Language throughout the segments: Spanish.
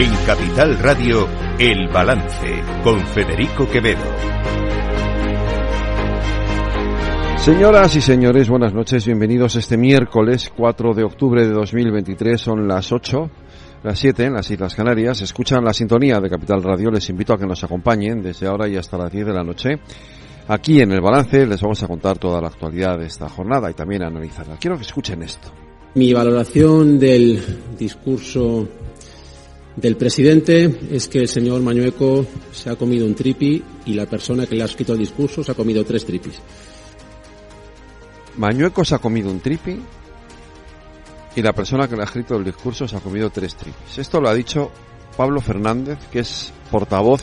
En Capital Radio, El Balance, con Federico Quevedo. Señoras y señores, buenas noches, bienvenidos este miércoles 4 de octubre de 2023, son las 8, las 7 en las Islas Canarias, escuchan la sintonía de Capital Radio, les invito a que nos acompañen desde ahora y hasta las 10 de la noche. Aquí en el balance les vamos a contar toda la actualidad de esta jornada y también analizarla. Quiero que escuchen esto. Mi valoración del discurso del presidente es que el señor Mañueco se ha comido un tripi y la persona que le ha escrito el discurso se ha comido tres tripis. Mañueco se ha comido un tripi y la persona que le ha escrito el discurso se ha comido tres tripis. Esto lo ha dicho Pablo Fernández, que es portavoz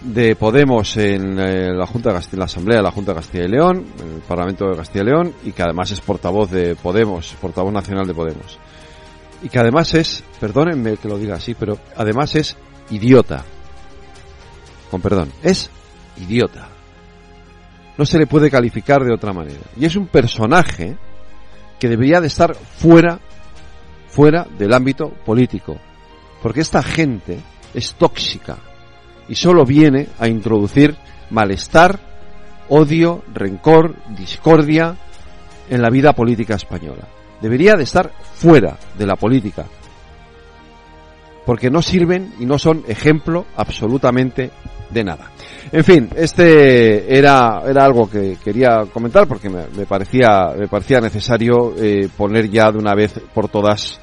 de Podemos en eh, la Junta de la Asamblea de la Junta de Castilla y León, en el Parlamento de Castilla y León, y que además es portavoz de Podemos, portavoz nacional de Podemos. Y que además es, perdónenme que lo diga así, pero además es idiota. Con perdón, es idiota. No se le puede calificar de otra manera. Y es un personaje que debería de estar fuera, fuera del ámbito político. Porque esta gente es tóxica y solo viene a introducir malestar, odio, rencor, discordia en la vida política española. Debería de estar fuera de la política, porque no sirven y no son ejemplo absolutamente de nada. En fin, este era, era algo que quería comentar porque me, parecía, me parecía necesario eh, poner ya de una vez por todas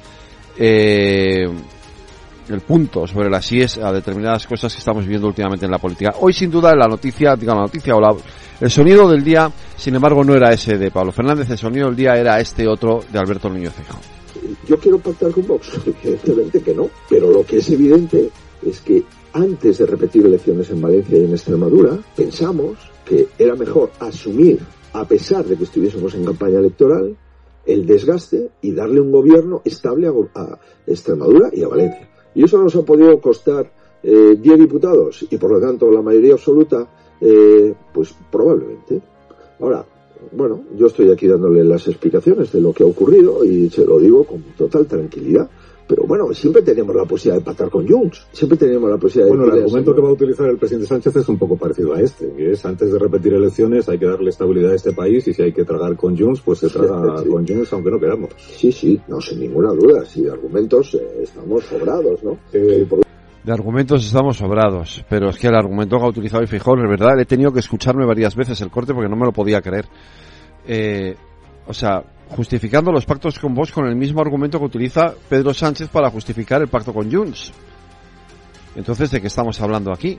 eh, el punto sobre las IES a determinadas cosas que estamos viviendo últimamente en la política. Hoy, sin duda, la noticia, diga la noticia o la, el sonido del día, sin embargo, no era ese de Pablo Fernández, el sonido del día era este otro de Alberto Núñez Feijóo. Yo quiero pactar con Vox, evidentemente que no, pero lo que es evidente es que antes de repetir elecciones en Valencia y en Extremadura, pensamos que era mejor asumir, a pesar de que estuviésemos en campaña electoral, el desgaste y darle un gobierno estable a, a Extremadura y a Valencia. Y eso nos ha podido costar eh, 10 diputados y por lo tanto la mayoría absoluta, eh, pues probablemente. Ahora, bueno, yo estoy aquí dándole las explicaciones de lo que ha ocurrido y se lo digo con total tranquilidad. Pero bueno, siempre tenemos la posibilidad de pactar con Junts, siempre tenemos la posibilidad bueno, de... el argumento que va a utilizar el presidente Sánchez es un poco parecido a este, que es antes de repetir elecciones hay que darle estabilidad a este país y si hay que tragar con Junts, pues se traga sí, sí. con Junts aunque no queramos. Sí, sí, no, sin ninguna duda, si de argumentos eh, estamos sobrados, ¿no? Eh, por... De argumentos estamos sobrados, pero es que el argumento que ha utilizado el Fijón, es verdad, he tenido que escucharme varias veces el corte porque no me lo podía creer. Eh, o sea, justificando los pactos con Vox con el mismo argumento que utiliza Pedro Sánchez para justificar el pacto con Junts. Entonces, ¿de qué estamos hablando aquí?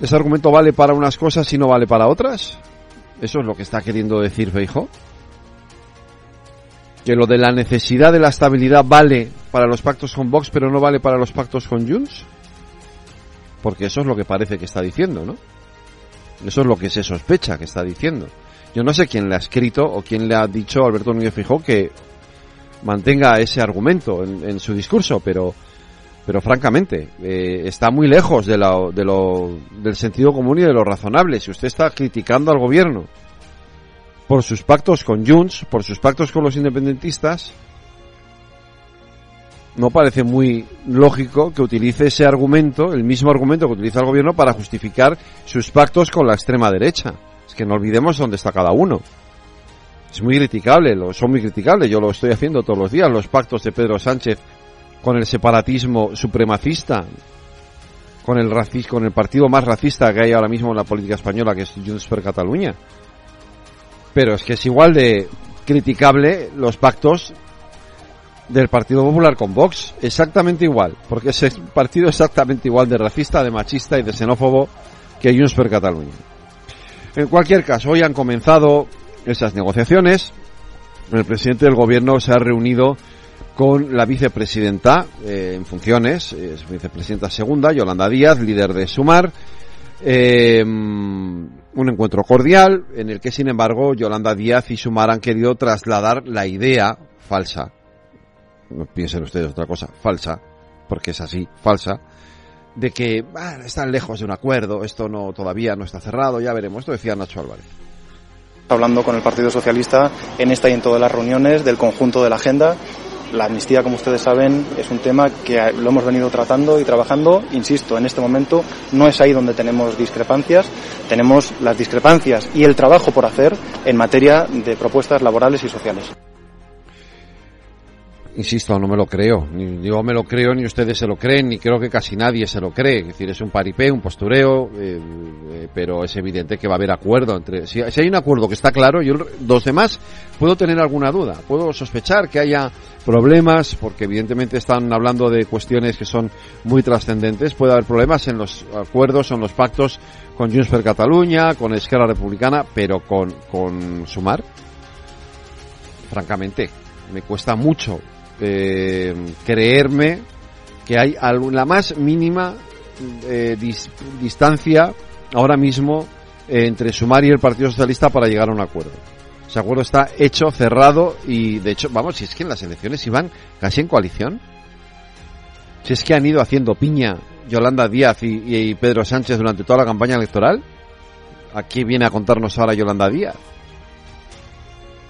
¿Ese argumento vale para unas cosas y no vale para otras? ¿Eso es lo que está queriendo decir Feijo? ¿Que lo de la necesidad de la estabilidad vale para los pactos con Vox pero no vale para los pactos con Junts? Porque eso es lo que parece que está diciendo, ¿no? Eso es lo que se sospecha que está diciendo. Yo no sé quién le ha escrito o quién le ha dicho a Alberto Núñez Fijó que mantenga ese argumento en, su discurso, pero, pero francamente, eh, está muy lejos de, de lo, del sentido común y de lo razonable. Si usted está criticando al gobierno por sus pactos con Junts, por sus pactos con los independentistas, no parece muy lógico que utilice ese argumento, el mismo argumento que utiliza el gobierno para justificar sus pactos con la extrema derecha. Es que no olvidemos dónde está cada uno. Es muy criticable, lo, son muy criticables, yo lo estoy haciendo todos los días, los pactos de Pedro Sánchez con el separatismo supremacista, con el racis, con el partido más racista que hay ahora mismo en la política española, que es Junts per Cataluña. Pero es que es igual de criticable los pactos del Partido Popular con Vox, exactamente igual, porque es un partido exactamente igual de racista, de machista y de xenófobo que Junts per Cataluña. En cualquier caso, hoy han comenzado esas negociaciones. El presidente del gobierno se ha reunido con la vicepresidenta eh, en funciones, es vicepresidenta segunda, Yolanda Díaz, líder de Sumar. Eh, un encuentro cordial en el que, sin embargo, Yolanda Díaz y Sumar han querido trasladar la idea falsa no piensen ustedes otra cosa, falsa, porque es así, falsa, de que ah, están lejos de un acuerdo, esto no todavía no está cerrado, ya veremos, esto decía Nacho Álvarez. Hablando con el Partido Socialista en esta y en todas las reuniones del conjunto de la agenda La amnistía, como ustedes saben, es un tema que lo hemos venido tratando y trabajando. Insisto, en este momento no es ahí donde tenemos discrepancias. Tenemos las discrepancias y el trabajo por hacer en materia de propuestas laborales y sociales. Insisto, no me lo creo. Ni yo me lo creo, ni ustedes se lo creen, ni creo que casi nadie se lo cree. Es decir, es un paripé, un postureo, eh, eh, pero es evidente que va a haber acuerdo entre. Si, hay un acuerdo que está claro, yo los demás puedo tener alguna duda, puedo sospechar que haya problemas, porque evidentemente están hablando de cuestiones que son muy trascendentes. Puede haber problemas en los acuerdos, en los pactos con Junts per Cataluña, con Esquerra Republicana, pero con, con Sumar, francamente, me cuesta mucho eh, creerme que hay la más mínima eh, distancia ahora mismo eh, entre Sumar y el Partido Socialista para llegar a un acuerdo. Ese acuerdo está hecho, cerrado y de hecho, vamos, si es que en las elecciones iban casi en coalición. Si es que han ido haciendo piña Yolanda Díaz y, y Pedro Sánchez durante toda la campaña electoral. Aquí viene a contarnos ahora Yolanda Díaz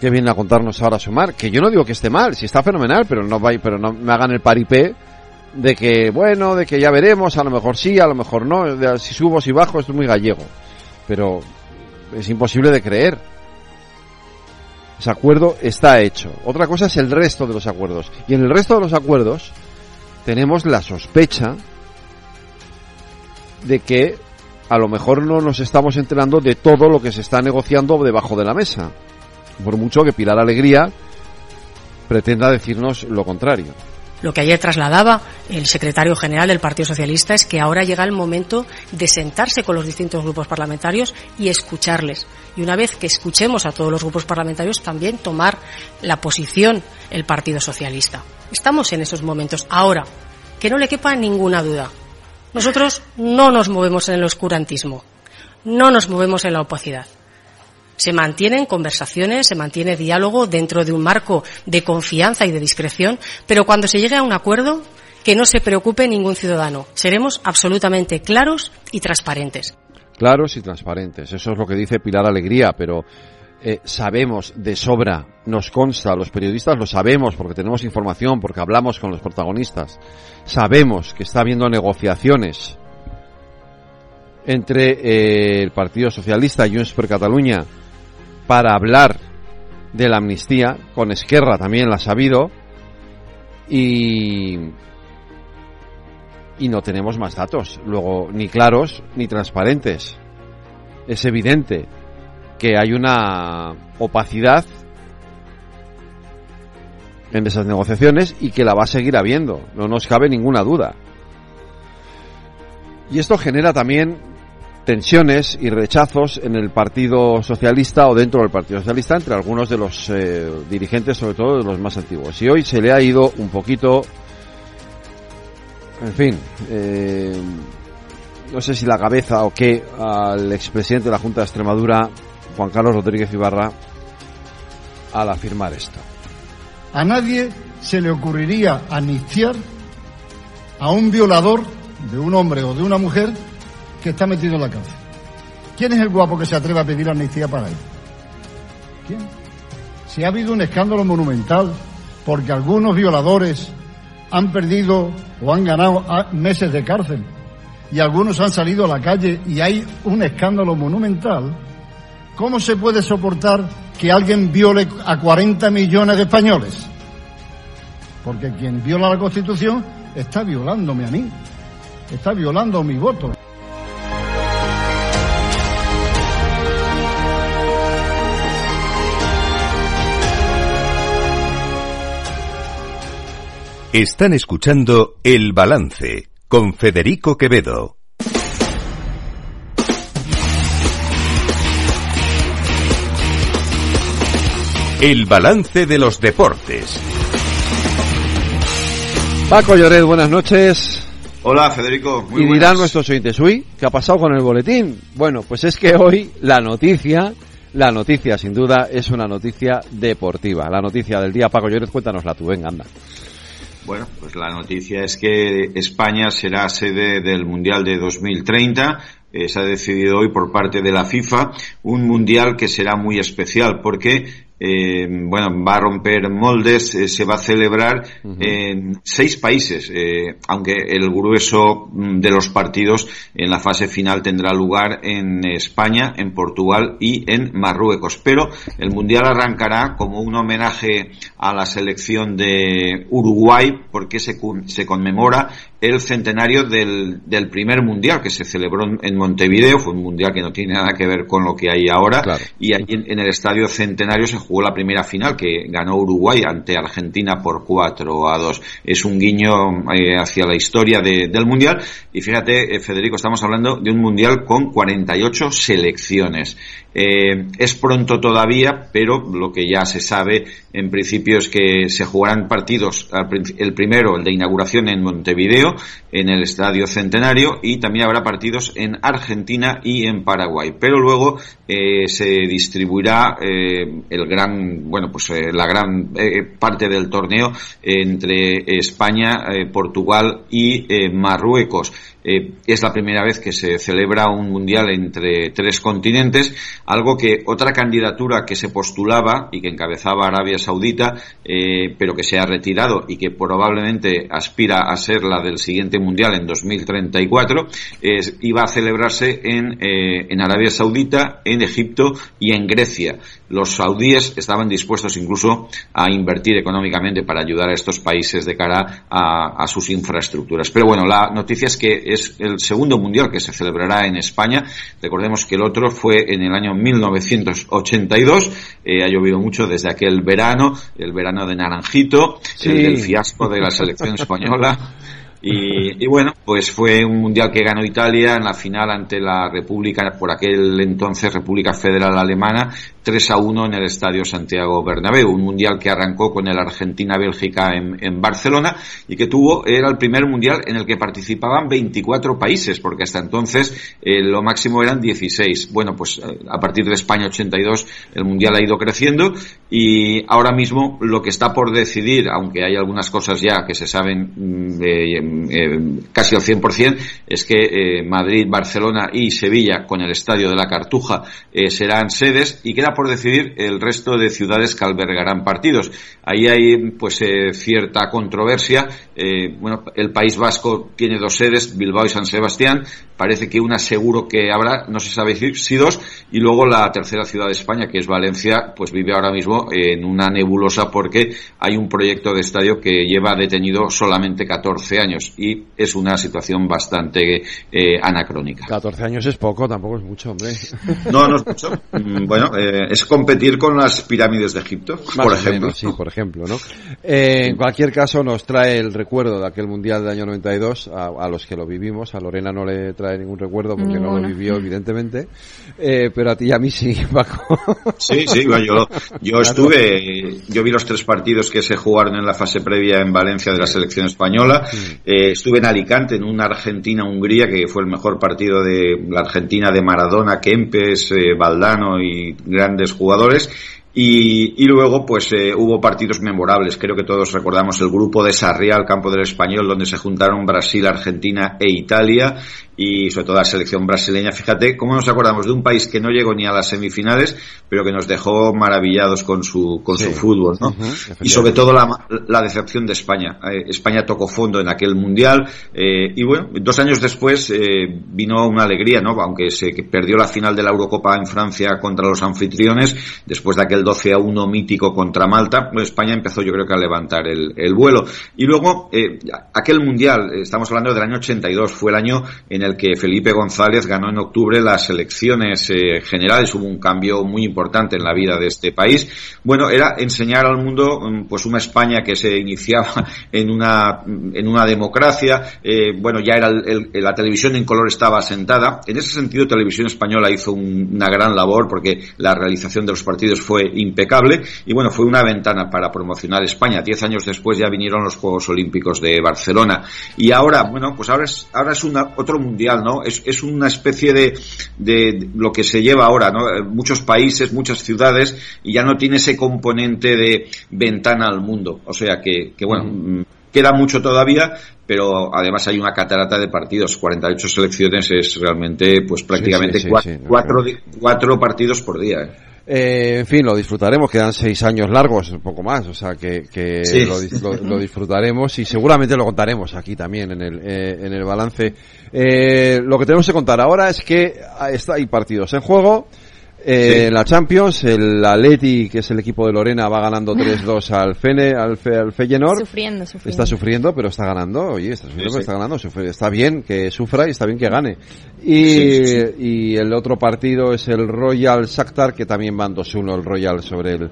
que viene a contarnos ahora Sumar, que yo no digo que esté mal, si está fenomenal, pero no vaya, pero no me hagan el paripé de que, bueno, de que ya veremos, a lo mejor sí, a lo mejor no, si subo, si bajo, esto es muy gallego. Pero es imposible de creer. Ese acuerdo está hecho. Otra cosa es el resto de los acuerdos. Y en el resto de los acuerdos tenemos la sospecha de que a lo mejor no nos estamos enterando de todo lo que se está negociando debajo de la mesa por mucho que Pilar Alegría pretenda decirnos lo contrario. Lo que ayer trasladaba el secretario general del Partido Socialista es que ahora llega el momento de sentarse con los distintos grupos parlamentarios y escucharles. Y una vez que escuchemos a todos los grupos parlamentarios, también tomar la posición el Partido Socialista. Estamos en esos momentos. Ahora, que no le quepa ninguna duda. Nosotros no nos movemos en el oscurantismo. No nos movemos en la opacidad se mantienen conversaciones, se mantiene diálogo dentro de un marco de confianza y de discreción, pero cuando se llegue a un acuerdo, que no se preocupe ningún ciudadano. Seremos absolutamente claros y transparentes. Claros y transparentes. Eso es lo que dice Pilar Alegría, pero eh, sabemos de sobra, nos consta, los periodistas lo sabemos porque tenemos información, porque hablamos con los protagonistas. Sabemos que está habiendo negociaciones entre eh, el Partido Socialista y Junts per Cataluña para hablar de la amnistía, con Esquerra también la ha sabido, y, y no tenemos más datos, luego ni claros ni transparentes. Es evidente que hay una opacidad en esas negociaciones y que la va a seguir habiendo, no nos cabe ninguna duda. Y esto genera también tensiones y rechazos en el Partido Socialista o dentro del Partido Socialista entre algunos de los eh, dirigentes, sobre todo de los más antiguos. Y hoy se le ha ido un poquito, en fin, eh, no sé si la cabeza o qué, al expresidente de la Junta de Extremadura, Juan Carlos Rodríguez Ibarra, al afirmar esto. A nadie se le ocurriría anistiar a un violador de un hombre o de una mujer que está metido en la cárcel. ¿Quién es el guapo que se atreve a pedir amnistía para él? ¿Quién? Si ha habido un escándalo monumental porque algunos violadores han perdido o han ganado meses de cárcel y algunos han salido a la calle y hay un escándalo monumental, ¿cómo se puede soportar que alguien viole a 40 millones de españoles? Porque quien viola la Constitución está violándome a mí, está violando mi voto. Están escuchando El Balance con Federico Quevedo. El Balance de los Deportes. Paco Lloret, buenas noches. Hola Federico, muy Y dirán nuestros oyentes, uy, ¿qué ha pasado con el boletín? Bueno, pues es que hoy la noticia, la noticia sin duda es una noticia deportiva. La noticia del día, Paco Lloret, cuéntanosla tú, venga, anda. Bueno, pues la noticia es que España será sede del Mundial de 2030. se ha decidido hoy por parte de la FIFA un mundial que será muy especial porque eh, bueno, va a romper moldes, eh, se va a celebrar en seis países, eh, aunque el grueso mm, de los partidos en la fase final tendrá lugar en España, en Portugal y en Marruecos. Pero el Mundial arrancará como un homenaje a la selección de Uruguay porque se, se conmemora el centenario del, del, primer mundial que se celebró en Montevideo, fue un mundial que no tiene nada que ver con lo que hay ahora, y allí en, el estadio centenario se jugó la primera final que ganó Uruguay ante Argentina por 4 a 2. Es un guiño eh, hacia la historia del mundial, y fíjate, eh, Federico, estamos hablando de un mundial con 48 selecciones. Eh, es pronto todavía, pero lo que ya se sabe en principio es que se jugarán partidos, el primero, el de inauguración en Montevideo, en el Estadio Centenario, y también habrá partidos en Argentina y en Paraguay. Pero luego eh, se distribuirá eh, el gran, bueno, pues eh, la gran parte del torneo entre España, Portugal y Marruecos. Eh, es la primera vez que se celebra un mundial entre tres continentes, algo que otra candidatura que se postulaba y que encabezaba Arabia Saudita, eh, pero que se ha retirado y que probablemente aspira a ser la del siguiente mundial en 2034, es, iba a celebrarse eh, en Arabia Saudita, en Egipto y en Grecia los saudíes estaban dispuestos incluso a invertir económicamente para ayudar a estos países de cara a, sus infraestructuras. Pero bueno, la noticia es que es el segundo mundial que se celebrará en España. Recordemos que el otro fue en el año 1982. Eh, ha llovido mucho desde aquel verano, el verano de Naranjito, el fiasco de la selección española. Y, y, bueno, pues fue un mundial que ganó Italia en la final ante la República, por aquel entonces República Federal Alemana, 3 a 1 en el Estadio Santiago Bernabéu, un mundial que arrancó con el Argentina-Bélgica en, Barcelona y que tuvo, era el primer mundial en el que participaban 24 países, porque hasta entonces eh, lo máximo eran 16. Bueno, pues eh, a partir de España 82 el mundial ha ido creciendo y ahora mismo lo que está por decidir, aunque hay algunas cosas ya que se saben mm, eh, casi al 100%, es que Madrid, Barcelona y Sevilla con el Estadio de la Cartuja serán sedes y queda por decidir el resto de ciudades que albergarán partidos. Ahí hay pues eh, cierta controversia. Eh, bueno, el País Vasco tiene dos sedes, Bilbao y San Sebastián. Parece que una seguro que habrá, no se sabe si dos, y luego la tercera ciudad de España, que es Valencia, pues vive ahora mismo en una nebulosa porque hay un proyecto de estadio que lleva detenido solamente 14 años y es una situación bastante eh, anacrónica. 14 años es poco, tampoco es mucho, hombre. No, no es mucho. Mm, bueno, es competir con las pirámides de Egipto, por ejemplo. sí, por ejemplo, ¿no? Eh, en cualquier caso, nos trae el recuerdo de aquel Mundial del año 92 a, a, los que lo vivimos. A Lorena no le trae ningún recuerdo porque no lo vivió, evidentemente. Eh, pero a ti y a mí sí, Paco. Sí, sí, yo, yo estuve, yo vi los tres partidos que se jugaron en la fase previa en Valencia de la selección española. Eh, estuve en Alicante, en una Argentina-Hungría, que fue el mejor partido de la Argentina de Maradona, Kempes, eh, Valdano y grandes jugadores y, luego, pues eh, hubo partidos memorables. Creo que todos recordamos el grupo de Sarriá, el campo del Español, donde se juntaron Brasil, Argentina e Italia y sobre todo la selección brasileña. Fíjate cómo nos acordamos de un país que no llegó ni a las semifinales, pero que nos dejó maravillados con su, con su fútbol, ¿no? y sobre todo la, la decepción de España. Eh, España tocó fondo en aquel mundial eh, y bueno, dos años después eh, vino una alegría, ¿no? Aunque se perdió la final de la Eurocopa en Francia contra los anfitriones, después de aquel 12 a 1 mítico contra Malta, pues España empezó yo creo que a levantar el, el vuelo. Y luego, aquel mundial, estamos hablando del año 82, fue el año en el que Felipe González ganó en octubre las elecciones eh, generales. Hubo un cambio muy importante en la vida de este país. Bueno, era enseñar al mundo mm, pues una España que se iniciaba en una, en una democracia. Eh, bueno, ya era la televisión en color estaba asentada. En ese sentido, Televisión Española hizo una gran labor porque la realización de los partidos fue impecable y bueno, fue una ventana para promocionar España. Diez años después ya vinieron los Juegos Olímpicos de Barcelona y ahora, bueno, pues ahora es, ahora es una, otro mundial ¿no? Es, es una especie de, de, lo que se lleva ahora, ¿no? Eh, muchos países, muchas ciudades, y ya no tiene ese componente de ventana al mundo. O sea que, que bueno, queda mucho todavía, pero además hay una catarata de partidos, 48 selecciones es realmente pues prácticamente cuatro, cuatro, partidos por día. ¿eh? Eh, en fin, lo disfrutaremos, quedan seis años largos, un poco más, o sea que, lo, disfrutaremos y seguramente lo contaremos aquí también en el, eh, en el balance. Eh, lo que tenemos que contar ahora es que hay partidos en juego, eh, la Champions, el Atleti, que es el equipo de Lorena, va ganando 3-2 al Fene, al, al Feyenoord. Sufriendo, sufriendo. Está sufriendo, pero está ganando. Oye, está sufriendo, pero está ganando. está bien que sufra y está bien que gane. Y, y el otro partido es el Royal Shakhtar, que también van 2-1 el Royal sobre el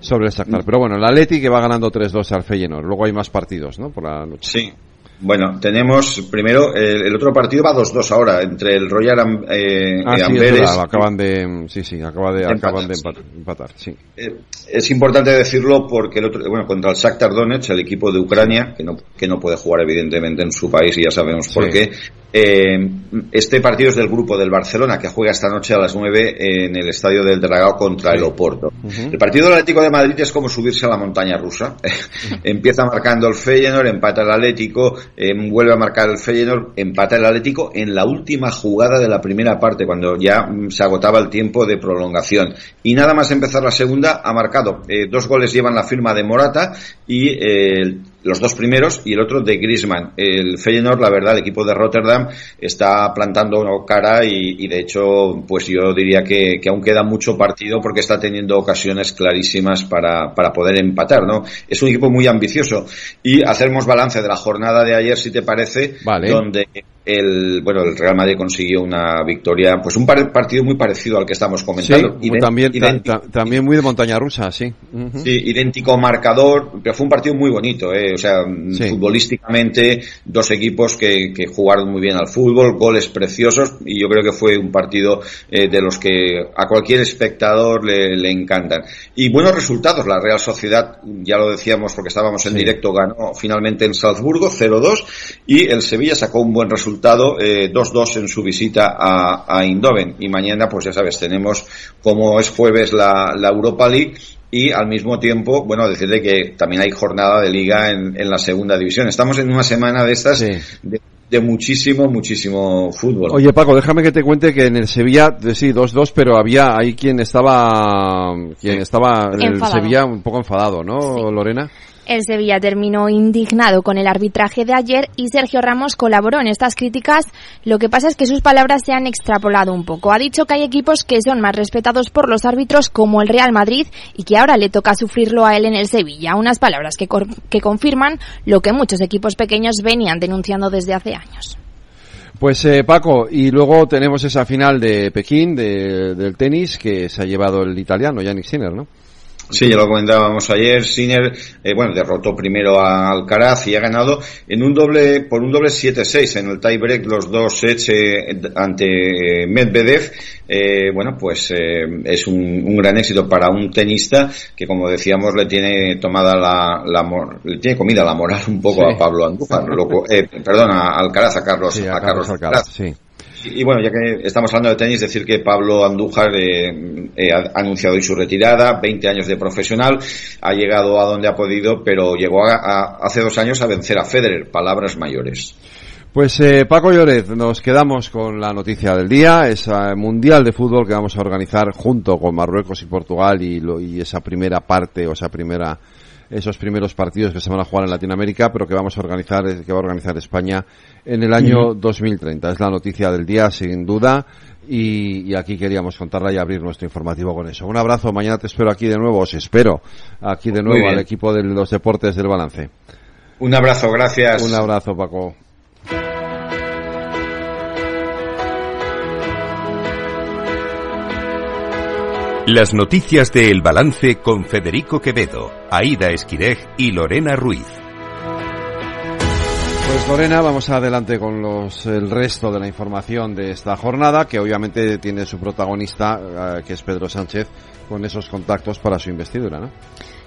sobre el Shakhtar. Pero bueno, el Atleti que va ganando 3-2 al Feyenoord. Luego hay más partidos, ¿no? Por la noche. Sí. Bueno, tenemos primero el, otro partido va 2-2 ahora entre el Royal eh, ah, Amberes. Sí, acaban de sí sí acaba de acaban de empatar, sí. Eh, es importante decirlo porque el otro bueno contra el Shakhtar Donetsk el equipo de Ucrania que no que no puede jugar evidentemente en su país y ya sabemos por qué eh, este partido es del grupo del Barcelona que juega esta noche a las 9 en el estadio del Dragao contra el Oporto. El partido del Atlético de Madrid es como subirse a la montaña rusa. Empieza marcando el Feyenoord, empata el Atlético, eh, vuelve a marcar el Feyenoord, empata el Atlético en la última jugada de la primera parte cuando ya mm, se agotaba el tiempo de prolongación. Y nada más empezar la segunda ha eh, dos goles llevan la firma de Morata y eh, los dos primeros y el otro de Griezmann. El Feyenoord, la verdad, el equipo de Rotterdam está plantando cara y, de hecho, pues yo diría que, aún queda mucho partido porque está teniendo ocasiones clarísimas para, para poder empatar, ¿no? Es un equipo muy ambicioso y hacemos balance de la jornada de ayer, si te parece, donde el bueno el Real Madrid consiguió una victoria pues un partido muy parecido al que estamos comentando y también también muy de montaña rusa sí sí idéntico marcador pero fue un partido muy bonito eh. O sea futbolísticamente dos equipos que, que, jugaron muy bien al fútbol goles preciosos y yo creo que fue un partido eh, de los que a cualquier espectador le, le, encantan. Y buenos resultados la Real Sociedad ya lo decíamos porque estábamos en directo ganó finalmente en Salzburgo 0-2 y el Sevilla sacó un buen resultado resultado 2-2 eh, en su visita a, a, Indoven. Y mañana, pues ya sabes, tenemos como es jueves la, la Europa League y al mismo tiempo, bueno, decirle que también hay jornada de liga en, en la segunda división. Estamos en una semana de estas de, muchísimo, muchísimo fútbol. Oye, Paco, déjame que te cuente que en el Sevilla, sí, 2-2, pero había ahí quien estaba, quien estaba en el Sevilla un poco enfadado, ¿no, Lorena? El Sevilla terminó indignado con el arbitraje de ayer y Sergio Ramos colaboró en estas críticas. Lo que pasa es que sus palabras se han extrapolado un poco. Ha dicho que hay equipos que son más respetados por los árbitros como el Real Madrid y que ahora le toca sufrirlo a él en el Sevilla. Unas palabras que, que confirman lo que muchos equipos pequeños venían denunciando desde hace años. Pues eh, Paco, y luego tenemos esa final de Pekín del tenis que se ha llevado el italiano Yannick Sinner, ¿no? Sí, ya lo comentábamos ayer. Sinner, eh, bueno, derrotó primero a Alcaraz y ha ganado en un doble, por un doble 7-6 en el tiebreak los dos sets eh, ante Medvedev. Eh, bueno, pues es un, gran éxito para un tenista que, como decíamos, le tiene tomada la, la le tiene comida la moral un poco a Pablo Andújar, perdón, a Alcaraz, a Carlos, a, Carlos Alcaraz. Sí. Y bueno, ya que estamos hablando de tenis, decir que Pablo Andújar eh, eh, ha anunciado hoy su retirada, 20 años de profesional, ha llegado a donde ha podido, pero llegó a, hace dos años a vencer a Federer, palabras mayores. Pues eh, Paco Lloret, nos quedamos con la noticia del día, esa mundial de fútbol que vamos a organizar junto con Marruecos y Portugal y, y esa primera parte o esa primera esos primeros partidos que se van a jugar en Latinoamérica, pero que vamos a organizar, que va a organizar España en el año 2030. Es la noticia del día, sin duda, y, aquí queríamos contarla y abrir nuestro informativo con eso. Un abrazo, mañana te espero aquí de nuevo, os espero aquí de nuevo al equipo de los deportes del balance. Un abrazo, gracias. Un abrazo, Paco. Las noticias de El Balance con Federico Quevedo, Aida Esquirej y Lorena Ruiz. Pues Lorena, vamos adelante con los, el resto de la información de esta jornada, que obviamente tiene su protagonista, eh, que es Pedro Sánchez, con esos contactos para su investidura, ¿no?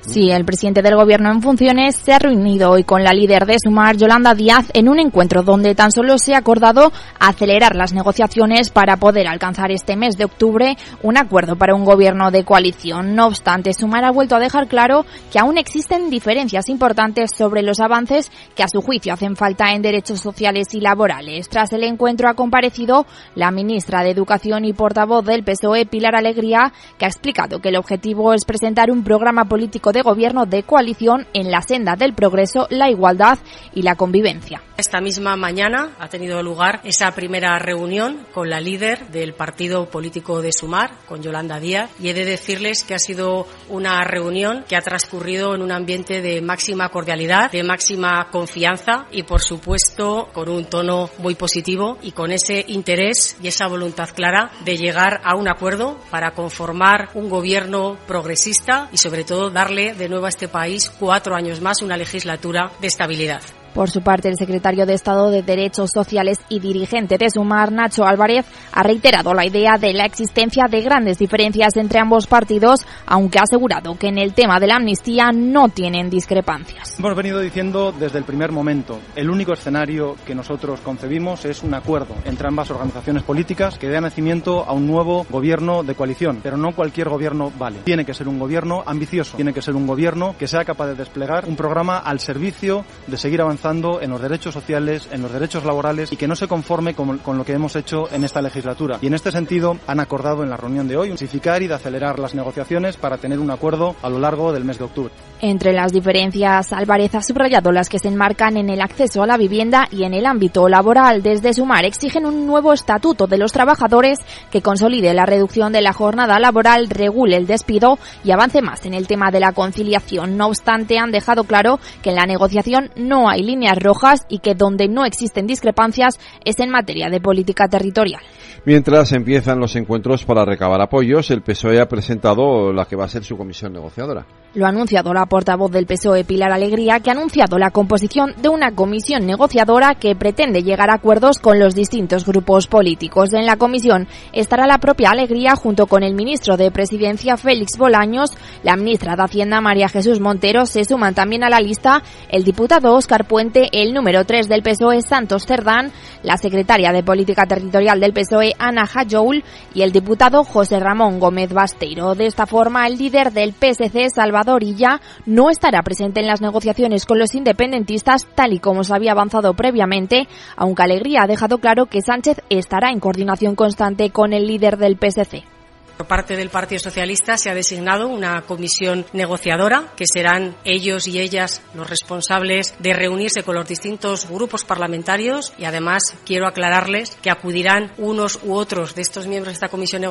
Sí, el presidente del gobierno en funciones se ha reunido hoy con la líder de Sumar, Yolanda Díaz, en un encuentro donde tan solo se ha acordado acelerar las negociaciones para poder alcanzar este mes de octubre un acuerdo para un gobierno de coalición. No obstante, Sumar ha vuelto a dejar claro que aún existen diferencias importantes sobre los avances que a su juicio hacen falta en derechos sociales y laborales. Tras el encuentro ha comparecido la ministra de Educación y portavoz del PSOE, Pilar Alegría, que ha explicado que el objetivo es presentar un programa político de gobierno de coalición en la senda del progreso, la igualdad y la convivencia. Esta misma mañana ha tenido lugar esa primera reunión con la líder del partido político de Sumar, con Yolanda Díaz, y he de decirles que ha sido una reunión que ha transcurrido en un ambiente de máxima cordialidad, de máxima confianza y, por supuesto, con un tono muy positivo y con ese interés y esa voluntad clara de llegar a un acuerdo para conformar un gobierno progresista y, sobre todo, darle de nuevo a este país cuatro años más una legislatura de estabilidad. Por su parte, el secretario de Estado de Derechos Sociales y dirigente de Sumar, Nacho Álvarez, ha reiterado la idea de la existencia de grandes diferencias entre ambos partidos, aunque ha asegurado que en el tema de la amnistía no tienen discrepancias. Hemos venido diciendo desde el primer momento, el único escenario que nosotros concebimos es un acuerdo entre ambas organizaciones políticas que dé nacimiento a un nuevo gobierno de coalición, pero no cualquier gobierno vale. Tiene que ser un gobierno ambicioso, tiene que ser un gobierno que sea capaz de desplegar un programa al servicio de seguir avanzando en los derechos sociales, en los derechos laborales y que no se conforme con, con, lo que hemos hecho en esta legislatura. Y en este sentido han acordado en la reunión de hoy intensificar y de acelerar las negociaciones para tener un acuerdo a lo largo del mes de octubre. Entre las diferencias, Álvarez ha subrayado las que se enmarcan en el acceso a la vivienda y en el ámbito laboral. Desde Sumar exigen un nuevo estatuto de los trabajadores que consolide la reducción de la jornada laboral, regule el despido y avance más en el tema de la conciliación. No obstante, han dejado claro que en la negociación no hay líneas rojas y que donde no existen discrepancias es en materia de política territorial. Mientras empiezan los encuentros para recabar apoyos, el PSOE ha presentado la que va a ser su comisión negociadora. Lo ha anunciado la portavoz del PSOE, Pilar Alegría, que ha anunciado la composición de una comisión negociadora que pretende llegar a acuerdos con los distintos grupos políticos. En la comisión estará la propia Alegría junto con el ministro de Presidencia, Félix Bolaños, la ministra de Hacienda, María Jesús Montero. Se suman también a la lista el diputado Óscar Puente, el número 3 del PSOE, Santos Cerdán, la secretaria de Política Territorial del PSOE, Ana Jajoul, y el diputado José Ramón Gómez Basteiro. De esta forma, el líder del PSC, Salvador Illa, no estará presente en las negociaciones con los independentistas, tal y como se había avanzado previamente, aunque Alegría ha dejado claro que Sánchez estará en coordinación constante con el líder del PSC. Por parte del Partido Socialista se ha designado una comisión negociadora que serán ellos y ellas los responsables de reunirse con los distintos grupos parlamentarios y además quiero aclararles que acudirán unos u otros de estos miembros de esta comisión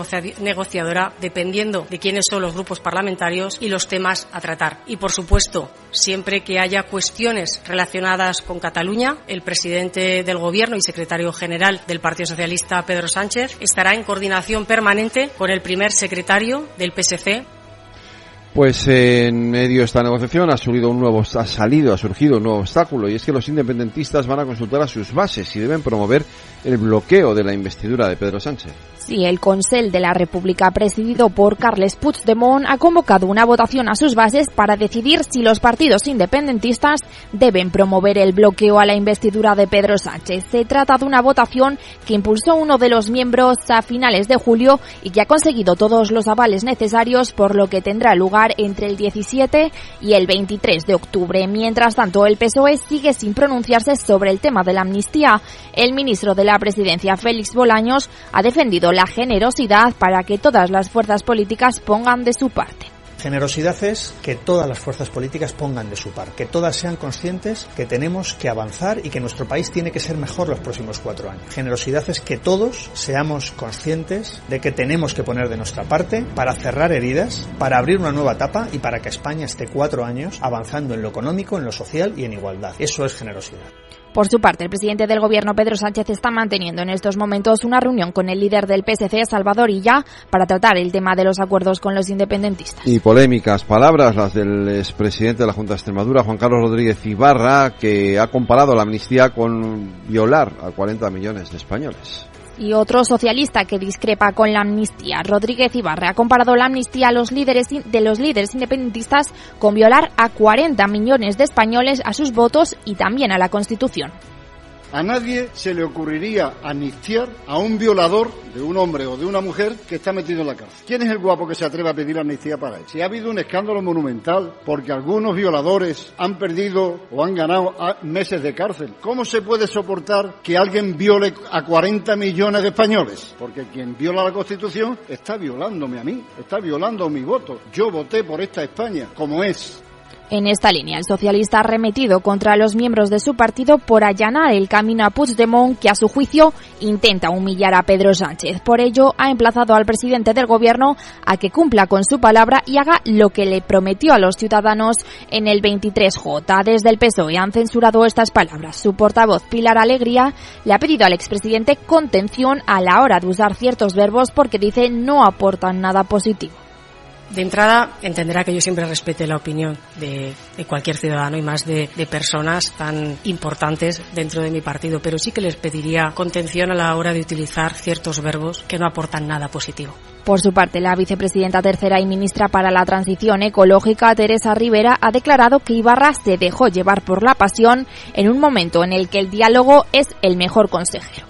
negociadora dependiendo de quiénes son los grupos parlamentarios y los temas a tratar. Y por supuesto, siempre que haya cuestiones relacionadas con Cataluña, el presidente del Gobierno y secretario general del Partido Socialista, Pedro Sánchez, estará en coordinación permanente con el primer secretario del PSC. Pues en medio de esta negociación ha un nuevo, ha salido, ha surgido un nuevo obstáculo y es que los independentistas van a consultar a sus bases y deben promover el bloqueo de la investidura de Pedro Sánchez. Sí, el Consell de la República, presidido por Carles Puigdemont, ha convocado una votación a sus bases para decidir si los partidos independentistas deben promover el bloqueo a la investidura de Pedro Sánchez. Se trata de una votación que impulsó uno de los miembros a finales de julio y que ha conseguido todos los avales necesarios, por lo que tendrá lugar entre el 17 y el 23 de octubre. Mientras tanto, el PSOE sigue sin pronunciarse sobre el tema de la amnistía. El ministro de la Presidencia, Félix Bolaños, ha defendido la generosidad para que todas las fuerzas políticas pongan de su parte. Generosidad es que todas las fuerzas políticas pongan de su parte, que todas sean conscientes que tenemos que avanzar y que nuestro país tiene que ser mejor los próximos cuatro años. Generosidad es que todos seamos conscientes de que tenemos que poner de nuestra parte para cerrar heridas, para abrir una nueva etapa y para que España esté cuatro años avanzando en lo económico, en lo social y en igualdad. Eso es generosidad. Por su parte, el presidente del gobierno, Pedro Sánchez, está manteniendo en estos momentos una reunión con el líder del PSC, Salvador Illa, para tratar el tema de los acuerdos con los independentistas. Y polémicas palabras, las del expresidente de la Junta de Extremadura, Juan Carlos Rodríguez Ibarra, que ha comparado la amnistía con violar a 40 millones de españoles. Y otro socialista que discrepa con la amnistía, Rodríguez Ibarra, ha comparado la amnistía a los líderes de los líderes independentistas con violar a 40 millones de españoles a sus votos y también a la Constitución. A nadie se le ocurriría amnistiar a un violador de un hombre o de una mujer que está metido en la cárcel. ¿Quién es el guapo que se atreve a pedir amnistía para él? Si ha habido un escándalo monumental porque algunos violadores han perdido o han ganado meses de cárcel, ¿cómo se puede soportar que alguien viole a 40 millones de españoles? Porque quien viola la Constitución está violándome a mí, está violando mi voto. Yo voté por esta España como es. En esta línea, el socialista ha remetido contra los miembros de su partido por allanar el camino a Puigdemont, que a su juicio intenta humillar a Pedro Sánchez. Por ello, ha emplazado al presidente del gobierno a que cumpla con su palabra y haga lo que le prometió a los ciudadanos en el 23J. Desde el PSOE han censurado estas palabras. Su portavoz, Pilar Alegría, le ha pedido al expresidente contención a la hora de usar ciertos verbos porque dice no aportan nada positivo. De entrada, entenderá que yo siempre respete la opinión de, cualquier ciudadano y más de, de, personas tan importantes dentro de mi partido, pero sí que les pediría contención a la hora de utilizar ciertos verbos que no aportan nada positivo. Por su parte, la vicepresidenta tercera y ministra para la Transición Ecológica, Teresa Rivera, ha declarado que Ibarra se dejó llevar por la pasión en un momento en el que el diálogo es el mejor consejero.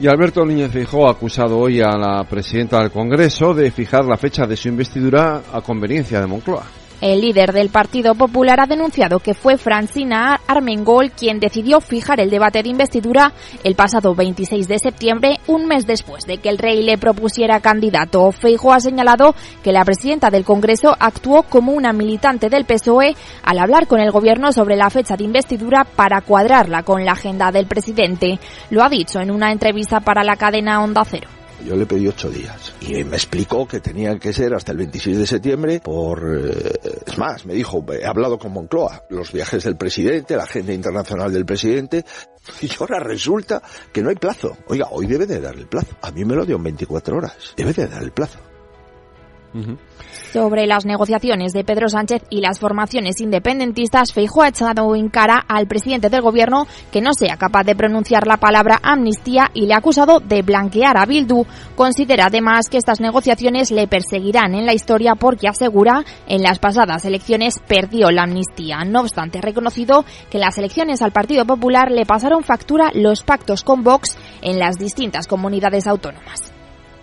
Y Alberto Núñez Feijóo ha acusado hoy a la presidenta del Congreso de fijar la fecha de su investidura a conveniencia de Moncloa. El líder del Partido Popular ha denunciado que fue Francina Armengol quien decidió fijar el debate de investidura el pasado 26 de septiembre, un mes después de que el rey le propusiera candidato. Feijo ha señalado que la presidenta del Congreso actuó como una militante del PSOE al hablar con el gobierno sobre la fecha de investidura para cuadrarla con la agenda del presidente. Lo ha dicho en una entrevista para la cadena Onda Cero. Yo le pedí ocho días y me explicó que tenían que ser hasta el 26 de septiembre por... Eh, es más, me dijo, he hablado con Moncloa, los viajes del presidente, la agenda internacional del presidente, y ahora resulta que no hay plazo. Oiga, hoy debe de dar el plazo. A mí me lo dio en 24 horas. Debe de dar el plazo sobre las negociaciones de Pedro Sánchez y las formaciones independentistas, Feijóo ha echado en cara al presidente del gobierno que no sea capaz de pronunciar la palabra amnistía y le ha acusado de blanquear a Bildu. Considera además que estas negociaciones le perseguirán en la historia porque asegura en las pasadas elecciones perdió la amnistía. No obstante, ha reconocido que las elecciones al Partido Popular le pasaron factura los pactos con Vox en las distintas comunidades autónomas.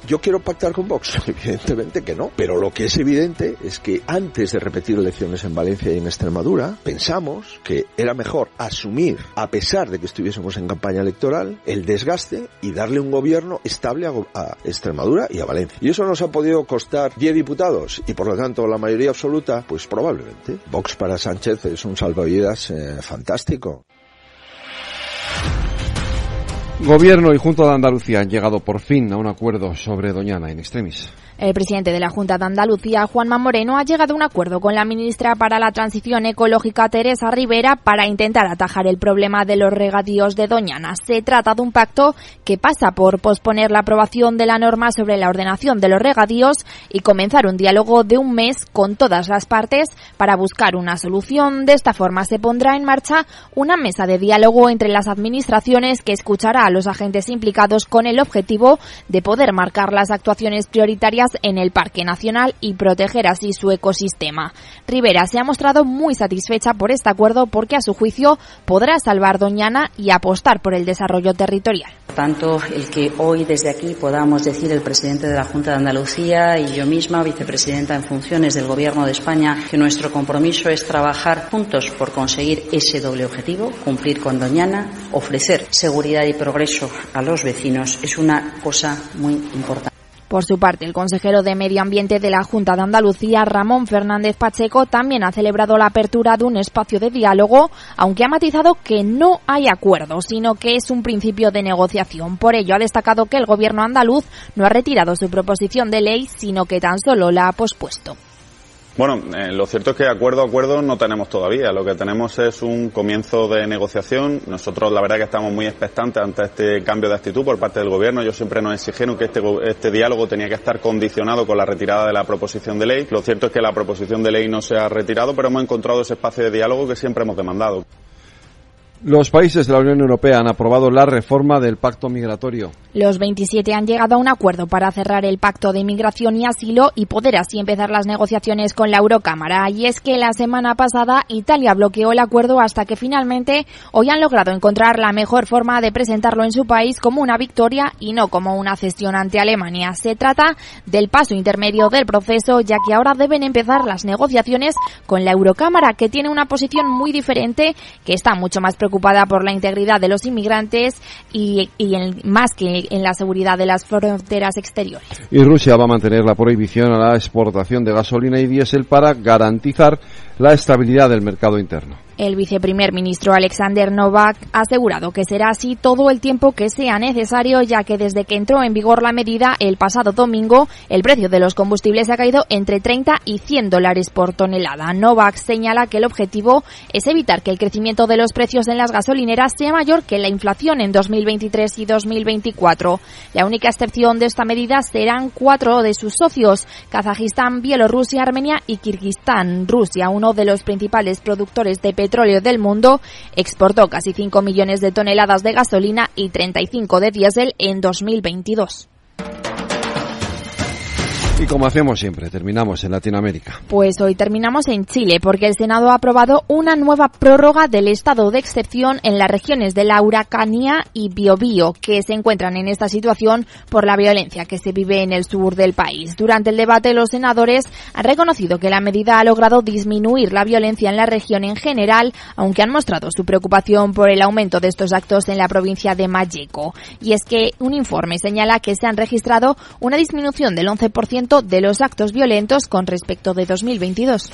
¿Yo quiero pactar con Vox? Evidentemente que no. Pero lo que es evidente es que antes de repetir elecciones en Valencia y en Extremadura, pensamos que era mejor asumir, a pesar de que estuviésemos en campaña electoral, el desgaste y darle un gobierno estable a, Extremadura y a Valencia. Y eso nos ha podido costar 10 diputados y por lo tanto la mayoría absoluta, pues probablemente. Vox para Sánchez es un salvavidas eh, fantástico. Gobierno y Junta de Andalucía han llegado por fin a un acuerdo sobre Doñana en extremis. El presidente de la Junta de Andalucía, Juanma Moreno, ha llegado a un acuerdo con la ministra para la Transición Ecológica, Teresa Rivera, para intentar atajar el problema de los regadíos de Doñana. Se trata de un pacto que pasa por posponer la aprobación de la norma sobre la ordenación de los regadíos y comenzar un diálogo de un mes con todas las partes para buscar una solución. De esta forma se pondrá en marcha una mesa de diálogo entre las administraciones que escuchará a los agentes implicados con el objetivo de poder marcar las actuaciones prioritarias en el Parque Nacional y proteger así su ecosistema. Rivera se ha mostrado muy satisfecha por este acuerdo porque a su juicio podrá salvar Doñana y apostar por el desarrollo territorial. Tanto el que hoy desde aquí podamos decir el presidente de la Junta de Andalucía y yo misma, vicepresidenta en funciones del Gobierno de España, que nuestro compromiso es trabajar juntos por conseguir ese doble objetivo, cumplir con Doñana, ofrecer seguridad y progreso a los vecinos, es una cosa muy importante. Por su parte, el consejero de Medio Ambiente de la Junta de Andalucía, Ramón Fernández Pacheco, también ha celebrado la apertura de un espacio de diálogo, aunque ha matizado que no hay acuerdo, sino que es un principio de negociación. Por ello, ha destacado que el gobierno andaluz no ha retirado su proposición de ley, sino que tan solo la ha pospuesto. Bueno, eh, lo cierto es que acuerdo a acuerdo no tenemos todavía. Lo que tenemos es un comienzo de negociación. Nosotros, la verdad, que estamos muy expectantes ante este cambio de actitud por parte del Gobierno. Yo siempre nos exigieron que este, este diálogo tenía que estar condicionado con la retirada de la proposición de ley. Lo cierto es que la proposición de ley no se ha retirado, pero hemos encontrado ese espacio de diálogo que siempre hemos demandado. Los países de la Unión Europea han aprobado la reforma del pacto migratorio. Los 27 han llegado a un acuerdo para cerrar el pacto de inmigración y asilo y poder así empezar las negociaciones con la Eurocámara. Y es que la semana pasada Italia bloqueó el acuerdo hasta que finalmente hoy han logrado encontrar la mejor forma de presentarlo en su país como una victoria y no como una cesión ante Alemania. Se trata del paso intermedio del proceso, ya que ahora deben empezar las negociaciones con la Eurocámara, que tiene una posición muy diferente, que está mucho más preocupada por la integridad de los inmigrantes y, y en, más que en la seguridad de las fronteras exteriores. Y Rusia va a mantener la prohibición a la exportación de gasolina y diésel para garantizar la estabilidad del mercado interno. El viceprimer ministro Alexander Novak ha asegurado que será así todo el tiempo que sea necesario, ya que desde que entró en vigor la medida el pasado domingo, el precio de los combustibles ha caído entre 30 y 100 dólares por tonelada. Novak señala que el objetivo es evitar que el crecimiento de los precios en las gasolineras sea mayor que la inflación en 2023 y 2024. La única excepción de esta medida serán cuatro de sus socios, Kazajistán, Bielorrusia, Armenia y Kirguistán. Rusia, uno de los principales productores de petróleo del mundo, exportó casi 5 millones de toneladas de gasolina y 35 de diésel en 2022. Y como hacemos siempre, terminamos en Latinoamérica. Pues hoy terminamos en Chile porque el Senado ha aprobado una nueva prórroga del estado de excepción en las regiones de la Huracanía y Biobío que se encuentran en esta situación por la violencia que se vive en el sur del país. Durante el debate los senadores han reconocido que la medida ha logrado disminuir la violencia en la región en general, aunque han mostrado su preocupación por el aumento de estos actos en la provincia de Malleco. Y es que un informe señala que se han registrado una disminución del 11% de los actos violentos con respecto de 2022.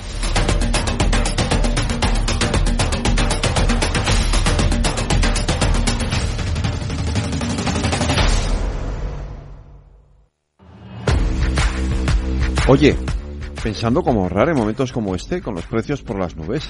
Oye, pensando cómo ahorrar en momentos como este con los precios por las nubes.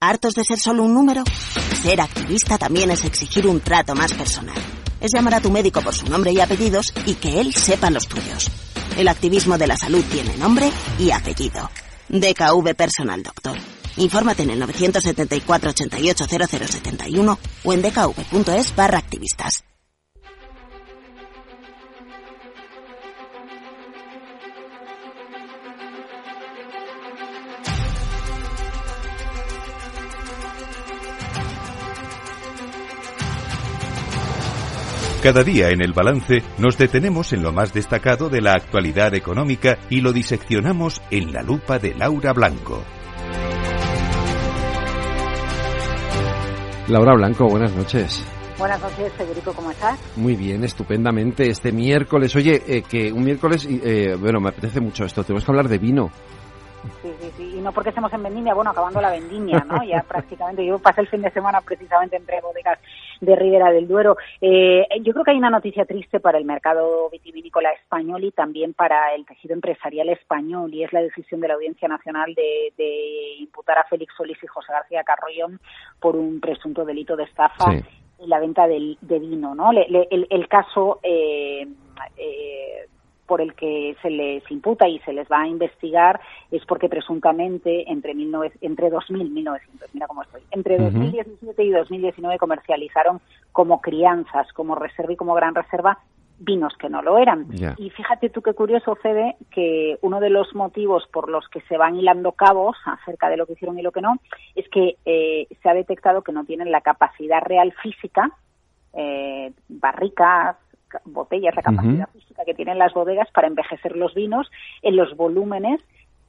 ¿Hartos de ser solo un número? Ser activista también es exigir un trato más personal. Es llamar a tu médico por su nombre y apellidos y que él sepa los tuyos. El activismo de la salud tiene nombre y apellido. DKV Personal Doctor. Infórmate en el 974 88 0071 o en dkv.es barra activistas. Cada día en el balance nos detenemos en lo más destacado de la actualidad económica y lo diseccionamos en la lupa de Laura Blanco. Laura Blanco, buenas noches. Buenas noches, Federico, ¿cómo estás? Muy bien, estupendamente. Este miércoles, oye, eh, que un miércoles, eh, bueno, me apetece mucho esto, tenemos que hablar de vino. Sí, sí, sí, y no porque estemos en vendimia, bueno, acabando la vendimia, ¿no? Ya prácticamente, yo pasé el fin de semana precisamente entre bodegas de Ribera del Duero. Eh, yo creo que hay una noticia triste para el mercado vitivinícola español y también para el tejido empresarial español, y es la decisión de la Audiencia Nacional de, de imputar a Félix Solís y José García Carrollón por un presunto delito de estafa y la venta del, de vino, ¿no? Le, le, el, el, caso eh, eh, por el que se les imputa y se les va a investigar es porque presuntamente entre, 19, entre 2000 1900, mira cómo estoy, entre 2017 y 2019 comercializaron como crianzas, como reserva y como gran reserva vinos que no lo eran. Y fíjate tú qué curioso, Fede, que uno de los motivos por los que se van hilando cabos acerca de lo que hicieron y lo que no, es que eh, se ha detectado que no tienen la capacidad real física, eh, barricas, ca- botellas, la capacidad física que tienen las bodegas para envejecer los vinos en los volúmenes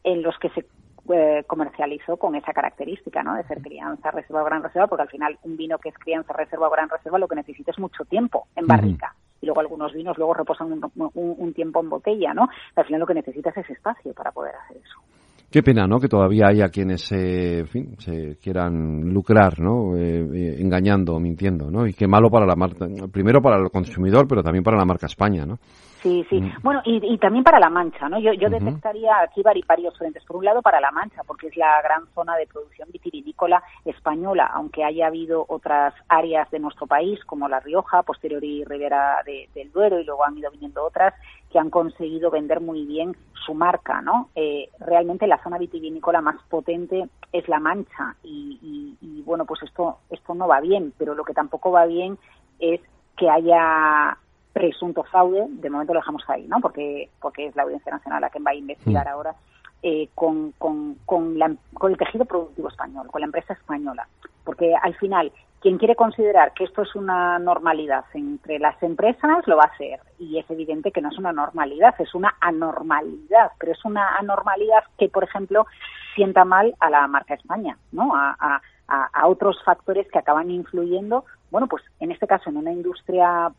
en los que se eh, comercializó con esa característica, ¿no? De ser crianza, reserva o gran reserva, porque al final un vino que es crianza, reserva o gran reserva lo que necesita es mucho tiempo en barrica. Y luego algunos vinos luego reposan un, un- un tiempo en botella, ¿no? Al final lo que necesitas es espacio para poder hacer eso. Qué pena, ¿no? Que todavía haya quienes, en fin, se quieran lucrar, ¿no? Eh, eh, engañando, mintiendo, ¿no? Y qué malo para la marca, primero para el consumidor, pero también para la marca España, ¿no? Sí, sí. Mm. Bueno, y, también para La Mancha, ¿no? Yo, yo detectaría aquí varios frentes. Por un lado, para La Mancha, porque es la gran zona de producción vitivinícola española, aunque haya habido otras áreas de nuestro país, como La Rioja, posterior y Ribera del Duero, y luego han ido viniendo otras, que han conseguido vender muy bien su marca, ¿no? Eh, realmente la zona vitivinícola más potente es La Mancha, y, y bueno, pues esto, esto no va bien, pero lo que tampoco va bien es que haya presunto fraude, de momento lo dejamos ahí, ¿no? Porque, porque es la Audiencia Nacional la que va a investigar mm. ahora eh, con, con, con, con el tejido productivo español, con la empresa española. Porque al final, quien quiere considerar que esto es una normalidad entre las empresas lo va a hacer. Y es evidente que no es una normalidad, es una anormalidad. Pero es una anormalidad que, por ejemplo, sienta mal a la marca España, ¿no? A, a, a otros factores que acaban influyendo bueno, pues en este caso en una industria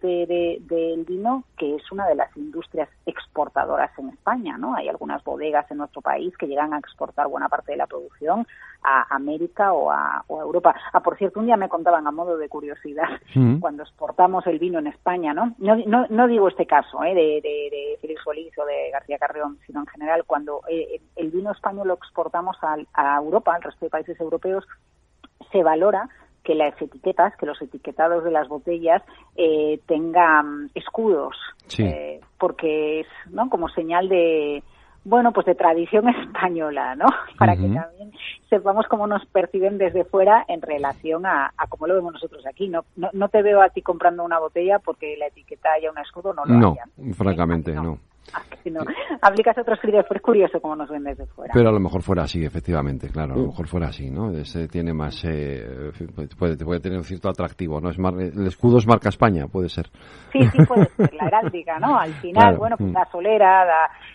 del vino que es una de las industrias exportadoras en España, ¿no? Hay algunas bodegas en nuestro país que llegan a exportar buena parte de la producción a América o a, Europa. Ah, por cierto, un día me contaban a modo de curiosidad mm. cuando exportamos el vino en España, ¿no? No, no, digo este caso ¿eh? de, de, de Félix Solís o de García Carrión, sino en general cuando eh, el vino español lo exportamos a, a Europa, al resto de países europeos, se valora que las etiquetas, que los etiquetados de las botellas eh, tengan escudos, eh, porque es no como señal de bueno pues de tradición española, ¿no? Para que también sepamos cómo nos perciben desde fuera en relación a, cómo lo vemos nosotros aquí. No, no, te veo a ti comprando una botella porque la etiqueta haya un escudo, no lo No, francamente no. si no, aplicas otros criterios, pues es curioso cómo nos ven desde fuera. Pero a lo mejor fuera así, efectivamente, claro, a lo mejor fuera así, ¿no? Ese tiene más, eh, puede, puede tener un cierto atractivo, ¿no? Es el escudo es marca España, puede ser. Sí, sí, puede ser, la heráldica, ¿no? Al final, bueno, pues mm. la solera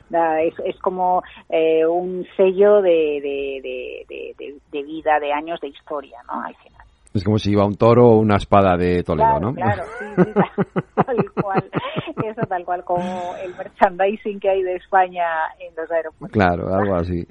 da, es, es, como eh, un sello de, de, de, de vida, de años de historia, ¿no? Al final. Es como si iba un toro o una espada de Toledo, ¿no? Claro, sí, sí, tal cual. Eso tal cual como el merchandising que hay de España en los aeropuertos. Claro, algo así.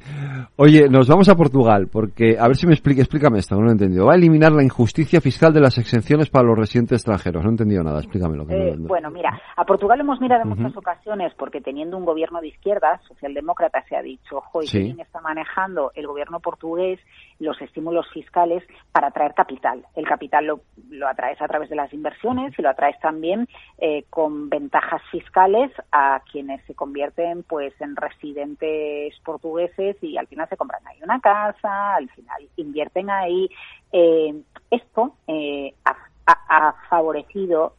Oye, nos vamos a Portugal, porque, a ver si me explica, explícame esto, no lo he entendido. Va a eliminar la injusticia fiscal de las exenciones para los residentes extranjeros. No he entendido nada, explícamelo. Eh, bueno, mira, a Portugal hemos mirado en muchas ocasiones porque teniendo un gobierno de izquierda, socialdemócrata, se ha dicho, ojo, quién está manejando el gobierno portugués los estímulos fiscales para atraer capital. El capital lo, lo atraes a través de las inversiones y lo atraes también eh, con ventajas fiscales a quienes se convierten pues en residentes portugueses y al final se compran ahí una casa, al final invierten ahí. Eh, esto eh, ha, favorecido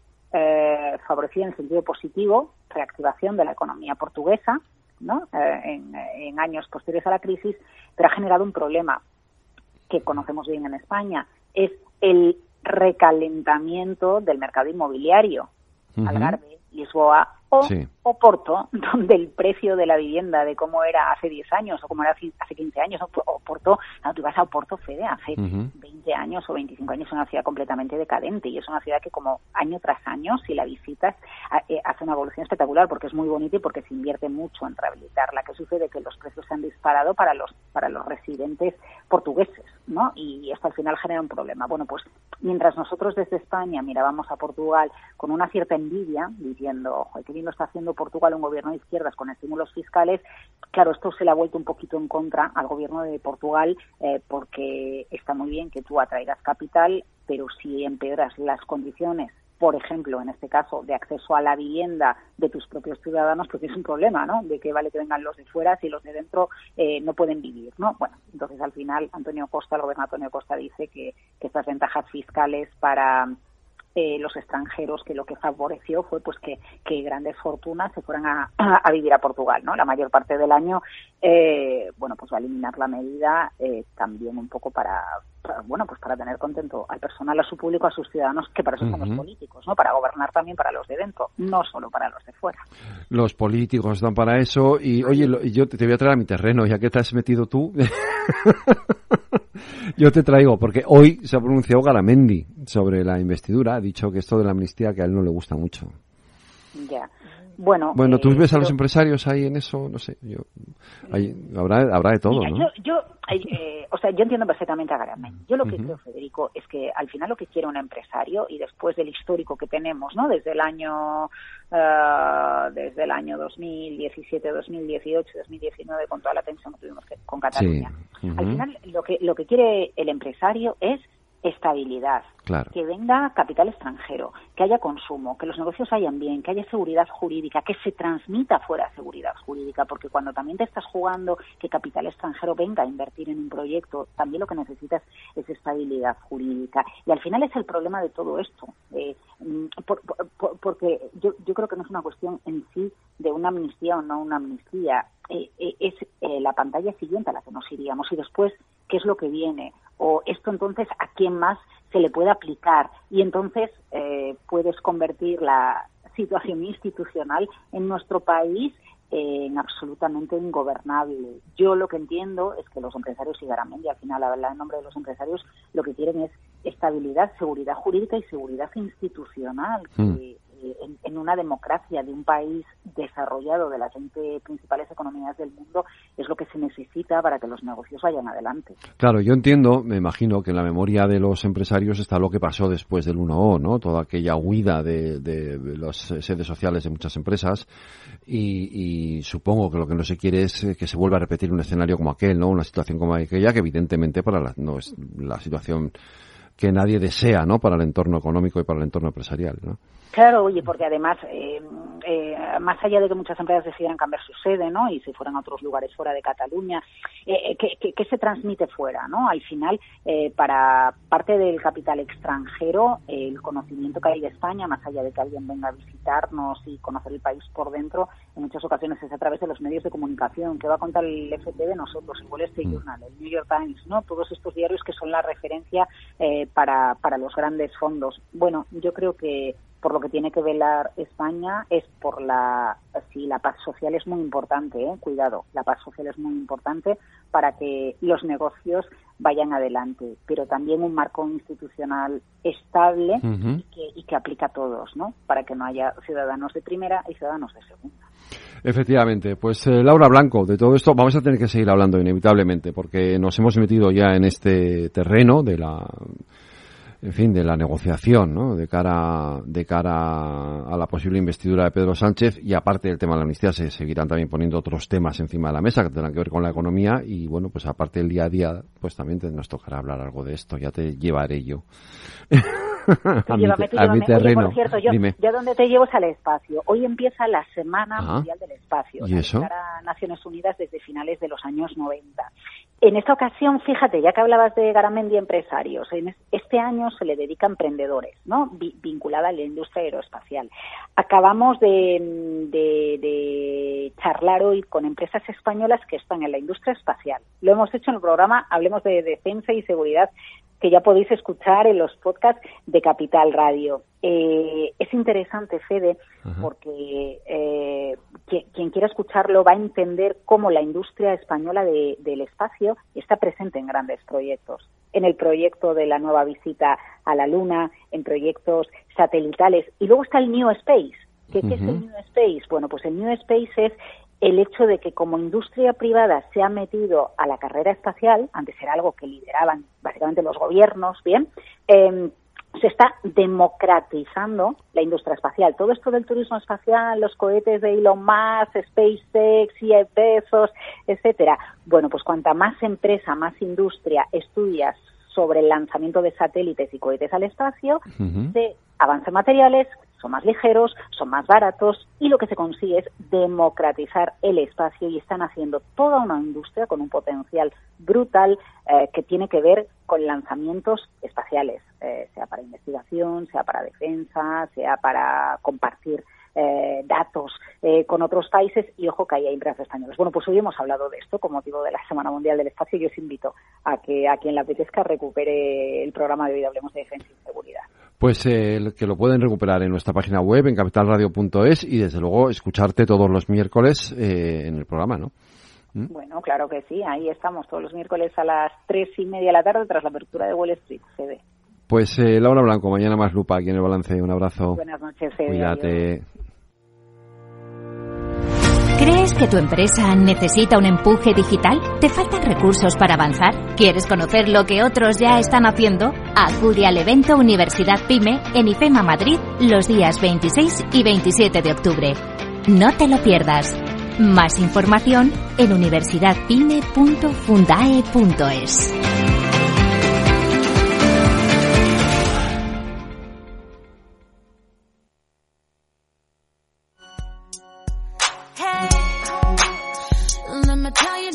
favorecido en sentido positivo reactivación de la economía portuguesa ¿no? en, en, años posteriores a la crisis, pero ha generado un problema que conocemos bien en España, es el recalentamiento del mercado inmobiliario. Algarve, Lisboa o, o, Porto, donde el precio de la vivienda de cómo era hace 10 años o cómo era hace 15 años, o, Porto, no, tú vas a Porto, Fede, hace 20 años o 25 años es una ciudad completamente decadente y es una ciudad que como año tras año, si la visitas, eh, hace una evolución espectacular porque es muy bonita y porque se invierte mucho en rehabilitarla. ¿Qué sucede? Que los precios se han disparado para los, para los residentes portugueses, ¿no? Y esto al final genera un problema. Bueno, pues mientras nosotros desde España mirábamos a Portugal con una cierta envidia, diciendo, ojo, qué bien lo está haciendo Portugal, un gobierno de izquierdas con estímulos fiscales, claro, esto se le ha vuelto un poquito en contra al gobierno de Portugal eh, porque está muy bien que tú atraigas capital, pero si empeoras las condiciones por ejemplo, en este caso, de acceso a la vivienda de tus propios ciudadanos, pues es un problema, ¿no? De que vale que vengan los de fuera si los de dentro eh, no pueden vivir, ¿no? Bueno, entonces al final Antonio Costa, el gobernador Antonio Costa dice que estas ventajas fiscales para eh, los extranjeros que lo que favoreció fue pues que, grandes fortunas se fueran a, vivir a Portugal no la mayor parte del año eh, bueno pues va a eliminar la medida eh, también un poco para, bueno pues para tener contento al personal a su público a sus ciudadanos que para eso son los políticos no para gobernar también para los de dentro no solo para los de fuera los políticos están para eso y oye yo te voy a traer a mi terreno ya que te has metido tú Yo te traigo, porque hoy se ha pronunciado Garamendi sobre la investidura. Ha dicho que esto de la amnistía que a él no le gusta mucho. Ya. Bueno, bueno, tú eh, ves a los empresarios ahí en eso, no sé, yo, hay- habrá, habrá de todo, Mira, ¿no? yo, yo, eh, o sea, yo entiendo perfectamente a Garamendi. Yo lo que creo, Federico, es que al final lo que quiere un empresario y después del histórico que tenemos, ¿no? Desde el año, eh, desde el año 2017, 2018, 2019, con toda la tensión que tuvimos que- con Cataluña. Sí. Al final, lo que lo que quiere el empresario es estabilidad, Claro. que venga capital extranjero, que haya consumo, que los negocios vayan bien, que haya seguridad jurídica, que se transmita fuera seguridad jurídica, porque cuando también te estás jugando que capital extranjero venga a invertir en un proyecto, también lo que necesitas es estabilidad jurídica. Y al final es el problema de todo esto, eh, por- por- por- porque yo, yo creo que no es una cuestión en sí de una amnistía o no una amnistía, eh, eh, es eh, la pantalla siguiente a la que nos iríamos y después qué es lo que viene o esto entonces a quién más se le puede aplicar y entonces eh, puedes convertir la situación institucional en nuestro país eh, en absolutamente ingobernable. Yo lo que entiendo es que los empresarios y Garamendi, al final habla en nombre de los empresarios, lo que quieren es estabilidad, seguridad jurídica y seguridad institucional. Que, eh, en, una democracia de un país desarrollado de las 20 principales economías del mundo es lo que se necesita para que los negocios vayan adelante. Claro, yo entiendo, me imagino que en la memoria de los empresarios está lo que pasó después del 1O, ¿no? Toda aquella huida de, de las sedes sociales de muchas empresas y, y supongo que lo que no se quiere es eh, que se vuelva a repetir un escenario como aquel, ¿no? Una situación como aquella que evidentemente para la, no es la situación que nadie desea, ¿no? Para el entorno económico y para el entorno empresarial, ¿no? Claro, oye, porque además, eh, eh, más allá de que muchas empresas decidieran cambiar su sede, ¿no? Y se fueran a otros lugares fuera de Cataluña, eh, ¿qué, qué, qué se transmite fuera, no? Al final, eh, para parte del capital extranjero, el conocimiento que hay de España, más allá de que alguien venga a visitarnos y conocer el país por dentro, en muchas ocasiones es a través de los medios de comunicación. ¿Qué va a contar el FT de nosotros? El Wall Street Journal, el New York Times, ¿no? Todos estos diarios que son la referencia eh, para, para los grandes fondos. Bueno, yo creo que por lo que tiene que velar España es por la sí la paz social es muy importante ¿eh? cuidado la paz social es muy importante para que los negocios vayan adelante pero también un marco institucional estable y, que, y que aplica a todos no para que no haya ciudadanos de primera y ciudadanos de segunda. Efectivamente, pues eh, Laura Blanco, de todo esto vamos a tener que seguir hablando inevitablemente porque nos hemos metido ya en este terreno de la en fin, de la negociación, ¿no? De cara, de cara a la posible investidura de Pedro Sánchez y aparte del tema de la amnistía se seguirán también poniendo otros temas encima de la mesa que tendrán que ver con la economía y bueno, pues aparte del día a día, pues también te- nos tocará hablar algo de esto, ya te llevaré yo. a, mi, Llévame, tú a mi llévame. Oye, terreno. por cierto, yo, Dime. yo donde te llevo es al espacio. Hoy empieza la Semana Ah. Mundial del Espacio. ¿Y eso? declara Naciones Unidas desde finales de los años 90. En esta ocasión, fíjate, ya que hablabas de Garamendi empresarios, en es- este año se le dedica a emprendedores, ¿no? Vi- vinculada a la industria aeroespacial. Acabamos de, de- de charlar hoy con empresas españolas que están en la industria espacial. Lo hemos hecho en el programa Hablemos de Defensa y Seguridad que ya podéis escuchar en los podcasts de Capital Radio. Eh, es interesante, Fede, porque eh, quien, quien quiera escucharlo va a entender cómo la industria española de- del espacio está presente en grandes proyectos. En el proyecto de la nueva visita a la Luna, en proyectos satelitales. Y luego está el New Space. ¿Qué, qué es el. New Space? Bueno, pues el New Space es el hecho de que como industria privada se ha metido a la carrera espacial, antes era algo que lideraban básicamente los gobiernos, ¿bien? Em, se está democratizando la industria espacial. Todo esto del turismo espacial, los cohetes de Elon Musk, SpaceX, Jeff Bezos, etcétera. Bueno, pues cuanta más empresa, más industria estudias sobre el lanzamiento de satélites y cohetes al espacio, se avanzan materiales, son más ligeros, son más baratos y lo que se consigue es democratizar el espacio y están haciendo toda una industria con un potencial brutal eh, que tiene que ver con lanzamientos espaciales, eh, sea para investigación, sea para defensa, sea para compartir eh, datos eh, con otros países y ojo que ahí hay empresas españolas. Bueno, pues hoy hemos hablado de esto con motivo de la Semana Mundial del Espacio y os invito a que a quien le apetezca recupere el programa de hoy de Hablemos de Defensa y Seguridad. Pues eh, que lo pueden recuperar en nuestra página web, en capitalradio.es y desde luego escucharte todos los miércoles eh, en el programa, ¿no? ¿Mm? Bueno, claro que sí, ahí estamos todos los miércoles a las tres y media de la tarde tras la apertura de Wall Street, CD. Pues eh, Laura Blanco, mañana más lupa aquí en el balance. Un abrazo. Buenas noches, Fede, Cuídate. ¿Sientes que tu empresa necesita un empuje digital? ¿Te faltan recursos para avanzar? ¿Quieres conocer lo que otros ya están haciendo? Acude al evento Universidad Pyme en IFEMA Madrid los días 26 y 27 de octubre. No te lo pierdas. Más información en universidadpyme.fundae.es.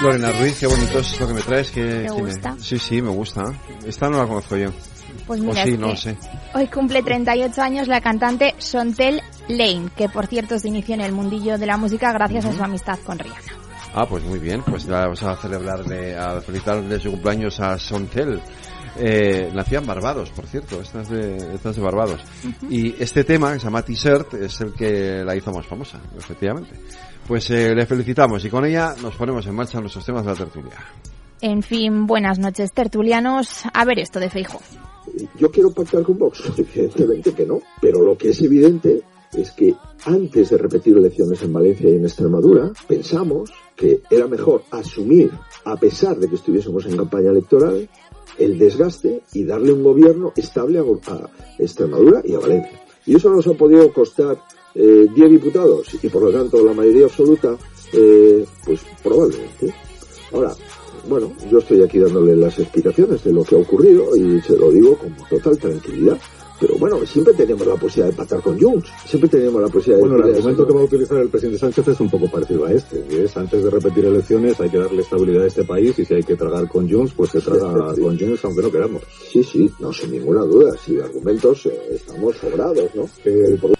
Lorena Ruiz, qué bonito es esto que me traes. Que, ¿Te gusta? Sí, sí, me gusta. Esta no la conozco yo. Pues mira, sí, no lo sé. hoy cumple 38 años la cantante Chantel Lane, que por cierto se inició en el mundillo de la música gracias a su amistad con Rihanna. Ah, pues muy bien, pues vamos a celebrarle, a felicitarle su cumpleaños a Sontel. Eh, nació en Barbados, por cierto, esta es de, esta es de Barbados. Y este tema, que se llama T-shirt, es el que la hizo más famosa, efectivamente. Pues eh, le felicitamos y con ella nos ponemos en marcha nuestros temas de la tertulia. En fin, buenas noches tertulianos. A ver esto de Feijo. Yo quiero pactar con Vox, evidentemente que no, pero lo que es evidente es que antes de repetir elecciones en Valencia y en Extremadura, pensamos que era mejor asumir, a pesar de que estuviésemos en campaña electoral, el desgaste y darle un gobierno estable a, a Extremadura y a Valencia. Y eso nos ha podido costar eh, 10 diputados y por lo tanto la mayoría absoluta, eh, pues probablemente. Ahora, bueno, yo estoy aquí dándole las explicaciones de lo que ha ocurrido y se lo digo con total tranquilidad. Pero bueno, siempre tenemos la posibilidad de pactar con Junts, siempre tenemos la posibilidad Bueno, de... el de- argumento que va a utilizar el presidente Sánchez es un poco parecido a este, que es antes de repetir elecciones hay que darle estabilidad a este país y si hay que tragar con Junts, pues se traga con Junts aunque no queramos. Sí, sí, no, sin ninguna duda, si de argumentos eh, estamos sobrados, ¿no? Eh, por-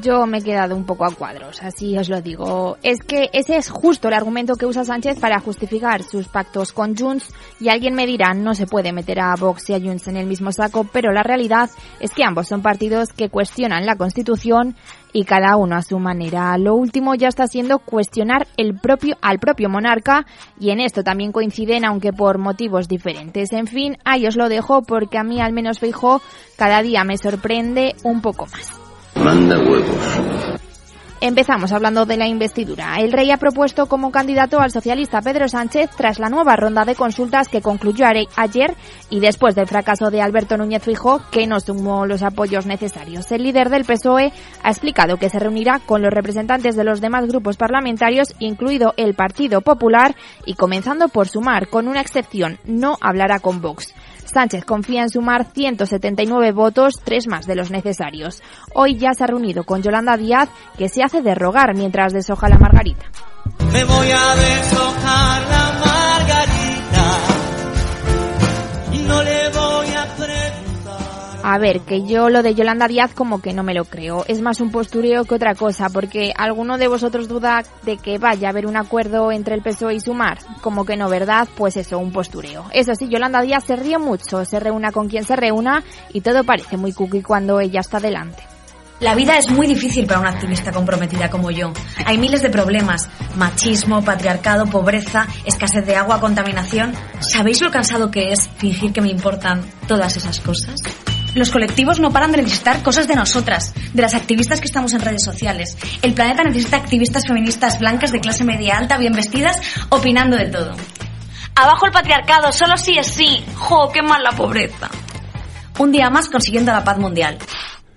Yo me he quedado un poco a cuadros, así os lo digo. Es que ese es justo el argumento que usa Sánchez para justificar sus pactos con Junts y alguien me dirá no se puede meter a Vox y a Junts en el mismo saco, pero la realidad es que ambos son partidos que cuestionan la Constitución y cada uno a su manera. Lo último ya está siendo cuestionar el propio al propio monarca y en esto también coinciden aunque por motivos diferentes. En fin, ahí os lo dejo porque a mí al menos Feijóo cada día me sorprende un poco más. Manda huevos. Empezamos hablando de la investidura. El rey ha propuesto como candidato al socialista Pedro Sánchez tras la nueva ronda de consultas que concluyó ayer y después del fracaso de Alberto Núñez Fijó, que no sumó los apoyos necesarios. El líder del PSOE ha explicado que se reunirá con los representantes de los demás grupos parlamentarios, incluido el Partido Popular, y comenzando por sumar, con una excepción, no hablará con Vox. Sánchez confía en sumar 179 votos, tres más de los necesarios. Hoy ya se ha reunido con Yolanda Díaz, que se hace de rogar mientras deshoja la margarita. Me voy a deshojar la A ver, que yo lo de Yolanda Díaz como que no me lo creo. Es más un postureo que otra cosa, porque ¿alguno de vosotros duda de que vaya a haber un acuerdo entre el PSOE y Sumar? Como que no, ¿verdad? Pues eso, un postureo. Eso sí, Yolanda Díaz se ríe mucho, se reúna con quien se reúna y todo parece muy cookie cuando ella está delante. La vida es muy difícil para una activista comprometida como yo. Hay miles de problemas. Machismo, patriarcado, pobreza, escasez de agua, contaminación. ¿Sabéis lo cansado que es fingir que me importan todas esas cosas? Los colectivos no paran de necesitar cosas de nosotras, de las activistas que estamos en redes sociales. El planeta necesita activistas feministas blancas de clase media alta, bien vestidas, opinando de todo. Abajo el patriarcado, solo sí es sí. ¡Jo, qué mal la pobreza! Un día más consiguiendo la paz mundial.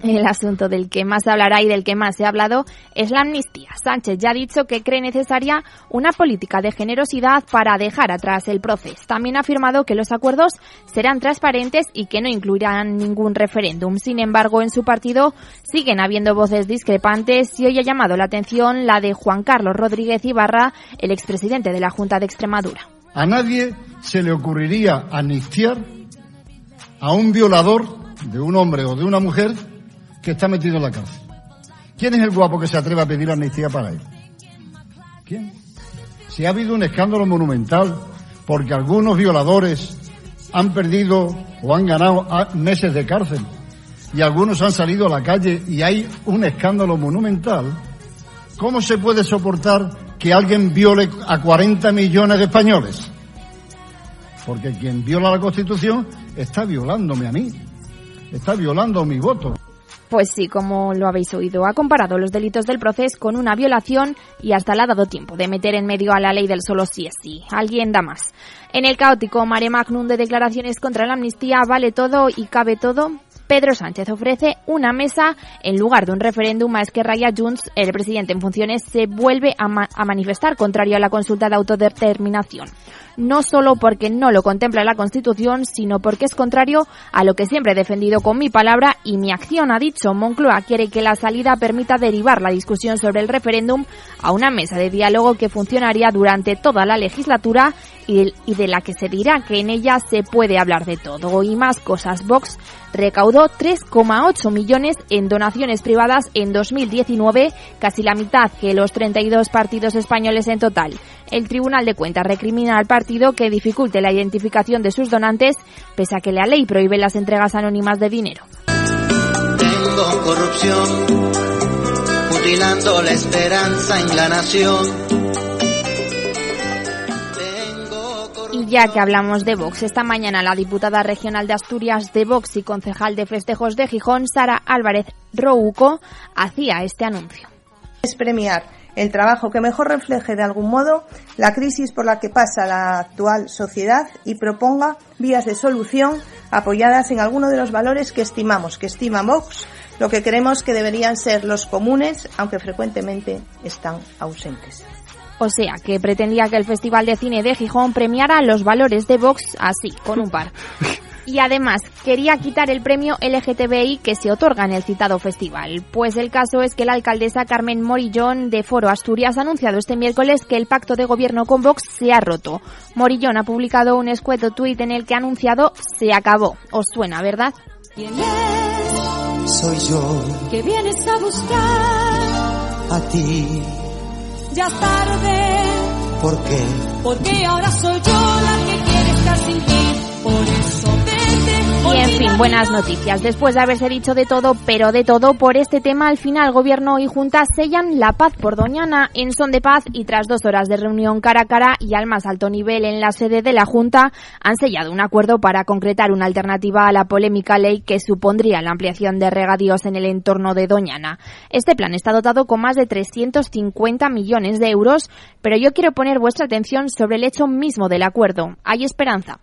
El asunto del que más hablará y del que más se ha hablado es la amnistía. Sánchez ya ha dicho que cree necesaria una política de generosidad para dejar atrás el proceso. También ha afirmado que los acuerdos serán transparentes y que no incluirán ningún referéndum. Sin embargo, en su partido siguen habiendo voces discrepantes y hoy ha llamado la atención la de Juan Carlos Rodríguez Ibarra, el expresidente de la Junta de Extremadura. A nadie se le ocurriría amnistiar a un violador de un hombre o de una mujer que está metido en la cárcel. ¿Quién es el guapo que se atreve a pedir amnistía para él? ¿Quién? Si ha habido un escándalo monumental porque algunos violadores han perdido o han ganado meses de cárcel y algunos han salido a la calle y hay un escándalo monumental, ¿cómo se puede soportar que alguien viole a 40 millones de españoles? Porque quien viola la Constitución está violándome a mí, está violando mi voto. Pues sí, como lo habéis oído, ha comparado los delitos del proceso con una violación y hasta le ha dado tiempo de meter en medio a la ley del solo sí es sí. Alguien da más. En el caótico mare magnum de declaraciones contra la amnistía vale todo y cabe todo, Pedro Sánchez ofrece una mesa en lugar de un referéndum a Esquerra y a Junts, el presidente en funciones se vuelve a, a manifestar contrario a la consulta de autodeterminación no solo porque no lo contempla la Constitución, sino porque es contrario a lo que siempre he defendido con mi palabra y mi acción, ha dicho. Moncloa quiere que la salida permita derivar la discusión sobre el referéndum a una mesa de diálogo que funcionaría durante toda la legislatura y, de la que se dirá que en ella se puede hablar de todo y más cosas. Vox recaudó 3,8 millones en donaciones privadas en 2019, casi la mitad que los 32 partidos españoles en total. El Tribunal de Cuentas recrimina al partido que dificulte la identificación de sus donantes, pese a que la ley prohíbe las entregas anónimas de dinero. Tengo corrupción, mutilando la esperanza en la nación Y ya que hablamos de Vox, esta mañana la diputada regional de Asturias de Vox y concejal de festejos de Gijón, Sara Álvarez Rouco, hacía este anuncio. Es premiar el trabajo que mejor refleje de algún modo la crisis por la que pasa la actual sociedad y proponga vías de solución apoyadas en alguno de los valores que estimamos, que estima Vox, lo que creemos que deberían ser los comunes, aunque frecuentemente están ausentes. O sea, que pretendía que el Festival de Cine de Gijón premiara los valores de Vox así, con un par. Y además, quería quitar el premio LGTBI que se otorga en el citado festival. Pues el caso es que la alcaldesa Carmen Morillón de Foro Asturias ha anunciado este miércoles que el pacto de gobierno con Vox se ha roto. Morillón ha publicado un escueto tuit en el que ha anunciado se acabó. Os suena, ¿verdad? ¿Quién es? Soy yo. Que vienes a buscar a ti ya tarde. ¿Por qué? Porque ahora soy yo la que quiere estar sin ti. Por eso y en fin, buenas noticias. Después de haberse dicho de todo, pero de todo, por este tema, al final Gobierno y Junta sellan la paz por Doñana en son de paz y tras dos horas de reunión cara a cara y al más alto nivel en la sede de la Junta, han sellado un acuerdo para concretar una alternativa a la polémica ley que supondría la ampliación de regadíos en el entorno de Doñana. Este plan está dotado con más de 350 millones de euros, pero yo quiero poner vuestra atención sobre el hecho mismo del acuerdo. Hay esperanza.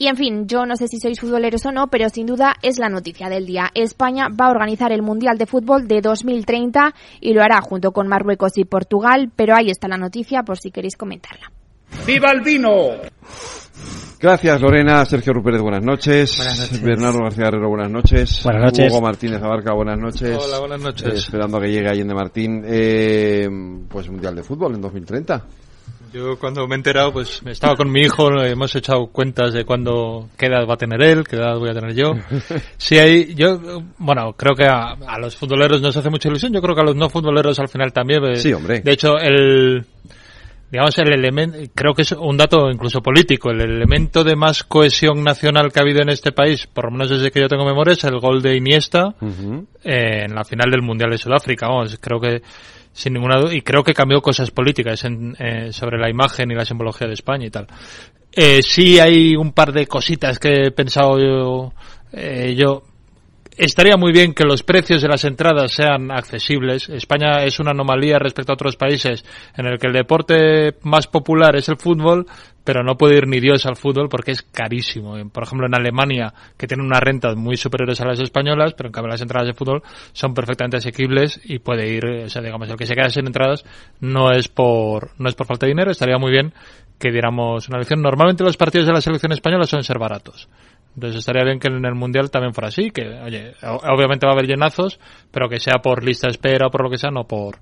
Y en fin, yo no sé si sois futboleros o no, pero sin duda es la noticia del día. España va a organizar el Mundial de Fútbol de 2030 y lo hará junto con Marruecos y Portugal, pero ahí está la noticia por si queréis comentarla. ¡Viva el vino! Gracias Lorena, Sergio Rupérez, buenas noches. Buenas noches. Bernardo García Herrero, buenas noches. Buenas noches. Hugo Martínez Abarca, buenas noches. Hola, buenas noches. Eh, esperando a que llegue Allende Martín. Eh, pues Mundial de Fútbol en 2030. Yo cuando me he enterado, pues estaba con mi hijo, hemos echado cuentas de cuándo, qué edad va a tener él, qué edad voy a tener yo. Sí, hay, yo, bueno, creo que a, a los futboleros nos hace mucha ilusión, yo creo que a los no futboleros al final también. eh, Sí, hombre. De hecho, el, digamos, el elemento, creo que es un dato incluso político, el elemento de más cohesión nacional que ha habido en este país, por lo menos desde que yo tengo memoria, es el gol de Iniesta eh, en la final del Mundial de Sudáfrica. Vamos, creo que sin ninguna duda, y creo que cambió cosas políticas en, eh, sobre la imagen y la simbología de España y tal. Eh, sí hay un par de cositas que he pensado yo, eh, yo estaría muy bien que los precios de las entradas sean accesibles. España es una anomalía respecto a otros países en el que el deporte más popular es el fútbol, pero no puede ir ni Dios al fútbol porque es carísimo. Por ejemplo, en Alemania, que tiene unas rentas muy superiores a las españolas, pero en cambio las entradas de fútbol son perfectamente asequibles y puede ir, o sea, digamos, el que se queda sin entradas no es por, no es por falta de dinero, estaría muy bien que diéramos una lección. Normalmente los partidos de la selección española suelen ser baratos. Entonces estaría bien que en el Mundial también fuera así, que, oye, obviamente va a haber llenazos, pero que sea por lista de espera o por lo que sea, no por,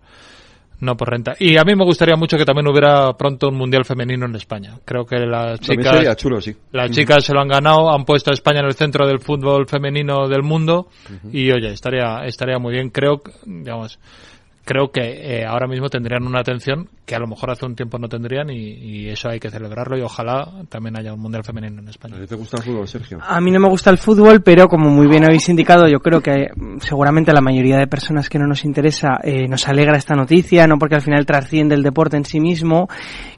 no por renta. Y a mí me gustaría mucho que también hubiera pronto un Mundial femenino en España. Creo que las chicas, sería chulo, sí. las chicas se lo han ganado, han puesto a España en el centro del fútbol femenino del mundo y oye, estaría, estaría muy bien. Creo, digamos, creo que eh, ahora mismo tendrían una atención que a lo mejor hace un tiempo no tendrían y, y eso hay que celebrarlo y ojalá también haya un mundial femenino en España. ¿A ti te gusta el fútbol, Sergio? A mí no me gusta el fútbol, pero como muy bien habéis indicado, yo creo que seguramente a la mayoría de personas que no nos interesa eh, nos alegra esta noticia, no porque al final trasciende el deporte en sí mismo.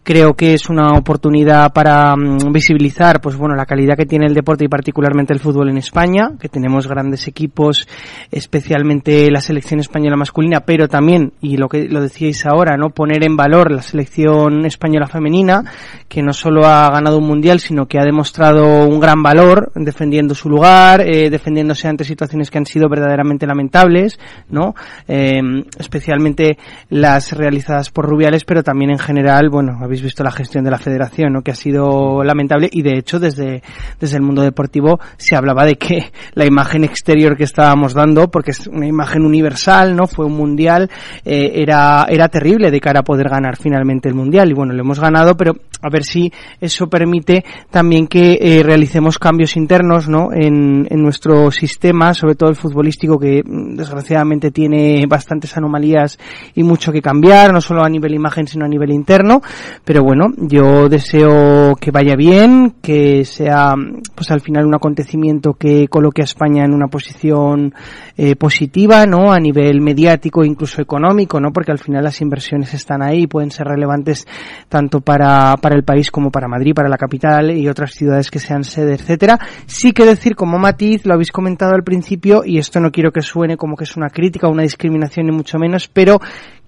Creo que es una oportunidad para mm, visibilizar, pues bueno, la calidad que tiene el deporte y particularmente el fútbol en España, que tenemos grandes equipos, especialmente la selección española masculina, pero también, y lo que lo decíais ahora, no poner en valor la selección española femenina, que no solo ha ganado un mundial, sino que ha demostrado un gran valor defendiendo su lugar, eh, defendiéndose ante situaciones que han sido verdaderamente lamentables, ¿no? Eh, especialmente las realizadas por Rubiales, pero también en general, bueno, habéis visto la gestión de la federación, ¿no? Que ha sido lamentable y de hecho desde, desde el mundo deportivo se hablaba de que la imagen exterior que estábamos dando, porque es una imagen universal, ¿no? Fue un mundial, eh, era, era terrible de cara a poder ganar finalmente el mundial y bueno, lo hemos ganado, pero a ver si eso permite también que eh, realicemos cambios internos, ¿no? En, en nuestro sistema, sobre todo el futbolístico que mm, desgraciadamente tiene bastantes anomalías y mucho que cambiar, no solo a nivel imagen sino a nivel interno, pero bueno, yo deseo que vaya bien, que sea pues al final un acontecimiento que coloque a España en una posición eh, positiva, ¿no? A nivel mediático, incluso económico, ¿no? Porque al final las inversiones están ahí pueden ser relevantes tanto para, para el país como para Madrid, para la capital y otras ciudades que sean sede, etcétera. Sí que decir como matiz, lo habéis comentado al principio, y esto no quiero que suene como que es una crítica o una discriminación ni mucho menos, pero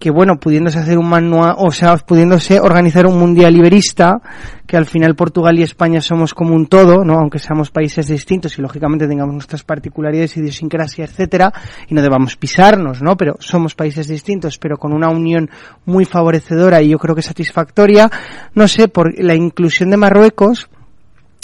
que bueno, pudiéndose hacer un manual, o sea, pudiéndose organizar un mundial iberista, que al final Portugal y España somos como un todo, ¿no? Aunque seamos países distintos y lógicamente tengamos nuestras particularidades, idiosincrasia, etcétera, y no debamos pisarnos, ¿no? Pero somos países distintos, pero con una unión muy favorecedora y yo creo que satisfactoria, no sé, por la inclusión de Marruecos,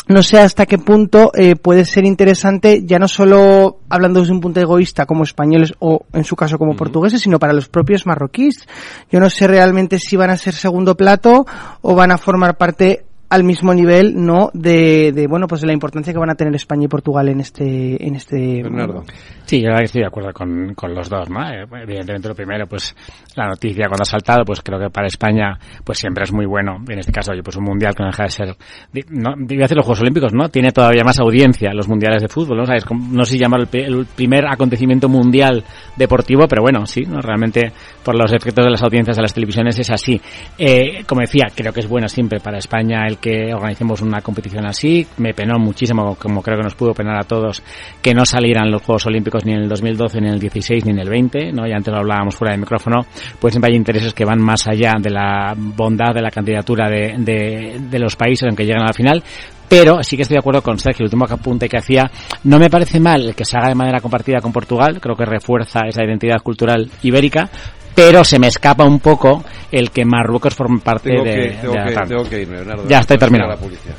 no sé hasta qué punto eh, puede ser interesante, ya no solo hablando desde un punto egoísta como españoles o en su caso como portugueses, sino para los propios marroquíes. Yo no sé realmente si van a ser segundo plato o van a formar parte al mismo nivel, ¿no? De, de, bueno, pues de la importancia que van a tener España y Portugal en este, en este. Bernardo. Sí, yo estoy de acuerdo con, con los dos, ¿no? Eh, Evidentemente lo primero, pues la noticia cuando ha saltado, pues creo que para España, pues siempre es muy bueno. En este caso, oye, pues un mundial que no deja de ser, di- no, digo decir los Juegos Olímpicos, ¿no? Tiene todavía más audiencia los mundiales de fútbol, ¿no? ¿Sabes? Como- No sé si llamar el, el primer acontecimiento mundial deportivo, pero bueno, sí, ¿no? Realmente por los efectos de las audiencias de las televisiones es así. Eh, como decía, creo que es bueno siempre para España el que organicemos una competición así. Me penó muchísimo, como creo que nos pudo penar a todos, que no salieran los Juegos Olímpicos ni en el 2012, ni en el 16, ni en el 20, ¿no? Ya antes lo hablábamos fuera del micrófono, pues siempre hay intereses que van más allá de la bondad de la candidatura de, de, de los países en que llegan a la final. Pero sí que estoy de acuerdo con Sergio, el último apunte que hacía. No me parece mal que se haga de manera compartida con Portugal, creo que refuerza esa identidad cultural ibérica, pero se me escapa un poco el que Marruecos forme parte Tengo de, que, tengo de la que, TAN. tengo que irme, Bernardo. Ya estoy terminado. la publicidad.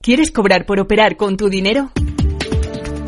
¿Quieres cobrar por operar con tu dinero?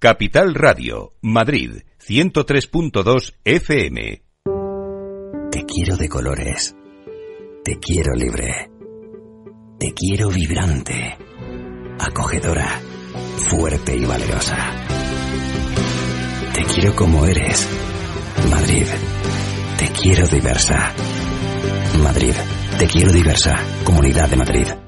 Capital Radio, Madrid, 103.2 FM. Te quiero de colores. Te quiero libre. Te quiero vibrante. Acogedora. Fuerte y valerosa. Te quiero como eres. Madrid. Te quiero diversa. Madrid. Te quiero diversa. Comunidad de Madrid.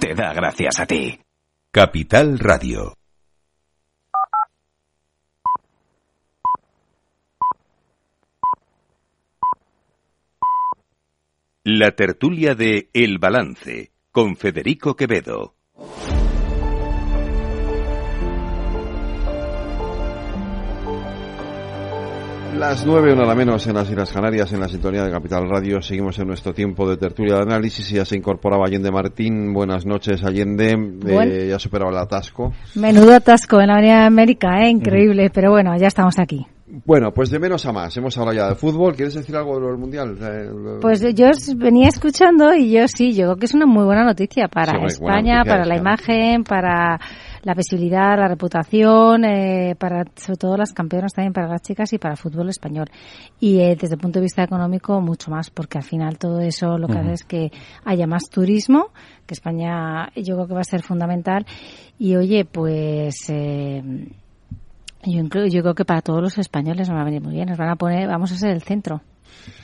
te da gracias a ti. Capital Radio. La tertulia de El Balance con Federico Quevedo. Las nueve, una la menos en las Islas Canarias, en la sintonía de Capital Radio. Seguimos en nuestro tiempo de tertulia de análisis y ya se incorporaba Allende Martín. Buenas noches, Allende. Eh, ya superaba el atasco. Menudo atasco en la Avenida de América, ¿eh? increíble, pero bueno, ya estamos aquí. Bueno, pues de menos a más. Hemos hablado ya de fútbol. ¿Quieres decir algo del Mundial? Eh, pues yo venía escuchando y yo sí, yo creo que es una muy buena noticia para España, para la imagen, para la visibilidad, la reputación, eh, para sobre todo las campeonas también para las chicas y para el fútbol español. Y eh, desde el punto de vista económico mucho más, porque al final todo eso lo que hace es que haya más turismo, que España yo creo que va a ser fundamental. Y oye, pues eh, yo, yo creo que para todos los españoles nos va a venir muy bien, nos van a poner, vamos a ser el centro.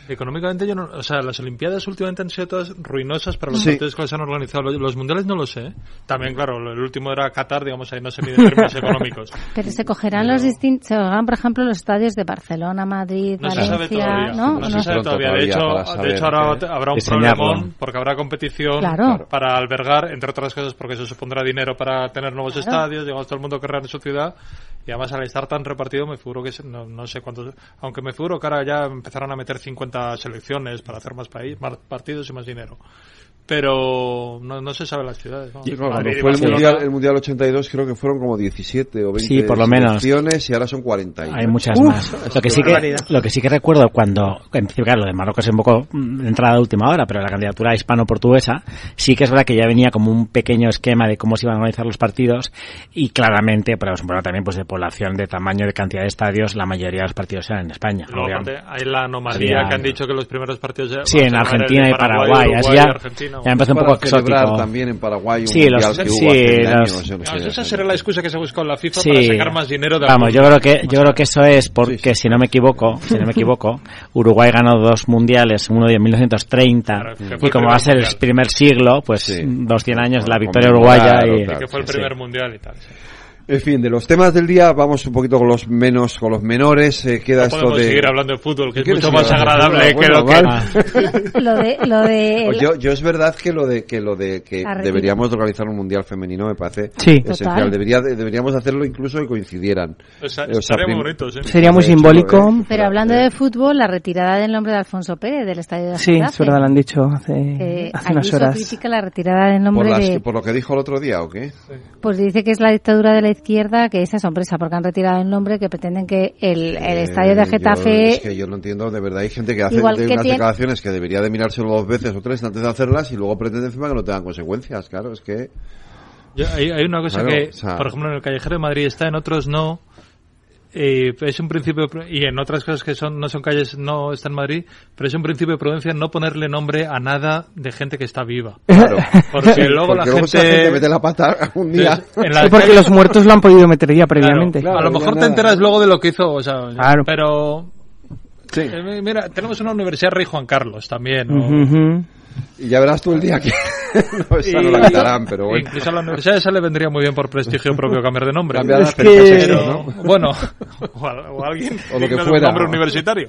Económicamente, yo no, o sea, las Olimpiadas últimamente han sido todas ruinosas para los partidos que se han organizado. Los, mundiales no lo sé. También, claro, el último era Qatar, digamos, ahí no se miden términos económicos. Pero se cogerán los distintos, se cogerán, por ejemplo, los estadios de Barcelona, Madrid, no Valencia, se sabe todavía. ¿no? No, se sabe todavía. De hecho, de hecho ahora habrá un problemón porque habrá competición para albergar, entre otras cosas, porque eso supondrá dinero para tener nuevos estadios, digamos, todo el mundo querrá en su ciudad. Y además, al estar tan repartido, me figuro que no, no sé cuántos, aunque me figuro que ahora ya empezaron a meter 50 selecciones para hacer más, país, más partidos y más dinero pero no, no, se sabe las ciudades. ¿no? cuando fue el mundial, el mundial 82 creo que fueron como 17 o 20 sí, por lo menos. y ahora son 40. Hay muchas más. Lo que, sí que, lo que sí que recuerdo cuando, claro, lo de Marruecos es un poco de entrada de última hora, pero la candidatura hispano-portuguesa sí que es verdad que ya venía como un pequeño esquema de cómo se iban a organizar los partidos y claramente, pero es un problema también pues de población, de tamaño, de cantidad de estadios, la mayoría de los partidos eran en España. hay la anomalía que han dicho que los primeros partidos... Sí, en Argentina y Paraguay. Uruguay, ya empezó un poco exótico. también en Paraguay un sí, los, que sí, hubo esa será la excusa que se buscó en la FIFA para sacar más dinero de Vamos, yo creo que yo creo que eso es porque si no me equivoco, si no me equivoco, Uruguay ganó dos mundiales, uno en 1930 y como va a ser el primer siglo, pues dos cien años la victoria uruguaya y que fue el primer mundial y tal. En fin, de los temas del día vamos un poquito con los menos, con los menores. Eh, queda no esto de. seguir hablando de fútbol, que es mucho más agradable que lo que. lo de, lo de. Pues yo, yo es verdad que lo de que lo de que deberíamos organizar un mundial femenino me parece sí. esencial. Debería, deberíamos hacerlo incluso que coincidieran. sería muy bonito, ¿sí? Sería muy simbólico. ¿eh? Pero hablando de fútbol, la retirada del nombre de Alfonso Pérez del estadio de Sí, es verdad, lo han dicho hace, hace unas horas. crítica la retirada del nombre por, de... por lo que dijo el otro día, ¿o qué? Pues dice que es la dictadura de la izquierda, que esa sorpresa porque han retirado el nombre, que pretenden que el, el estadio de Getafe... es que yo no entiendo, de verdad, hay gente que hace unas declaraciones que debería de mirárselo dos veces o tres antes de hacerlas y luego pretende encima que no tengan consecuencias, claro, es que... hay, hay, una cosa que, por ejemplo, en el Callejero de Madrid está, en otros no eh, es un principio y en otras cosas que son no son calles no está en Madrid pero es un principio de prudencia no ponerle nombre a nada de gente que está viva claro. porque luego la gente... mete la pata un día porque los muertos lo han podido meter ya previamente a lo mejor te enteras luego de lo que hizo o sea, pero sí. Eh, mira tenemos una universidad Rey Juan Carlos también ¿no? Y ya verás tú el día que no, esa no la quitarán, pero bueno. Incluso a la universidad esa le vendría muy bien por prestigio propio cambiar de nombre. Cambiar es que... ¿no? Bueno, o, a, o alguien o lo que fuera. nombre universitario.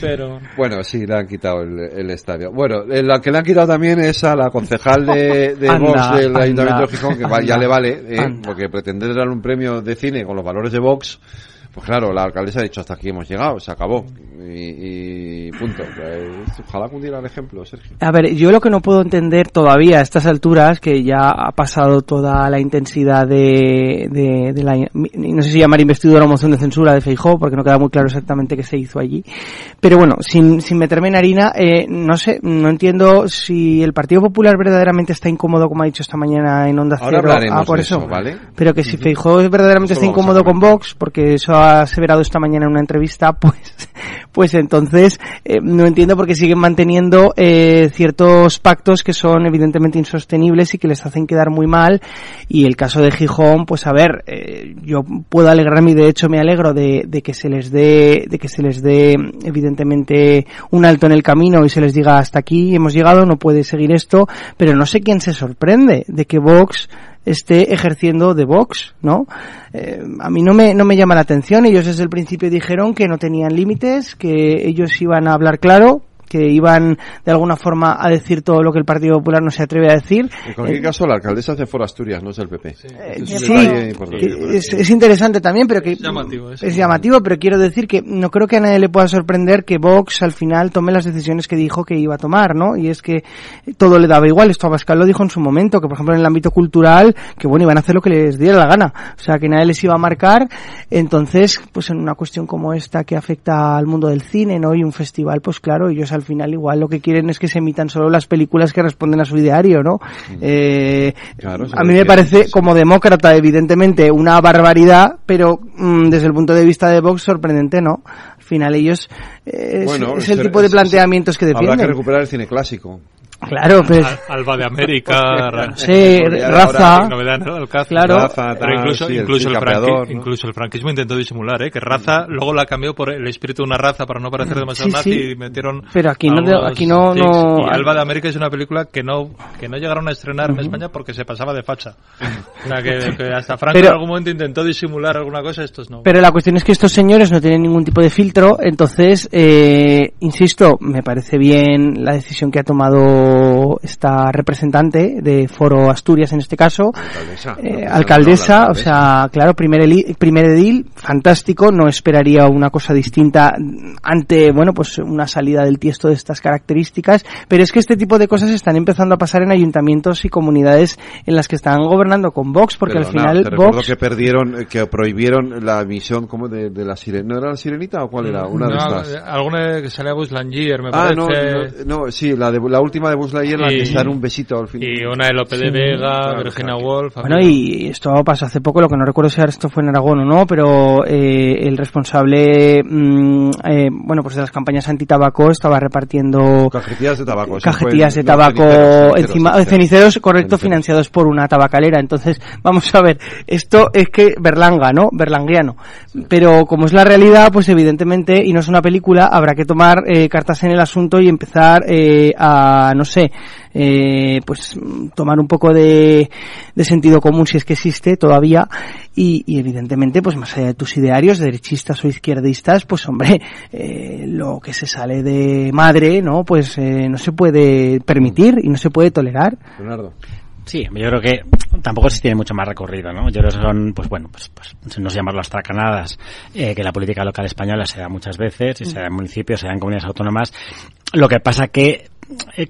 pero bueno sí le han quitado el, el estadio bueno eh, la que le han quitado también es a la concejal de, de anda, Vox del anda. Ayuntamiento de Gijón que ya le vale eh, porque pretender dar un premio de cine con los valores de Vox Pues claro, la alcaldesa ha dicho hasta aquí hemos llegado, se acabó. Y, punto. Pues, ojalá cundiera el ejemplo, Sergio. A ver, yo lo que no puedo entender todavía a estas alturas, que ya ha pasado toda la intensidad de, de, la, no sé si llamar investidura o moción de censura de Feijó, porque no queda muy claro exactamente qué se hizo allí. Pero bueno, sin, sin meterme en harina, eh, no sé, no entiendo si el Partido Popular verdaderamente está incómodo, como ha dicho esta mañana en Onda Ahora Cero. hablaremos Ah, por de eso. eso, ¿vale? Pero que si Feijó verdaderamente está incómodo con Vox, porque eso ha aseverado esta mañana en una entrevista, pues, pues entonces eh, no entiendo por qué siguen manteniendo eh, ciertos pactos que son evidentemente insostenibles y que les hacen quedar muy mal. Y el caso de Gijón, pues a ver, eh, yo puedo alegrarme y de hecho me alegro de, de que se les dé, de que se les dé evidentemente un alto en el camino y se les diga hasta aquí hemos llegado, no puede seguir esto, pero no sé quién se sorprende de que Vox esté ejerciendo de Vox, ¿no? Eh, a mí no me, no me llama la atención. Ellos desde el principio dijeron que no tenían límites, que ellos iban a hablar claro, que iban de alguna forma a decir todo lo que el Partido Popular no se atreve a decir. En cualquier Eh, caso, la alcaldesa hace fuera Asturias, no es el PP. Este es un Sí, detalle importante. que es, es interesante también, pero que Es llamativo, es es llamativo, pero quiero decir que no creo que a nadie le pueda sorprender que Vox al final tome las decisiones que dijo que iba a tomar, ¿no? Y es que todo le daba igual. Esto Abascal lo dijo en su momento, que por ejemplo en el ámbito cultural, que bueno, iban a hacer lo que les diera la gana. O sea, que nadie les iba a marcar. Entonces, pues en una cuestión como esta que afecta al mundo del cine, ¿no? Y un festival, pues claro, ellos al final igual lo que quieren es que se emitan solo las películas que responden a su ideario, ¿no? Eh, Claro, a mí me parece, como demócrata, evidentemente, una barbaridad, pero mm, desde el punto de vista de Vox, sorprendente, ¿no? Al final ellos, eh, es, Bueno, es el tipo de planteamientos que Habrá que defienden. recuperar el cine clásico. Claro, pero... Al- Alba de América, Sí, raza. novedad, ¿no? Alcázar. Claro. Raza, Pero tal, incluso, sí, el incluso, el Cid franqui- Campeador, ¿no? incluso el franquismo intentó disimular, ¿eh? Que raza, luego la cambió por el espíritu de una raza para no parecer demasiado Sí, nazi sí. y metieron. Pero aquí no- aquí no- no- Y Alba de América es una película que no, que no llegaron a estrenar en España porque se pasaba de facha. O sea, que, que hasta Franco Pero- en algún momento intentó disimular alguna cosa, estos no. Pero la cuestión es que estos señores no tienen ningún tipo de filtro, entonces, eh, insisto, me parece bien la decisión que ha tomado esta representante de Foro Asturias en este caso, Alcaldesa. Eh, alcaldesa, no, o sea, claro, primer, eli- primer edil, fantástico, no esperaría una cosa distinta ante, bueno, pues una salida del tiesto de estas características, pero es que este tipo de cosas están empezando a pasar en ayuntamientos y comunidades en las que están gobernando con Vox, porque al final te Vox... que perdieron, que prohibieron la emisión como de, de la sirenita. ¿No era la sirenita o cuál era? Una de estas. Alguna que salía Buzz Lightyear, me Ah, no, parece. no, no, sí, la, de, la última de Buzz Lightyear, la Y- que se dan un besito al final. Y una de Lope de Sí. Vega, Claro, Virginia claro. Woolf. Bueno, y esto pasó hace poco, lo que no recuerdo si ahora esto fue en Aragón o no, pero eh, el responsable, mm, eh, bueno, pues de las campañas antitabaco estaba repartiendo Cajetillas de tabaco. cajetillas de tabaco ceniceros, ceniceros, encima, ceniceros. ceniceros, correcto, Ceniceros. financiados por una tabacalera. Entonces, vamos a ver, esto es que Berlanga, ¿no? Berlanguiano. Pero como es la realidad, pues evidentemente, y no es una película, habrá que tomar eh, cartas en el asunto y empezar eh, a, no sé, eh, pues tomar un poco de, de sentido común si es que existe todavía y, y evidentemente pues más allá de tus idearios derechistas o izquierdistas pues hombre eh, lo que se sale de madre no pues eh, no se puede permitir y no se puede tolerar Leonardo. Sí, yo creo que tampoco se tiene mucho más recorrido, ¿no? Yo creo que son, pues bueno, pues, pues no se llaman las tracanadas, eh, que la política local española se da muchas veces, y se da en municipios, se da en comunidades autónomas. Lo que pasa que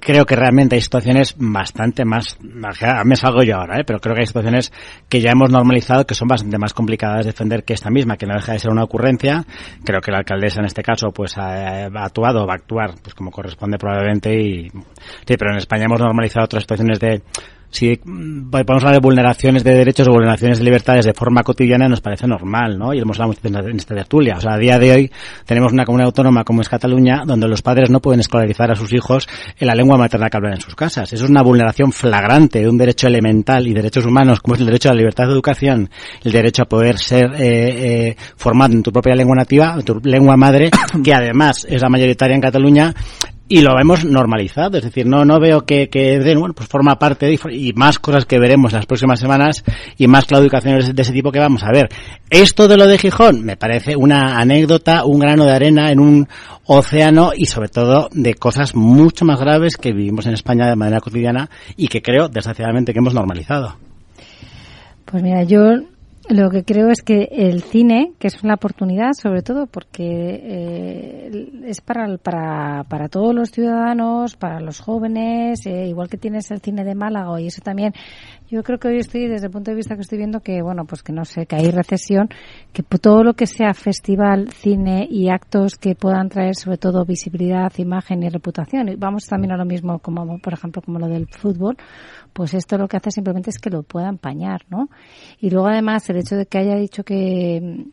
creo que realmente hay situaciones bastante más, me salgo yo ahora, ¿eh? pero creo que hay situaciones que ya hemos normalizado que son bastante más complicadas de defender que esta misma, que no deja de ser una ocurrencia. Creo que la alcaldesa en este caso pues ha, ha actuado va a actuar pues como corresponde probablemente y sí, pero en España hemos normalizado otras situaciones de si mm, podemos hablar de vulneraciones de derechos o vulneraciones de libertades de forma cotidiana nos parece normal, ¿no? Y lo hemos hablado en esta tertulia. O sea, a día de hoy tenemos una comunidad autónoma como es Cataluña donde los padres no pueden escolarizar a sus hijos en la lengua materna que hablan en sus casas. Eso es una vulneración flagrante de un derecho elemental y derechos humanos como es el derecho a la libertad de educación, el derecho a poder ser eh, eh, formado en tu propia lengua nativa, en tu lengua madre, que además es la mayoritaria en Cataluña y lo hemos normalizado, es decir, no no veo que, que bueno, pues forma parte de, y más cosas que veremos en las próximas semanas y más claudicaciones de ese tipo que vamos a ver. Esto de lo de Gijón me parece una anécdota, un grano de arena en un océano y sobre todo de cosas mucho más graves que vivimos en España de manera cotidiana y que creo desgraciadamente que hemos normalizado. Pues mira, yo lo que creo es que el cine, que es una oportunidad sobre todo porque eh, es para, para, para todos los ciudadanos, para los jóvenes, eh, igual que tienes el cine de Málaga y eso también, yo creo que hoy estoy desde el punto de vista que estoy viendo que, bueno, pues que no sé, que hay recesión, que todo lo que sea festival, cine y actos que puedan traer sobre todo visibilidad, imagen y reputación, y vamos también a lo mismo como, por ejemplo, como lo del fútbol, pues esto lo que hace simplemente es que lo pueda empañar, ¿no? Y luego además el hecho de que haya dicho que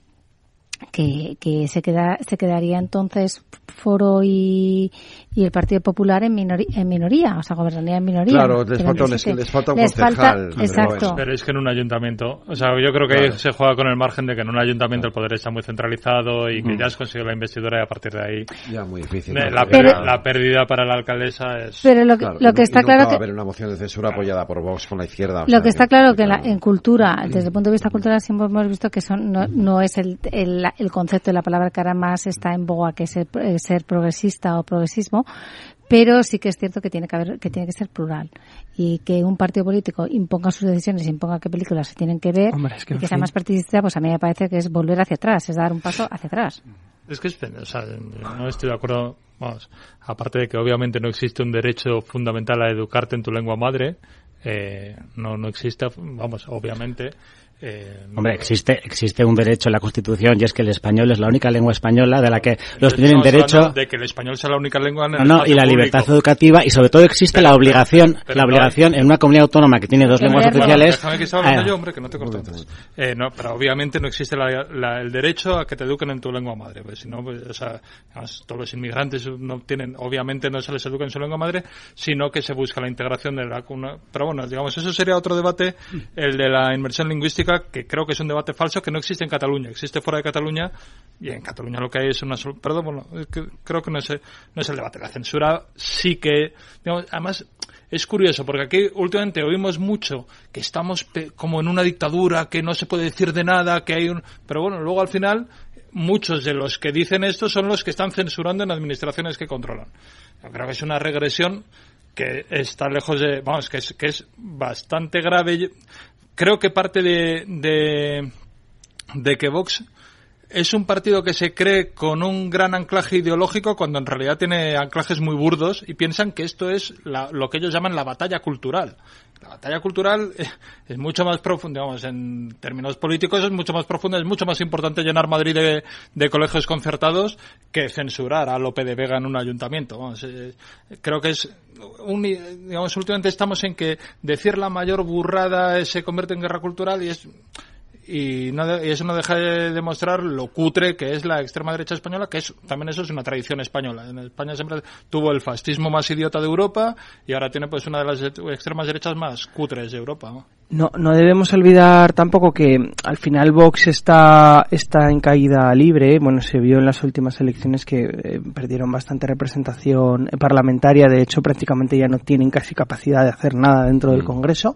que, que se queda se quedaría entonces Foro y, y el Partido Popular en, minoría, en minoría, o sea, gobernaría en minoría. Claro, les falta, un, les falta un concejal. exacto. Pero es que en un ayuntamiento, o sea, yo creo que claro. se juega con el margen de que en un ayuntamiento el poder está muy centralizado y que mm. ya has conseguido la investidura y a partir de ahí... Ya, muy difícil. La, la, pero, la, pérdida para la alcaldesa es... Pero lo que, claro, lo que está claro... va que a haber una moción de censura apoyada por Vox con la izquierda. Lo sea, que está claro que en, la, en cultura, desde el punto de vista cultural, siempre hemos visto que son, no, no es el, el, el concepto de la palabra que ahora más está en boga, que es ser, ser progresista o progresismo, pero sí que es cierto que tiene que haber que tiene que ser plural. Y que un partido político imponga sus decisiones imponga qué películas se tienen que ver Hombre, es que y que sea más partidista pues a mí me parece que es volver hacia atrás es dar un paso hacia atrás. Es que es, o sea, no estoy de acuerdo vamos aparte de que obviamente no existe un derecho fundamental a educarte en tu lengua madre eh, no no existe vamos obviamente eh, Hombre, existe existe un derecho en la Constitución y es que el español es la única lengua española de la que los tienen derecho de que el español sea la única lengua en el no, no y la libertad público. educativa y sobre todo existe pero, la obligación pero, pero la obligación no en una comunidad autónoma que tiene dos bueno, lenguas oficiales déjame que estaba hablando eh, yo hombre que no te eh, no pero obviamente no existe la, la, el derecho a que te eduquen en tu lengua madre pues si no pues, o sea además, todos los inmigrantes no tienen obviamente no se les educa en su lengua madre sino que se busca la integración de la pero bueno digamos eso sería otro debate el de la inmersión lingüística que creo que es un debate falso que no existe en Cataluña, existe fuera de Cataluña y en Cataluña lo que hay es una perdón, bueno, que creo que no es, no es el debate, la censura sí que digamos, además es curioso porque aquí últimamente oímos mucho que estamos como en una dictadura, que no se puede decir de nada, que hay un pero bueno, luego al final muchos de los que dicen esto son los que están censurando en administraciones que controlan. Creo que es una regresión que está lejos de, vamos, que es, que es bastante grave. Creo que parte de, de, de que Vox es un partido que se cree con un gran anclaje ideológico cuando en realidad tiene anclajes muy burdos y piensan que esto es la, lo que ellos llaman la batalla cultural. La batalla cultural es mucho más profunda, digamos, en términos políticos es mucho más profunda, es mucho más importante llenar Madrid de, colegios concertados que censurar a Lope de Vega en un ayuntamiento. Vamos, eh, creo que es un, digamos, últimamente estamos en que decir la mayor burrada se convierte en guerra cultural y es y, no, y, eso no deja de demostrar lo cutre que es la extrema derecha española, que es también eso es una tradición española. En España siempre tuvo el fascismo más idiota de Europa y ahora tiene pues una de las extremas derechas más cutres de Europa. ¿no? No, no debemos olvidar tampoco que al final Vox está, está en caída libre. Bueno, se vio en las últimas elecciones que eh, perdieron bastante representación parlamentaria. De hecho, prácticamente ya no tienen casi capacidad de hacer nada dentro del Congreso.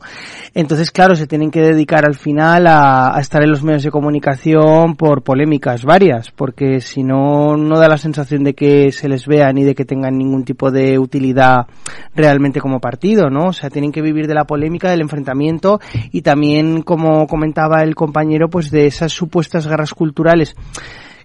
Entonces, claro, se tienen que dedicar al final a, a estar en los medios de comunicación por polémicas varias, porque si no, no da la sensación de que se les vea ni de que tengan ningún tipo de utilidad realmente como partido, ¿no? O sea, tienen que vivir de la polémica, del enfrentamiento y también, como comentaba el compañero, pues de esas supuestas guerras culturales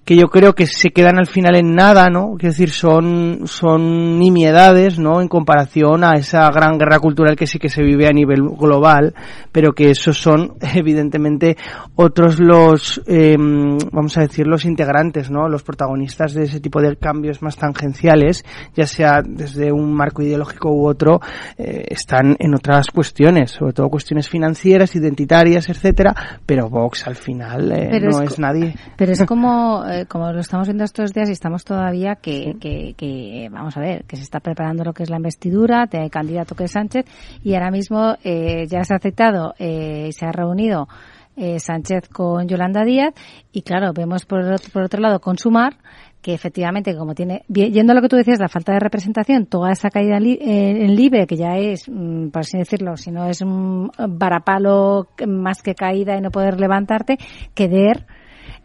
que yo creo que se quedan al final en nada, ¿no? Quiero decir, son, son nimiedades, ¿no? En comparación a esa gran guerra cultural que sí que se vive a nivel global, pero que esos son, evidentemente, otros los, eh, vamos a decir, los integrantes, ¿no? Los protagonistas de ese tipo de cambios más tangenciales, ya sea desde un marco ideológico u otro, eh, están en otras cuestiones, sobre todo cuestiones financieras, identitarias, etcétera, pero Vox al final eh, no es, es nadie. Pero es como, como lo estamos viendo estos días y estamos todavía que, que, que, vamos a ver, que se está preparando lo que es la investidura, hay candidato que es Sánchez y ahora mismo eh, ya se ha aceptado, eh, se ha reunido eh, Sánchez con Yolanda Díaz y claro, vemos por, por otro lado con Sumar que efectivamente, como tiene, yendo a lo que tú decías, la falta de representación, toda esa caída li, eh, en libre, que ya es, mm, por así decirlo, si no es un varapalo más que caída y no poder levantarte, querer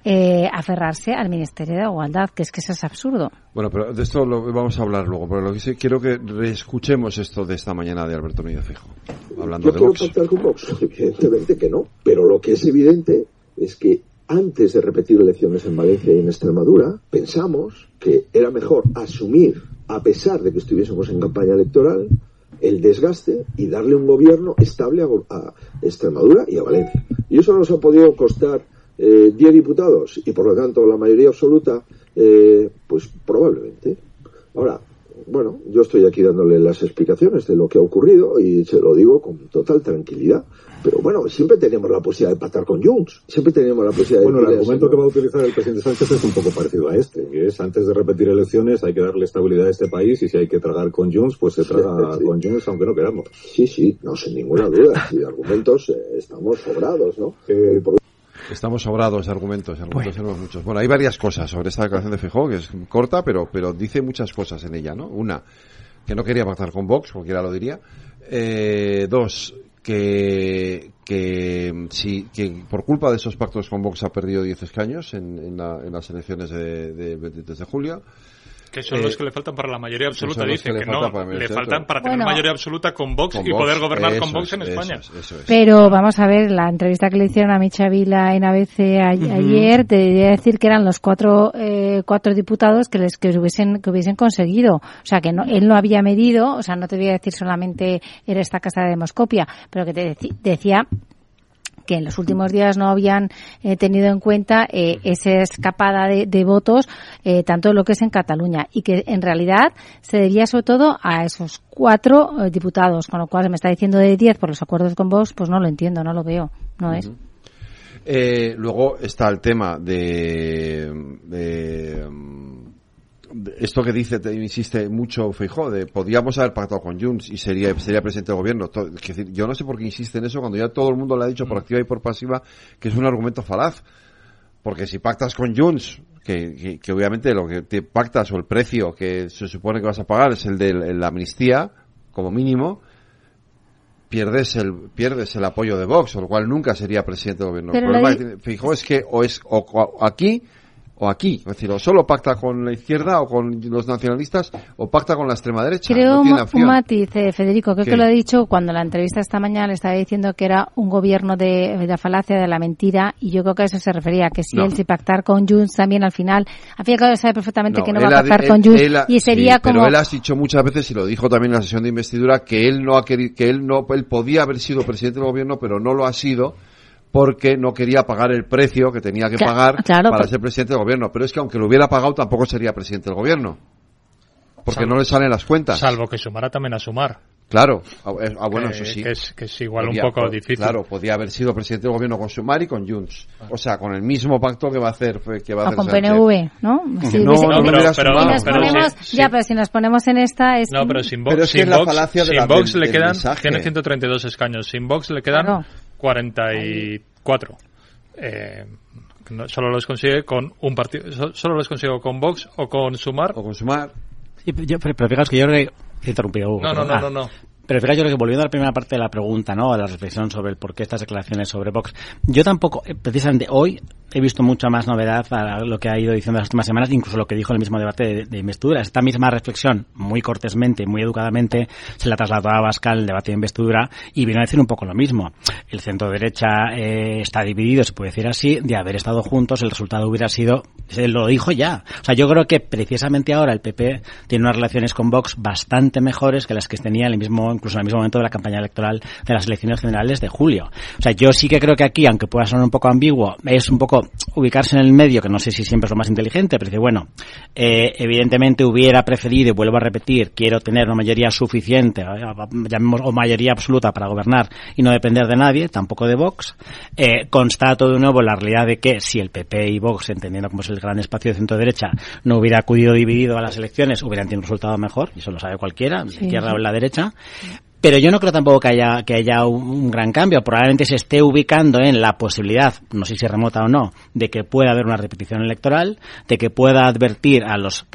eh, aferrarse al Ministerio de Igualdad, que es que eso es absurdo. Bueno, pero de esto lo vamos a hablar luego, pero lo que sí quiero que reescuchemos esto de esta mañana de Alberto Núñez Fijo, hablando Yo de quiero Vox. pactar con Vox, evidentemente que no, pero lo que es evidente es que antes de repetir elecciones en Valencia y en Extremadura, pensamos que era mejor asumir, a pesar de que estuviésemos en campaña electoral, el desgaste y darle un gobierno estable a, Extremadura y a Valencia. Y eso nos ha podido costar eh, 10 diputados y por lo tanto la mayoría absoluta, eh, pues probablemente. Ahora, bueno, yo estoy aquí dándole las explicaciones de lo que ha ocurrido y se lo digo con total tranquilidad. Pero bueno, siempre tenemos la posibilidad de pactar con Junts. Siempre tenemos la posibilidad de... Bueno, el argumento que va a utilizar el presidente Sánchez es un poco parecido a este, que es antes de repetir elecciones hay que darle estabilidad a este país y si hay que tragar con Junts, pues se traga con Junts aunque no queramos. Sí, sí, no, sin ninguna duda. Y de argumentos eh, estamos sobrados, ¿no? Eh, Estamos sobrados de argumentos, argumentos tenemos muchos. Bueno, hay varias cosas sobre esta declaración de Fijó, que es corta, pero, pero dice muchas cosas en ella, ¿no? Una, que no quería pactar con Vox, cualquiera lo diría. Eh, dos, que, que, si, que por culpa de esos pactos con Vox ha perdido 10 escaños en, en, las elecciones de, de, de julio. Que son los eh, que le faltan para la mayoría absoluta, dice que, no, le faltan para tener mayoría absoluta con Vox y poder gobernar con Vox en España. Pero vamos a ver, la entrevista que le hicieron a Micha Vila en ABC ayer, te debería decir que eran los cuatro, eh, cuatro diputados que les que hubiesen, que hubiesen conseguido. O sea, que no, él no había medido, o sea, no te voy a decir solamente era esta casa de Demoscopia, pero que te decía que en los últimos días no habían eh, tenido en cuenta eh, esa escapada de, votos, eh, tanto lo que es en Cataluña, y que en realidad se debía sobre todo a esos cuatro diputados, con lo cual se me está diciendo de diez por los acuerdos con Vox, pues no lo entiendo, no lo veo, no es. luego está el tema de, de esto que dice, te insiste mucho Feijó, de podíamos haber pactado con Junts y sería, sería presidente del gobierno. yo no sé por qué insiste en eso cuando ya todo el mundo le ha dicho por mm. activa y por pasiva que es un argumento falaz. Porque si pactas con Junts, que, que, obviamente lo que te pactas o el precio que se supone que vas a pagar es el de la amnistía, como mínimo, pierdes el pierdes el apoyo de Vox, o lo cual nunca sería presidente del gobierno. el problema que es que o es o aquí o aquí. Es decir, o solo pacta con la izquierda o con los nacionalistas o pacta con la extrema derecha. Creo un matiz, eh, Federico, creo que lo ha dicho cuando la entrevista esta mañana le estaba diciendo que era un gobierno de, la falacia, de la mentira, y yo creo que a eso se refería, que si él si pactar con Junts también al final, al fin y al cabo sabe perfectamente que no va a pactar con Junts y sería como... Pero él ha dicho muchas veces, y lo dijo también en la sesión de investidura, que él no ha querido, que él no, él podía haber sido presidente del gobierno, pero no lo ha sido porque no quería pagar el precio que tenía que pagar para ser presidente del gobierno. Pero es que aunque lo hubiera pagado tampoco sería presidente del gobierno. Porque no le salen las cuentas. Salvo que sumara también a sumar. Claro, ah, ah bueno, eso sí. Que es, que es igual un poco difícil. Claro, podía haber sido presidente del gobierno con Sumar y con Junts. O sea, con el mismo pacto que va a hacer que va a hacer con PNV, ¿no? Si no, no, pero, pero, nos ponemos, ya, pero si nos ponemos en esta es No, pero sin Vox, es sin Vox, sin Vox le quedan tiene 132 escaños. Sin Vox le quedan 44. Eh, solo los consigue con un partido, solo los consigo con Vox o con Sumar. O con Sumar. pero, pero fijaos que yo he interrumpido. no, no, no, no, no. Pero fíjate, yo creo que volviendo a la primera parte de la pregunta, ¿no? A la reflexión sobre el por qué estas declaraciones sobre Vox. Yo tampoco, eh, precisamente hoy, he visto mucha más novedad a lo que ha ido diciendo las últimas semanas, incluso lo que dijo el mismo debate de, investidura. Esta misma reflexión, muy cortésmente, muy educadamente, se la trasladó a Bascal, el debate de investidura, y vino a decir un poco lo mismo. El centro derecha eh, está dividido, se puede decir así, de haber estado juntos, el resultado hubiera sido, se lo dijo ya. O sea, yo creo que precisamente ahora el PP tiene unas relaciones con Vox bastante mejores que las que tenía en el mismo, incluso en el mismo momento de la campaña electoral de las elecciones generales de julio. O sea, yo sí que creo que aquí, aunque pueda sonar un poco ambiguo, es un poco ubicarse en el medio, que no sé si siempre es lo más inteligente, pero dice, bueno, eh, evidentemente hubiera preferido, y vuelvo a repetir, quiero tener una mayoría suficiente, eh, llamemos, o mayoría absoluta para gobernar y no depender de nadie, tampoco de Vox. Eh, constato de nuevo la realidad de que si el PP y Vox, entendiendo como es el gran espacio de centro-derecha, no hubiera acudido dividido a las elecciones, hubieran tenido un resultado mejor, y eso lo sabe cualquiera, la izquierda o la derecha. Pero yo no creo tampoco que haya, que haya un, gran cambio. Probablemente se esté ubicando en la posibilidad, no sé si remota o no, de que pueda haber una repetición electoral, de que pueda advertir a los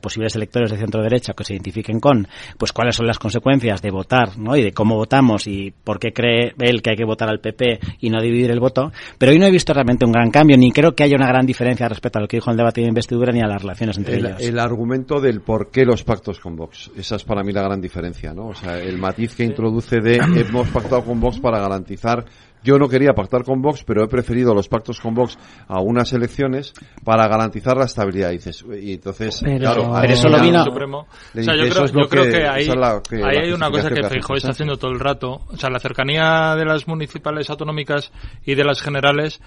posibles electores de centro derecha que se identifiquen con, pues cuáles son las consecuencias de votar, ¿no? Y de cómo votamos y por qué cree él que hay que votar al PP y no dividir el voto. Pero hoy no he visto realmente un gran cambio, ni creo que haya una gran diferencia respecto a lo que dijo el debate de investidura ni a las relaciones entre el, ellos. El argumento del por qué los pactos con Vox. Esa es para mí la gran diferencia, ¿no? O sea, el matiz matiz que introduce de hemos pactado con Vox para garantizar yo no quería pactar con Vox, pero he preferido los pactos con Vox a unas elecciones para garantizar la estabilidad. Y, dices, y entonces, pero, claro, pero eso lo vino. Supremo. O sea, yo creo, yo creo que, ahí, que ahí hay una cosa que Feijóo está haciendo todo el rato. O sea, la cercanía de las municipales autonómicas y de las generales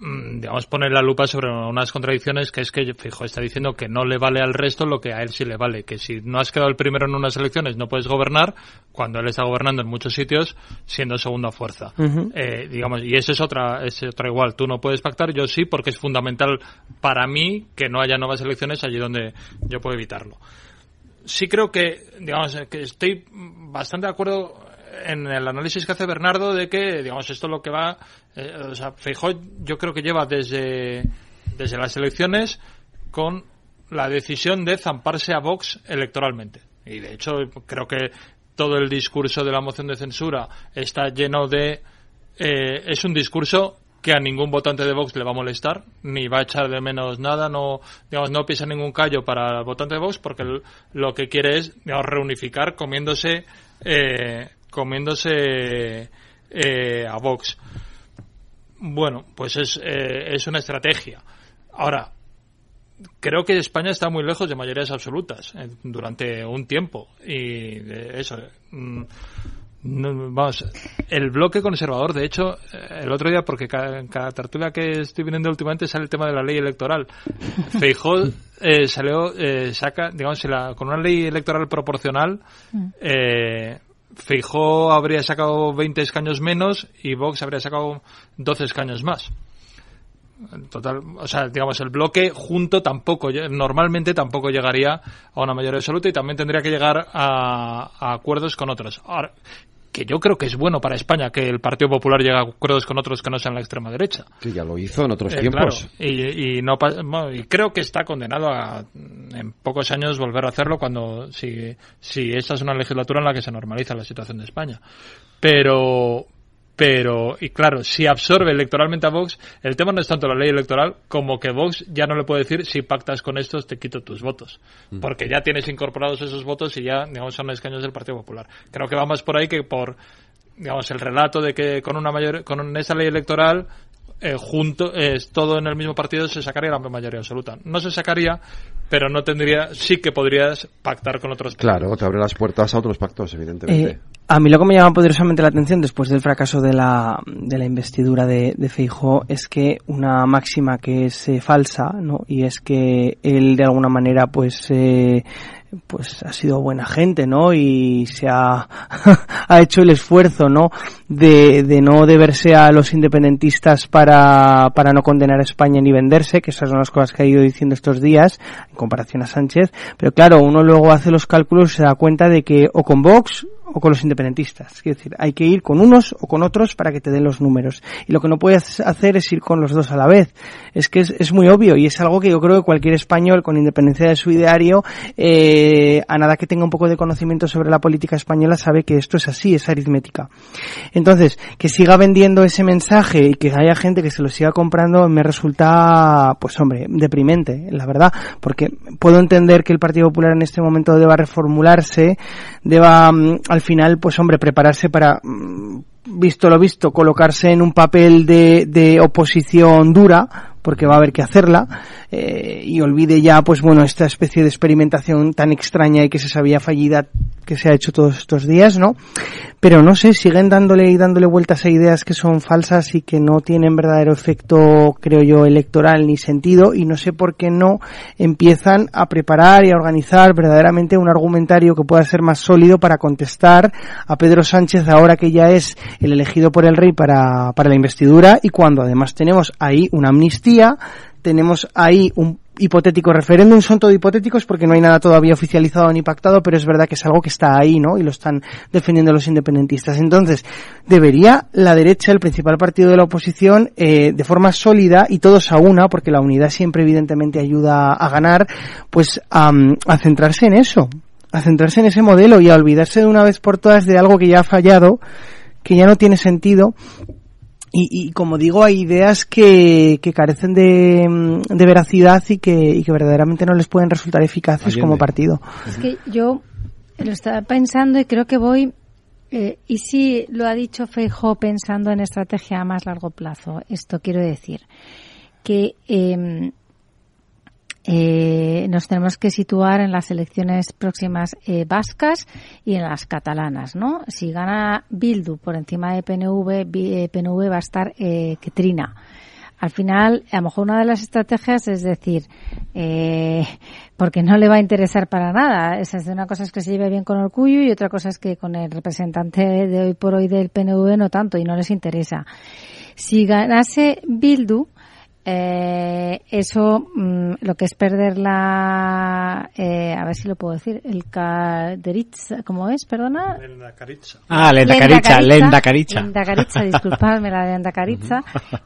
digamos, poner la lupa sobre unas contradicciones que es que, fijo, está diciendo que no le vale al resto lo que a él sí le vale, que si no has quedado el primero en unas elecciones no puedes gobernar, cuando él está gobernando en muchos sitios siendo segunda fuerza. eh, digamos, y eso es otra, es otra igual, tú no puedes pactar, yo sí, porque es fundamental para mí que no haya nuevas elecciones allí donde yo puedo evitarlo. Sí creo que, digamos, que estoy bastante de acuerdo en el análisis que hace Bernardo de que, digamos, esto lo que va, eh, o sea, Feijóo yo creo que lleva desde, desde las elecciones con la decisión de zamparse a Vox electoralmente. Y de hecho, creo que todo el discurso de la moción de censura está lleno de. Eh, es un discurso que a ningún votante de Vox le va a molestar, ni va a echar de menos nada, no, digamos, no pisa ningún callo para el votante de Vox, porque lo que quiere es, digamos, reunificar comiéndose eh, comiéndose eh, a Vox. Bueno, pues es, eh, es una estrategia. Ahora, creo que España está muy lejos de mayorías absolutas eh, durante un tiempo. Y eso. Mm, vamos, el bloque conservador, de hecho, el otro día, porque cada, cada tertulia que estoy viendo últimamente sale el tema de la ley electoral. Feijó salió, saca, digamos, con una ley electoral proporcional, mm. eh, Feijó habría sacado 20 escaños menos y Vox habría sacado 12 escaños más. Total, o sea, digamos, el bloque junto tampoco, normalmente tampoco llegaría a una mayoría absoluta y también tendría que llegar a, a acuerdos con otros. Ahora, que yo creo que es bueno para España que el Partido Popular llegue a acuerdos con otros que no sean la extrema derecha. Que ya lo hizo en otros eh, tiempos. y, no, y creo que está condenado a en pocos años volver a hacerlo cuando si, si esta es una legislatura en la que se normaliza la situación de España. Pero pero, y claro, si absorbe electoralmente a Vox, el tema no es tanto la ley electoral como que Vox ya no le puede decir si pactas con estos te quito tus votos. Mm. Porque ya tienes incorporados esos votos y ya, digamos, son escaños del Partido Popular. Creo que va más por ahí que por, digamos, el relato de que con una mayor, con esa ley electoral eh, junto, es todo en el mismo partido se sacaría la mayoría absoluta. No se sacaría, pero no tendría, sí que podrías pactar con otros Claro, te abre las puertas a otros pactos, evidentemente. Eh, a mí lo que me llama poderosamente la atención después del fracaso de la, de la investidura de, de Feijó es que una máxima que es eh, falsa, ¿no? Y es que él de alguna manera pues eh, pues ha sido buena gente, ¿no? Y se ha, ha hecho el esfuerzo, ¿no? De, de no deberse a los independentistas para, para no condenar a España ni venderse, que esas son las cosas que ha ido diciendo estos días, en comparación a Sánchez. Pero claro, uno luego hace los cálculos y se da cuenta de que o con Vox o con los independentistas. Es decir, hay que ir con unos o con otros para que te den los números. Y lo que no puedes hacer es ir con los dos a la vez. Es que es, muy obvio y es algo que yo creo que cualquier español, con independencia de su ideario, eh, a nada que tenga un poco de conocimiento sobre la política española, sabe que esto es así, es aritmética. Entonces, que siga vendiendo ese mensaje y que haya gente que se lo siga comprando me resulta, pues hombre, deprimente, la verdad, porque puedo entender que el Partido Popular en este momento deba reformularse, deba mm, al final, pues hombre, prepararse para, mm, visto lo visto, colocarse en un papel de, de oposición dura, porque va a haber que hacerla eh, y olvide ya pues bueno esta especie de experimentación tan extraña y que se sabía fallida que se ha hecho todos estos días no pero no sé siguen dándole y dándole vueltas a ideas que son falsas y que no tienen verdadero efecto creo yo electoral ni sentido y no sé por qué no empiezan a preparar y a organizar verdaderamente un argumentario que pueda ser más sólido para contestar a Pedro Sánchez ahora que ya es el elegido por el rey para, para la investidura. Y cuando además tenemos ahí una amnistía tenemos ahí un hipotético referéndum, son todo hipotéticos porque no hay nada todavía oficializado ni pactado, pero es verdad que es algo que está ahí, ¿no? Y lo están defendiendo los independentistas. Entonces, debería la derecha, el principal partido de la oposición, eh, de forma sólida y todos a una, porque la unidad siempre evidentemente ayuda a ganar, pues a centrarse en eso, a centrarse en ese modelo y a olvidarse de una vez por todas de algo que ya ha fallado, que ya no tiene sentido y, y, como digo, hay ideas que, que carecen de, mm, de veracidad y que, y que verdaderamente no les pueden resultar eficaces como partido. Es que yo lo estaba pensando y creo que voy Eh, y si lo ha dicho Feijo pensando en estrategia a más largo plazo, esto quiero decir que em, eh, nos tenemos que situar en las elecciones próximas eh, vascas y en las catalanas, ¿no? Si gana Bildu por encima de PNV, PNV va a estar eh, Ketrina al final, a lo mejor una de las estrategias es decir, eh, porque no le va a interesar para nada. Esa es una cosa es que se lleve bien con Orgullo y otra cosa es que con el representante de hoy por hoy del PNV no tanto y no les interesa. Si ganase Bildu, eh, eso mm, lo que es perder la eh, a ver si lo puedo decir el caderitza ¿cómo es? perdona. Ah lenda caricha lenda caricha lenda caricha disculpadme la lenda caricha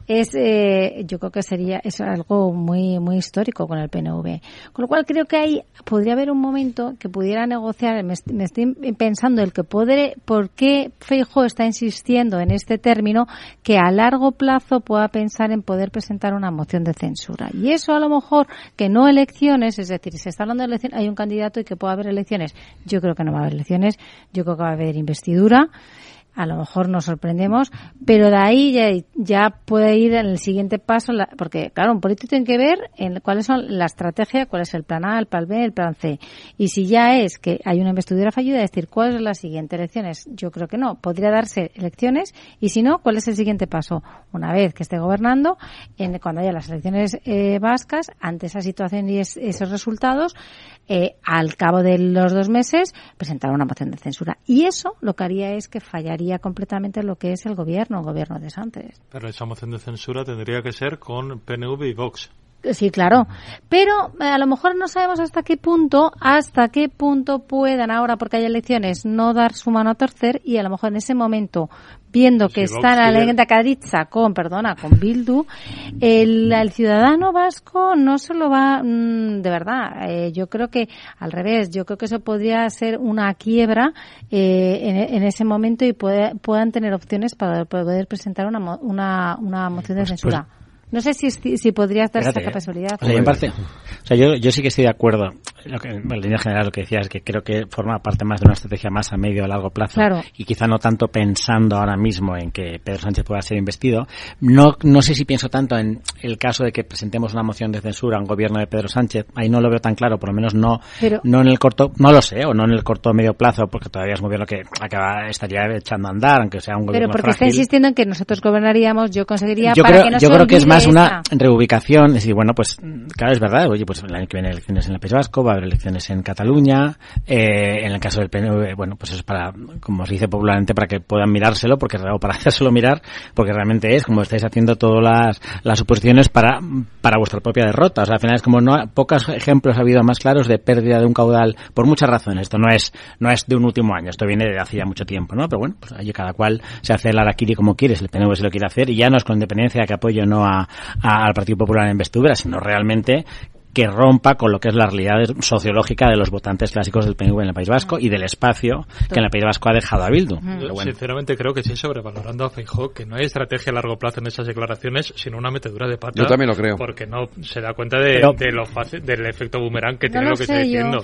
es eh, yo creo que sería es algo muy muy histórico con el PNV con lo cual creo que ahí podría haber un momento que pudiera negociar me, estoy pensando el que puede por qué Feijo está insistiendo en este término que a largo plazo pueda pensar en poder presentar una moción de censura. Y eso a lo mejor que no elecciones, es decir, se está hablando de elecciones, hay un candidato y que pueda haber elecciones. Yo creo que no va a haber elecciones, yo creo que va a haber investidura a lo mejor nos sorprendemos, pero de ahí ya, puede ir en el siguiente paso, porque claro, un político tiene que ver en cuáles son la estrategia, cuál es el plan A, el plan B, el plan C. Y si ya es que hay una investidura fallida, es decir, ¿cuál es la siguiente? ¿Elecciones? Yo creo que no. Podría darse elecciones y si no, ¿cuál es el siguiente paso? Una vez que esté gobernando, en, cuando haya las elecciones eh, vascas, ante esa situación y esos resultados, eh, al cabo de los dos meses, presentar una moción de censura. Y eso lo que haría es que fallaría completamente lo que es el gobierno, el gobierno de Sánchez. Pero esa moción de censura tendría que ser con PNV y Vox. Sí, claro. Pero eh, a lo mejor no sabemos hasta qué punto, hasta qué punto puedan ahora, porque hay elecciones, no dar su mano a torcer y a lo mejor en ese momento, viendo que está la leyenda Cadiza con, perdona, con Bildu, el, ciudadano vasco no se lo va, mm, de verdad, eh, yo creo que al revés, yo creo que eso podría ser una quiebra eh, en, ese momento y puedan tener opciones para poder presentar una, una, una moción de pues, pues, censura. No sé si, si podrías dar esa capacidad. O sea, o sea yo, yo sí que estoy de acuerdo. Lo que, en línea general lo que decías es que creo que forma parte más de una estrategia más a medio o largo plazo. Y quizá no tanto pensando ahora mismo en que Pedro Sánchez pueda ser investido. No, no sé si pienso tanto en el caso de que presentemos una moción de censura a un gobierno de Pedro Sánchez. Ahí no lo veo tan claro, por lo menos no, no en el corto, no lo sé, o no en el corto o medio plazo, porque todavía es un gobierno que acaba, estaría echando a andar, aunque sea un gobierno Pero porque está insistiendo en que nosotros gobernaríamos, yo conseguiría yo para creo, que Yo creo que es más una reubicación, es decir, bueno, pues claro, es verdad, oye, pues el año que viene elecciones en el País Vasco, va haber elecciones en Cataluña, eh, en el caso del PNV, bueno, pues es para, como se dice popularmente, para que puedan mirárselo, porque o para hacérselo mirar, porque realmente es como estáis haciendo todas las, las suposiciones para, para vuestra propia derrota. O sea, al final es como no, pocos ejemplos ha habido más claros de pérdida de un caudal por muchas razones. Esto no es, no es de un último año, esto viene de hace ya mucho tiempo, ¿no? Pero bueno, pues allí cada cual se hace el araquiri como quiere, el PNV se lo quiere hacer y ya no es con independencia de que apoyo no a, al Partido Popular en investidura, sino realmente que rompa con lo que es la realidad sociológica de los votantes clásicos del PNV en el País Vasco y del espacio que en el País Vasco ha dejado a Bildu. Sinceramente creo que sí sobrevalorando a Feijóo que no hay estrategia a largo plazo en esas declaraciones, sino una metedura de pata. Yo también lo creo. Porque no se da cuenta de, lo fácil, del efecto boomerang que tiene lo que está diciendo.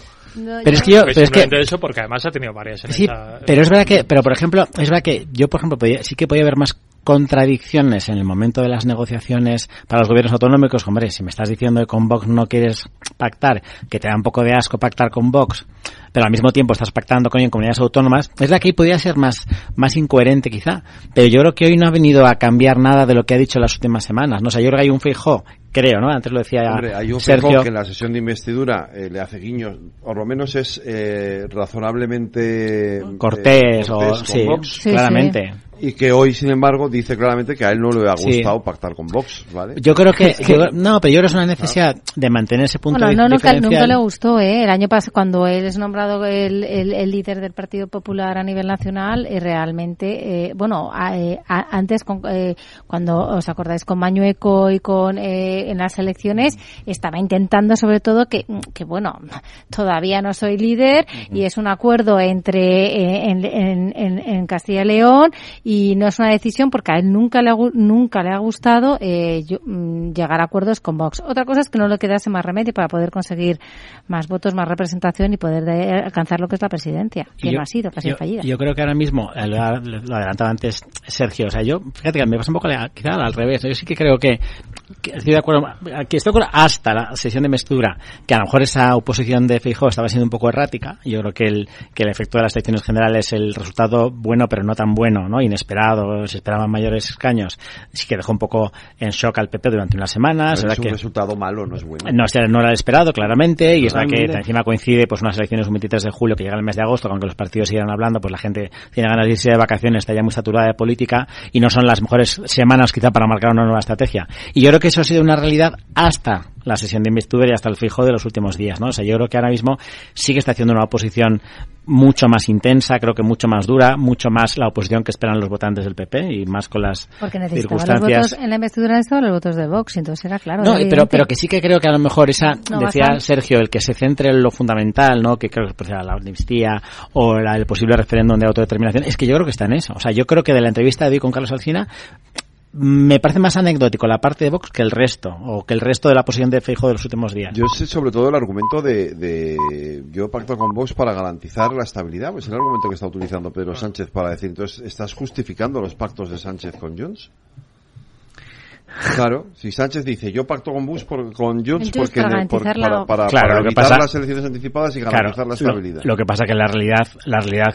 pero es que yo, pero es que eso porque además ha tenido varias en sí, pero es verdad que, pero por ejemplo, es verdad que yo por ejemplo sí que podía haber más contradicciones en el momento de las negociaciones para los gobiernos autonómicos, hombre, si me estás diciendo que con Vox no quieres pactar, que te da un poco de asco pactar con Vox, pero al mismo tiempo estás pactando con comunidades autónomas, es la que ahí podría ser más, más incoherente quizá. Pero yo creo que hoy no ha venido a cambiar nada de lo que ha dicho en las últimas semanas. ¿no? O sea, yo creo que hay un fijo, creo, ¿no? Antes lo decía Hombre, hay un Sergio. que en la sesión de investidura eh, le hace guiños, por lo menos es eh, razonablemente eh, cortés, o sí, claramente y que hoy, sin embargo, dice claramente que a él no le ha gustado pactar con Vox, ¿vale? Yo creo que, no, pero yo creo que es una necesidad de mantener ese punto bueno, no, nunca, nunca, le gustó, ¿eh? El año pasado, cuando él es nombrado el, el, líder del Partido Popular a nivel nacional, y realmente, eh, bueno, eh, antes, con, eh, cuando os acordáis con Mañueco y con en las elecciones, estaba intentando sobre todo que, que bueno, todavía no soy líder y es un acuerdo entre en, en, en, en Castilla y León y y no es una decisión porque a él nunca le ha, nunca le ha gustado eh, mm, llegar a acuerdos con Vox. Otra cosa es que no le quedase más remedio para poder conseguir más votos, más representación y poder alcanzar lo que es la presidencia, que no ha sido, casi fallida. Yo creo que ahora mismo, eh, lo, adelantaba antes Sergio, o sea, yo, fíjate que me pasa un poco quizá al revés, yo sí que creo que, estoy de acuerdo, que estoy de acuerdo hasta la sesión de investidura, que a lo mejor esa oposición de Feijóo estaba siendo un poco errática, yo creo que el, que el efecto de las elecciones generales, el resultado bueno pero no tan bueno, ¿no? Inesperado, se esperaban mayores escaños, sí que dejó un poco en shock al PP durante unas semanas. es un resultado malo, no es bueno. No, no era el esperado, claramente, y es la que encima coincide pues unas elecciones un 23 de julio que llega el mes de agosto, aunque los partidos sigan hablando, pues la gente tiene ganas de irse de vacaciones, está ya muy saturada de política y no son las mejores semanas quizá para marcar una nueva estrategia. Y yo creo que eso ha sido una realidad hasta la sesión de investidura y hasta el fijo de los últimos días, ¿no? O sea, yo creo que ahora mismo sigue está haciendo una oposición mucho más intensa, creo que mucho más dura, mucho más la oposición que esperan los votantes del PP y más con las Porque circunstancias. Los votos, en la investidura estaban los votos de Vox, entonces era claro. No, pero, pero que sí que creo que a lo mejor esa, decía Sergio, el que se centre en lo fundamental, ¿no? Que creo que pues, la amnistía o el posible referéndum de autodeterminación, es que yo creo que está en eso. O sea, yo creo que de la entrevista de hoy con Carlos Alcina me parece más anecdótico la parte de Vox que el resto, o que el resto de la posición de Feijo de los últimos días. Yo sé sobre todo el argumento de, de yo pacto con Vox para garantizar la estabilidad, pues el argumento que está utilizando Pedro Sánchez para decir, entonces, ¿estás justificando los pactos de Sánchez con Junts? Claro, si Sánchez dice yo pacto con Bush por, con Junts porque para, para, claro, lo que pasa, las elecciones anticipadas y garantizar la estabilidad. Lo, que pasa que la realidad, la realidad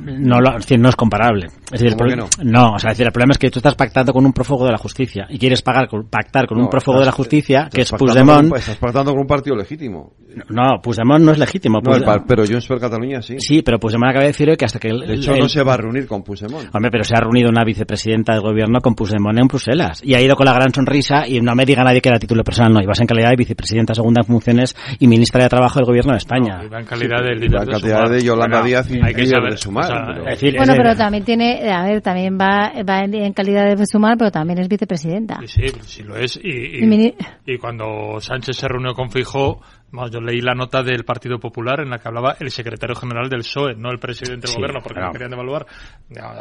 no, lo, no es comparable. Es decir, ¿Cómo que no? no, o sea, decir, el problema es que tú estás pactando con un prófugo de la justicia y quieres pagar, pactar con un prófugo de la justicia que es Puigdemont. estás pactando con un partido legítimo. No, Puigdemont no es legítimo. No, pero Junts per Cataluña sí. Sí, pero Puigdemont acaba de decir que hasta que... de hecho, no se va a reunir con Puigdemont. Hombre, pero se ha reunido una vicepresidenta del gobierno con Puigdemont en Bruselas y ha ido con la gran sonrisa y no me diga nadie que era título personal, no, ibas en calidad de vicepresidenta segunda en funciones y ministra de Trabajo del Gobierno de España. No, iba en calidad de líder de calidad de Yolanda Díaz y hay que saber, de Sumar. O sea, pero... decir, bueno, pero también tiene, a ver, también va, va en calidad de Sumar, pero también es vicepresidenta. Sí, sí, sí lo es. Y, y, y cuando Sánchez se reunió con Fijó, yo leí la nota del Partido Popular en la que hablaba el secretario general del PSOE, no el presidente del gobierno, porque no querían devaluar.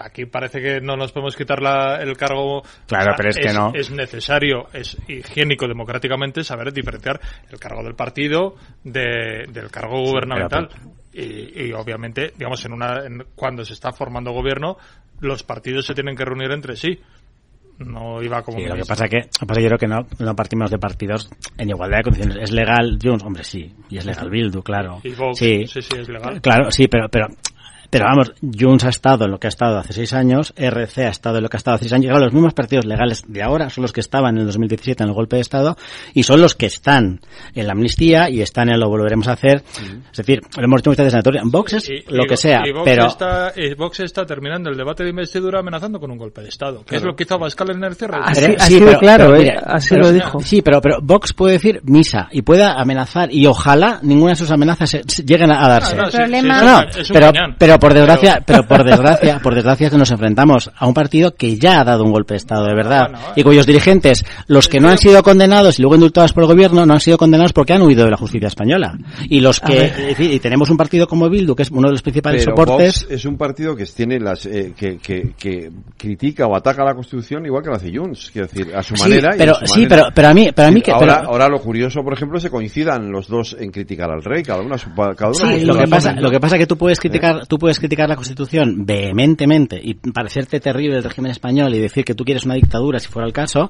Aquí parece que no nos podemos quitar la, el cargo. Claro, pero es, que no. Es necesario, es higiénico democráticamente saber diferenciar el cargo del partido de, del cargo gubernamental. Y, y, obviamente, digamos, en una, en, cuando se está formando gobierno, los partidos se tienen que reunir entre sí no iba como sí, lo que pasa que pasa yo creo que no, no partimos de partidos en igualdad de condiciones. Es legal Jones hombre sí y es legal Bildu claro. Y Vox, sí, sí sí es legal. Claro sí pero pero pero vamos, Junts ha estado en lo que ha estado hace seis años, RC ha estado en lo que ha estado hace seis años. Claro, los mismos partidos legales de ahora son los que estaban en el 2017 en el golpe de Estado y son los que están en la amnistía y están en lo volveremos a hacer. Es decir, lo hemos dicho muchas veces en Vox es lo que sea, y Vox pero... Está, y Vox está terminando el debate de investidura amenazando con un golpe de Estado, que claro. es lo que hizo Abascal en el cierre. Así, sí, así pero, claro, pero, mira, así pero, lo dijo. Sí, pero, pero Vox puede decir misa y pueda amenazar y ojalá ninguna de sus amenazas lleguen a, a darse. No, no, el problema... sí, no, es un pero, cañón. pero por desgracia, pero por desgracia, por desgracia que nos enfrentamos a un partido que ya ha dado un golpe de Estado, de verdad, y cuyos dirigentes, los que no han sido condenados y luego indultados por el gobierno, no han sido condenados porque han huido de la justicia española. Y los que, es y tenemos un partido como Bildu, que es uno de los principales Pero soportes. Vox es un partido que tiene las eh, que, que, que critica o ataca la Constitución igual que lo hace Junts, quiero decir, a su Sí, manera. y pero, a su sí, manera. pero, pero a mí, pero a mí que, ahora, pero- ahora lo curioso, por ejemplo, se coincidan los dos en criticar al rey, cada uno a su, pa- cada uno Sí, lo que pasa, momento. lo que pasa es que tú puedes criticar, tú puedes criticar la Constitución vehementemente y parecerte terrible el régimen español y decir que tú quieres una dictadura si fuera el caso,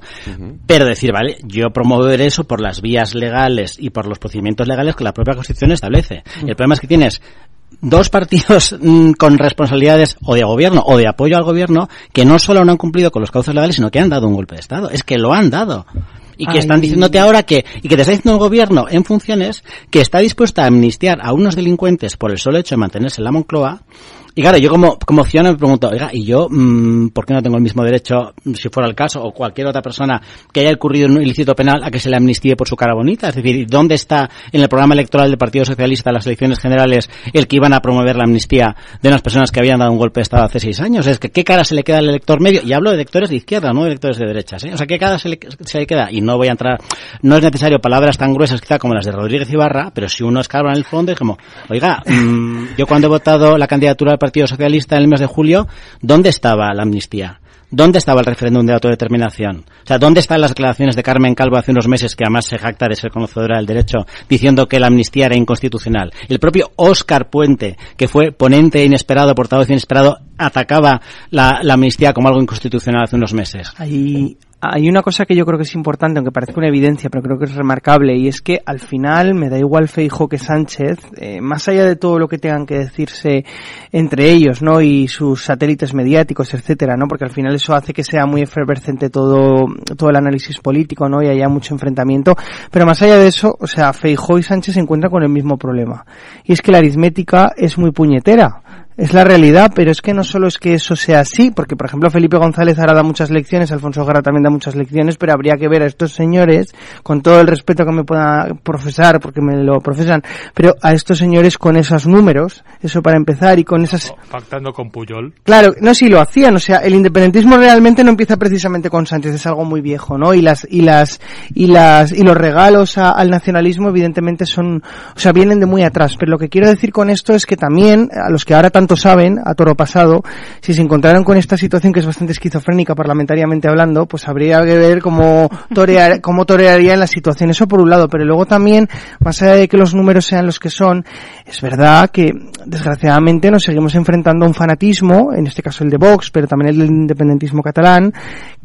pero decir, vale, yo promover eso por las vías legales y por los procedimientos legales que la propia Constitución establece. El problema es que tienes dos partidos mm, con responsabilidades o de gobierno o de apoyo al gobierno que no solo no han cumplido con los cauces legales, sino que han dado un golpe de Estado. Es que lo han dado. Y que Ay. están diciéndote ahora que, y que te está diciendo el gobierno en funciones que está dispuesta a amnistiar a unos delincuentes por el solo hecho de mantenerse en la Moncloa. Y claro, yo como, como ciudadano me pregunto, oiga, ¿y yo mm, por qué no tengo el mismo derecho, si fuera el caso, o cualquier otra persona que haya ocurrido un ilícito penal, a que se le amnistíe por su cara bonita? Es decir, ¿dónde está en el programa electoral del Partido Socialista las elecciones generales el que iban a promover la amnistía de unas personas que habían dado un golpe de Estado hace seis años? Es que, ¿qué cara se le queda al elector medio? Y hablo de electores de izquierda, no de electores de derechas, ¿eh? O sea, ¿qué cara se le, se le queda? Y no voy a entrar, no es necesario palabras tan gruesas quizá como las de Rodríguez Ibarra, pero si uno escarba en el fondo es como, oiga, mm, yo cuando he votado la candidatura Partido Socialista en el mes de julio, ¿dónde estaba la amnistía? ¿Dónde estaba el referéndum de autodeterminación? O sea, ¿dónde están las declaraciones de Carmen Calvo hace unos meses, que además se jacta de ser conocedora del derecho, diciendo que la amnistía era inconstitucional? El propio Óscar Puente, que fue ponente inesperado, portavoz inesperado, atacaba la, la amnistía como algo inconstitucional hace unos meses. Ahí, hay una cosa que yo creo que es importante, aunque parezca una evidencia, pero creo que es remarcable, y es que al final me da igual Feijo que Sánchez, eh, más allá de todo lo que tengan que decirse entre ellos, ¿no? Y sus satélites mediáticos, etcétera, ¿no? Porque al final eso hace que sea muy efervescente todo, todo el análisis político, ¿no? Y haya mucho enfrentamiento. Pero más allá de eso, o sea, Feijo y Sánchez se encuentran con el mismo problema. Y es que la aritmética es muy puñetera es la realidad, pero es que no solo es que eso sea así, porque por ejemplo Felipe González ahora da muchas lecciones, Alfonso Guerra también da muchas lecciones, pero habría que ver a estos señores, con todo el respeto que me pueda profesar, porque me lo profesan, pero a estos señores con esos números, eso para empezar, y con esas... Pactando con Puyol. Claro, no, si lo hacían, o sea, el independentismo realmente no empieza precisamente con Sánchez, es algo muy viejo, ¿no? Y las, y las, y las, y los regalos al nacionalismo evidentemente son, o sea, vienen de muy atrás, pero lo que quiero decir con esto es que también, a los que ahora tanto saben, a toro pasado, si se encontraran con esta situación que es bastante esquizofrénica parlamentariamente hablando, pues habría que ver cómo, torear, cómo torearían la situación. Eso por un lado, pero luego también, más allá de que los números sean los que son, es verdad que desgraciadamente nos seguimos enfrentando a un fanatismo, en este caso el de Vox, pero también el del independentismo catalán,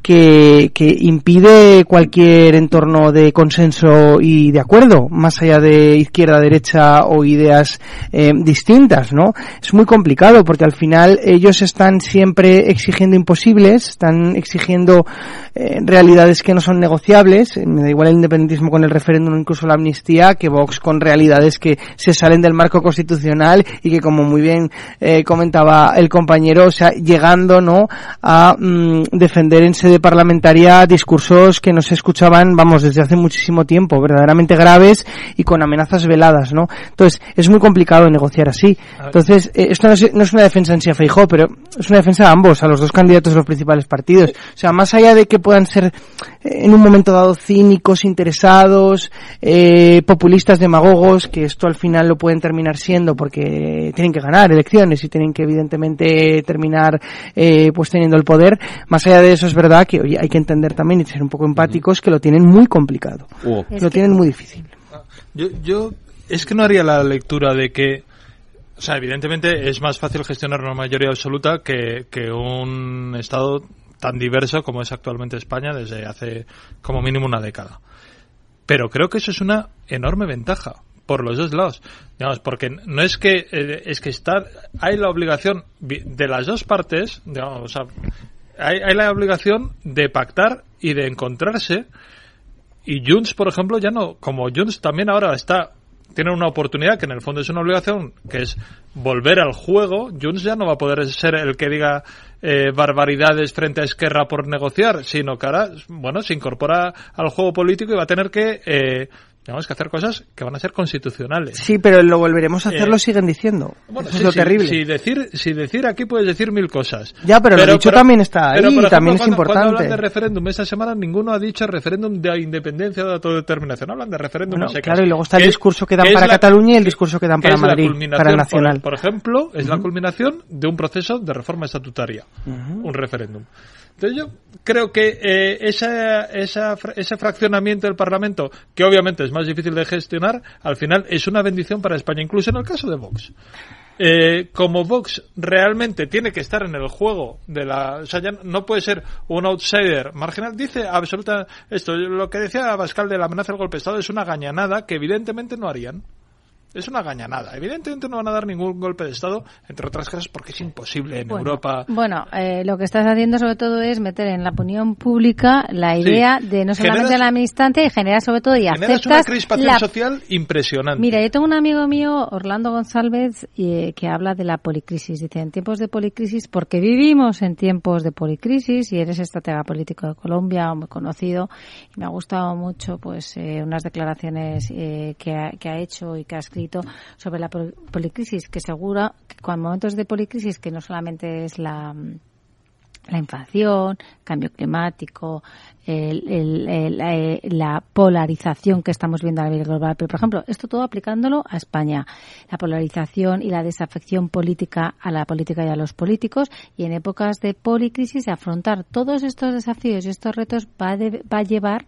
que, que impide cualquier entorno de consenso y de acuerdo, más allá de izquierda, derecha o ideas eh, distintas, ¿no? Es muy complicado porque al final ellos están siempre exigiendo imposibles, están exigiendo eh, realidades que no son negociables, me da igual el independentismo con el referéndum, incluso la amnistía, que Vox con realidades que se salen del marco constitucional y que como muy bien eh, comentaba el compañero, o sea, llegando, ¿no?, a mm, defender en sede parlamentaria discursos que no se escuchaban, vamos, desde hace muchísimo tiempo, verdaderamente graves y con amenazas veladas, ¿no? Entonces, es muy complicado negociar así. Entonces, eh, esto no es, no es, una defensa en sí a Feijó, pero es una defensa a ambos, a los dos candidatos de los principales partidos. O sea, más allá de que puedan ser en un momento dado cínicos, interesados, eh, populistas, demagogos, que esto al final lo pueden terminar siendo porque tienen que ganar elecciones y tienen que evidentemente terminar eh, pues teniendo el poder. Más allá de eso es verdad que oye, hay que entender también y ser un poco empáticos que lo tienen muy complicado. Oh. Lo tienen muy difícil. Yo, yo es que no haría la lectura de que o sea, evidentemente es más fácil gestionar una mayoría absoluta que, que un Estado tan diverso como es actualmente España desde hace como mínimo una década. Pero creo que eso es una enorme ventaja por los dos lados, digamos, porque no es que eh, es que está hay la obligación de las dos partes, digamos, o sea, hay, hay la obligación de pactar y de encontrarse y Junts, por ejemplo, ya no, como Junts también ahora está tiene una oportunidad que en el fondo es una obligación, que es volver al juego, Junts ya no va a poder ser el que diga eh, barbaridades frente a Esquerra por negociar, sino que ahora, bueno, se incorpora al juego político y va a tener que eh, tenemos que hacer cosas que van a ser constitucionales. Sí, pero lo volveremos a hacer, lo eh, siguen diciendo. Eso es lo terrible. Si decir, si decir aquí puedes decir mil cosas. Ya, pero, lo dicho también está ahí también es importante. Cuando hablan de referéndum esta semana, ninguno ha dicho referéndum de independencia o de autodeterminación. Hablan de referéndum bueno, Claro, y luego está el discurso que dan para Cataluña y el discurso que dan para Madrid, para el nacional. Por, ejemplo, es la culminación de un proceso de reforma estatutaria, un referéndum. Entonces yo creo que eh, esa, ese fraccionamiento del Parlamento, que obviamente es más difícil de gestionar, al final es una bendición para España, incluso en el caso de Vox. Eh, como Vox realmente tiene que estar en el juego de la, o sea, no puede ser un outsider marginal. Dice absoluta esto, lo que decía Pascal de la amenaza del golpe de Estado es una gañanada que evidentemente no harían es una gañanada. Evidentemente no van a dar ningún golpe de Estado, entre otras cosas porque es imposible en Europa. Bueno, eh, lo que estás haciendo sobre todo es meter en la opinión pública la idea de no solamente la amistante y generar sobre todo y aceptas una crispación social impresionante. Mira, yo tengo un amigo mío, Orlando González, eh, que habla de la policrisis. Dice, en tiempos de policrisis, porque vivimos en tiempos de policrisis y eres estratega político de Colombia, muy conocido, y me ha gustado mucho pues eh, unas declaraciones que ha, que ha hecho y que ha escrito sobre la policrisis, que segura que con momentos de policrisis, que no solamente es la la inflación, cambio climático, eh, la polarización que estamos viendo a nivel global. Pero, por ejemplo, esto todo aplicándolo a España. La polarización y la desafección política a la política y a los políticos. Y en épocas de policrisis, afrontar todos estos desafíos y estos retos va, va a llevar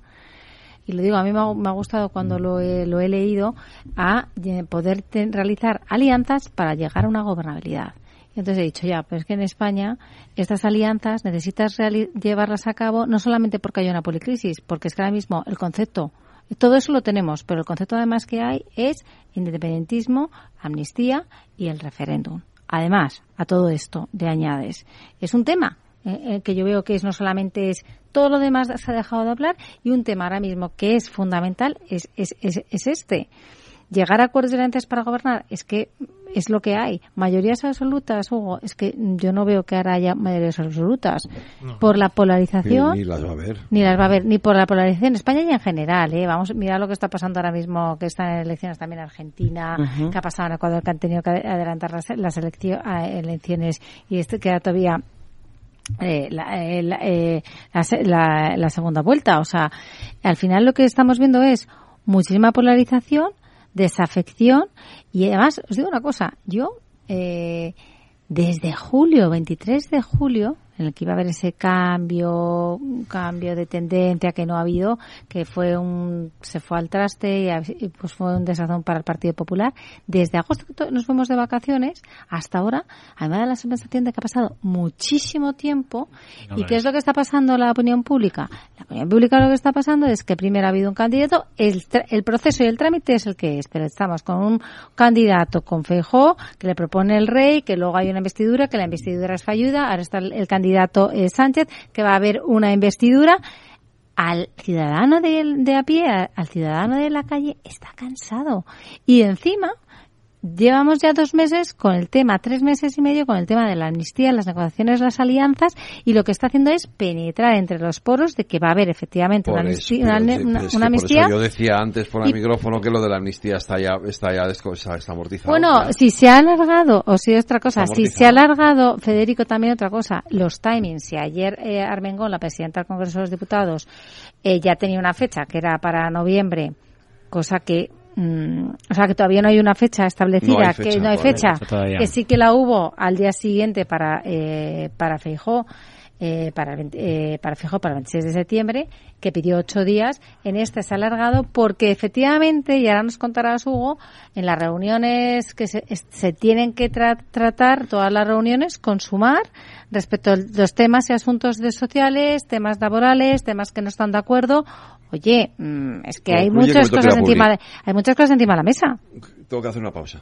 y lo digo, a mí me ha, gustado cuando lo he, lo he leído, a eh, poder realizar alianzas para llegar a una gobernabilidad. Entonces he dicho, ya, pues que en España estas alianzas necesitas llevarlas a cabo no solamente porque hay una policrisis, porque es que ahora mismo el concepto, todo eso lo tenemos, pero el concepto además que hay es independentismo, amnistía y el referéndum. Además, a todo esto de añades, es un tema eh, eh, que yo veo que es no solamente es todo lo demás se ha dejado de hablar y un tema ahora mismo que es fundamental es, es, es, es este llegar a acuerdos de para gobernar es que es lo que hay. Mayorías absolutas, Hugo, es que yo no veo que ahora haya mayorías absolutas. Por la polarización. Ni, las va a haber. Ni las va a haber, ni por la polarización en España y en general. ¿eh? Vamos, mira lo que está pasando ahora mismo, que están en elecciones también en Argentina, que ha pasado en Ecuador, que han tenido que adelantar las, las elecciones y este queda todavía eh, la, eh, la, la, segunda vuelta. O sea, al final lo que estamos viendo es muchísima polarización desafección y además os digo una cosa, yo eh, desde julio, 23 de julio, en el que iba a haber ese cambio, un cambio de tendencia que no ha habido, que fue un, se fue al traste y, pues fue un desazón para el Partido Popular. Desde agosto nos fuimos de vacaciones hasta ahora, además de la sensación de que ha pasado muchísimo tiempo. ¿Y qué es lo que está pasando en la opinión pública? La opinión pública lo que está pasando es que primero ha habido un candidato, el, el proceso y el trámite es el que es, pero estamos con un candidato con Feijó, que le propone el rey, que luego hay una investidura, que la investidura es falluda, ahora está el candidato candidato eh, Sánchez, que va a haber una investidura. Al ciudadano de, de a pie, al ciudadano de la calle, está cansado. Y encima, Llevamos ya dos meses con el tema, tres meses y medio con el tema de la amnistía, las negociaciones, las alianzas, y lo que está haciendo es penetrar entre los poros de que va a haber efectivamente una, amnistía. Una, yo decía antes por el micrófono que lo de la amnistía está ya, está ya está, amortizado. Bueno, si se ha alargado, o si otra cosa, si se ha alargado, Federico, también otra cosa, los timings. Si ayer eh, Armengón, la presidenta del Congreso de los Diputados, eh, ya tenía una fecha que era para noviembre, cosa que Mm, o sea, que todavía no hay una fecha establecida, que no hay fecha, que sí que la hubo al día siguiente para, eh, para Feijó. Eh, para, eh, para Feijó para el 26 de septiembre, que pidió ocho días. En este se ha alargado porque efectivamente, y ahora nos contarás Hugo, en las reuniones que se, se tienen que tratar, todas las reuniones, consumar respecto a los temas y asuntos de sociales, temas laborales, temas que no están de acuerdo Oye, mm, es que hay muchas cosas encima de, hay muchas cosas encima de la mesa. Tengo que hacer una pausa.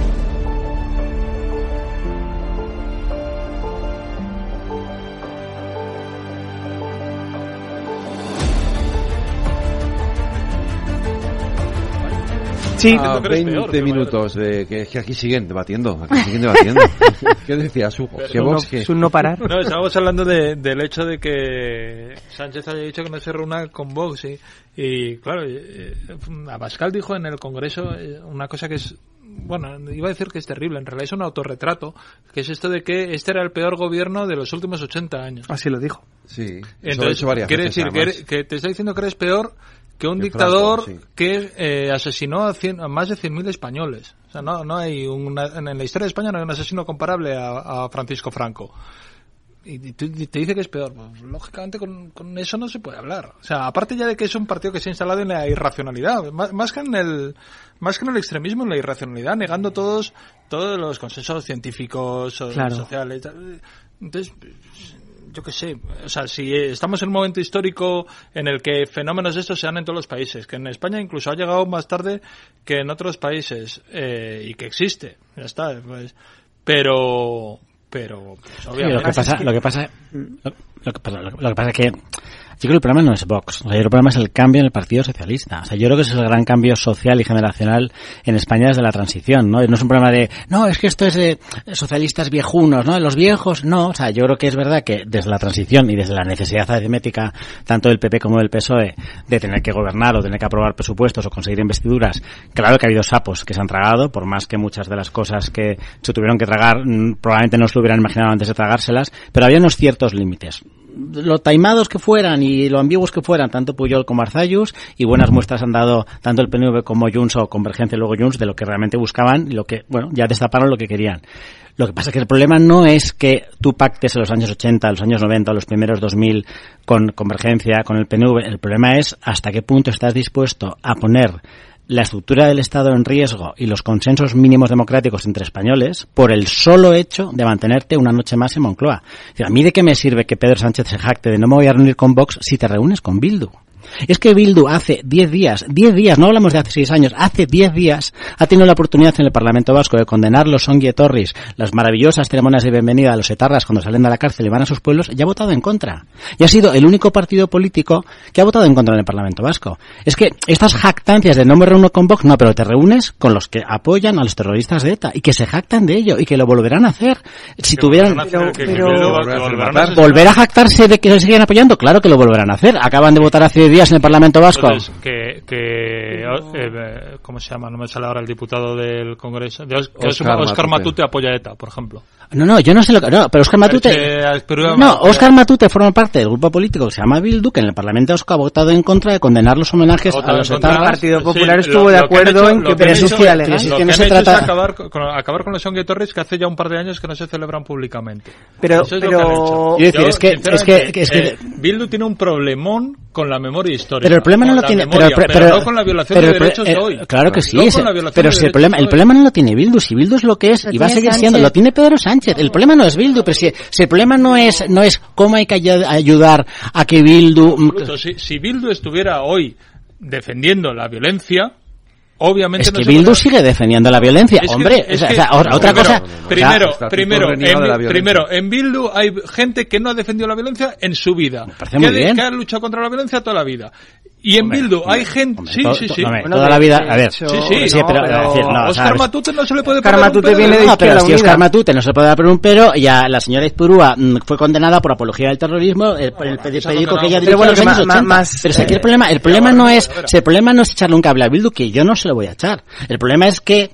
Sí, a 20 minutos de que, que aquí siguen debatiendo, aquí siguen debatiendo. ¿Qué decías, Hugo? ¿Qué no- Vox, qué? Es un no parar. No, estábamos hablando de- del hecho de que Sánchez haya dicho que no se reúna con Vox y, y, claro, eh, Abascal dijo en el Congreso eh, una cosa que es, bueno, iba a decir que es terrible, en realidad es un autorretrato, que es esto de que este era el peor gobierno de los últimos 80 años. Así lo dijo. Sí, he Entonces, hecho varias quiere veces, decir que, que te está diciendo que eres peor que un Que dictador Franco, sí. que eh, asesinó a, cien- a más de 100.000 españoles. O sea, no, no hay una, en la historia de España no hay un asesino comparable a, a Francisco Franco. Y, y te dice que es peor. Pues, lógicamente con, con eso no se puede hablar. O sea, aparte ya de que es un partido que se ha instalado en la irracionalidad, más, más que en el más que en el extremismo, en la irracionalidad, negando todos todos los consensos científicos, Claro. sociales. Entonces, yo qué sé, o sea, si eh, estamos en un momento histórico en el que fenómenos de estos se dan en todos los países, que en España incluso ha llegado más tarde que en otros países eh, y que existe, ya está, pues, pero pero pues, Sí, obviamente lo que pasa, lo que pasa, lo, lo que pasa, lo, lo que pasa es que yo creo que el problema no es Vox, o sea, yo creo el problema es el cambio en el Partido Socialista. O sea, yo creo que ese es el gran cambio social y generacional en España desde la transición, ¿no? No es un problema de, no, es que esto es de socialistas viejunos, ¿no? Los viejos, no. O sea, yo creo que es verdad que desde la transición y desde la necesidad aritmética, tanto del PP como del PSOE, de tener que gobernar o tener que aprobar presupuestos o conseguir investiduras, claro que ha habido sapos que se han tragado, por más que muchas de las cosas que se tuvieron que tragar mm, probablemente no se lo hubieran imaginado antes de tragárselas, pero había unos ciertos límites lo taimados que fueran y lo ambiguos que fueran, tanto Puyol como Arzayus, y buenas muestras han dado tanto el PNV como Junts o Convergencia y luego Junts de lo que realmente buscaban y lo que, bueno, ya destaparon lo que querían. Lo que pasa es que el problema no es que tú pactes en los años 80, los años 90 o los primeros 2000 con Convergencia, con el PNV. El problema es hasta qué punto estás dispuesto a poner la estructura del Estado en riesgo y los consensos mínimos democráticos entre españoles por el solo hecho de mantenerte una noche más en Moncloa. ¿A mí de qué me sirve que Pedro Sánchez se jacte de no me voy a reunir con Vox si te reúnes con Bildu? Es que Bildu hace 10 días, 10 días, no hablamos de hace 6 años, hace 10 días ha tenido la oportunidad en el Parlamento Vasco de condenar los Torris, las maravillosas ceremonias de bienvenida a los etarras cuando salen de la cárcel y van a sus pueblos, y ha votado en contra. Y ha sido el único partido político que ha votado en contra en el Parlamento Vasco. Es que estas jactancias de no me reúno con Vox, no, pero te reúnes con los que apoyan a los terroristas de ETA y que se jactan de ello y que lo volverán a hacer. Si tuvieran... Pero- lo- ¿Volver a jactarse de que se siguen apoyando? Claro que lo volverán a hacer. Acaban de votar hace 10 en el Parlamento Vasco. Entonces, que, que eh, ¿cómo se llama? No me sale ahora el diputado del Congreso. De Os- que Óscar Óscar Matute. Matute apoya a ETA, por ejemplo. No, no, yo no sé lo que... No, pero Oscar Matute... No, Oscar Matute forma parte del grupo político que se llama Bildu, que en el Parlamento Vasco ha votado en contra de condenar los homenajes a los etarras. El Partido Popular Sí, estuvo lo- de que acuerdo en que que eso pero legal. si es Lo que que no se trata- es acabar con, acabar con los Songue Torres que hace ya un par de años que no se celebran públicamente. Pero- Eso es lo pero- que han hecho. Quiero decir, Yo, es que- es que- es que- eh, Bildu tiene un problemón con la memoria histórica. Pero el problema no lo tiene, memoria, pero, pero, no con la violación pero de derechos eh, hoy. Claro que sí, No pero si el problema, el problema no lo tiene Bildu, si Bildu es lo que es y va a seguir siendo, lo tiene Pedro Sánchez. El problema no es Bildu, pero si, si el problema no es, no es cómo hay que ayu- ayudar a que Bildu, mm, Absoluto. Si, si Bildu estuviera hoy defendiendo la violencia, obviamente es no que se Bildu sigue defendiendo la violencia, Es que- hombre. es o sea, que- o sea, otra otra primero, cosa. Primero, primero, en, primero, en Bildu hay gente que no ha defendido la violencia en su vida. parece que, muy ha que ha luchado contra la violencia toda la vida. Y en Hombre, Bildu hay gente... hombre, sí, to- sí, sí. hombre, Bueno, toda la vida, a ver, sí, sí, sí, no, pero, pero decir, no, ¿sabes? Matute no se le puede poner un Matute pedo viene de No, pero si. Oscar Matute no se puede dar por un pero y a la señora Izpurúa mm, fue condenada por apología del terrorismo, el, el se ha periódico que ella Pero bueno, en los años ma- ma- 80. más, Pero si aquí eh, el problema, el problema no es, si el problema no es echarle un cable a Bildu, que yo no se lo voy a echar. El problema es que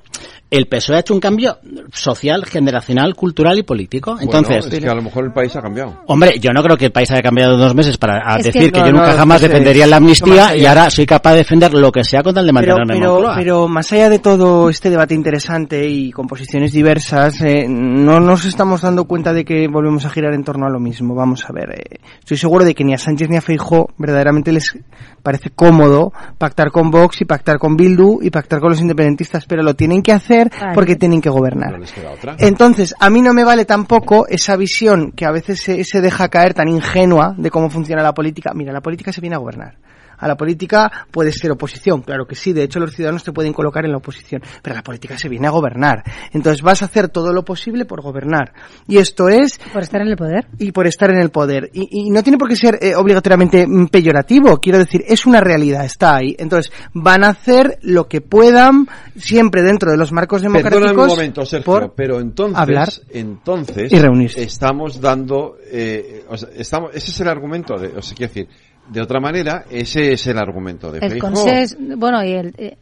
el PSOE ha hecho un cambio social, generacional, cultural y político. Entonces, Bueno, es que a lo mejor el país ha cambiado. Hombre, yo no creo que el país haya cambiado en dos meses para a decir que- que, yo nunca no, jamás defendería es la amnistía y ahora soy capaz de defender lo que sea con tal de Pero, mantenerme en pero, Moncloa. pero más allá de todo este debate interesante y con posiciones diversas, eh, no nos estamos dando cuenta de que volvemos a girar en torno a lo mismo. Vamos a ver, eh, estoy seguro de que ni a Sánchez ni a Feijóo verdaderamente les parece cómodo pactar con Vox y pactar con Bildu y pactar con los independentistas, pero lo tienen que hacer Porque tienen que gobernar. No les queda otra. Entonces, a mí no me vale tampoco esa visión que a veces se, se deja caer tan ingenua de cómo funciona la política. Mira, la política se viene a gobernar. A la política puede ser oposición, claro que sí. De hecho, los ciudadanos te pueden colocar en la oposición. Pero la política se viene a gobernar. Entonces vas a hacer todo lo posible por gobernar. Y esto es... Por estar en el poder. Y por estar en el poder. Y, y no tiene por qué ser eh, obligatoriamente peyorativo. Quiero decir, es una realidad, está ahí. Entonces van a hacer lo que puedan, siempre dentro de los marcos democráticos. Perdóname un momento, Sergio, pero entonces, hablar entonces y reunirse. estamos dando, eh, o sea, estamos, ese es el argumento de, o sea, quiero decir, de otra manera, ese es el argumento de El Feijóo. consenso, bueno, y el... eh,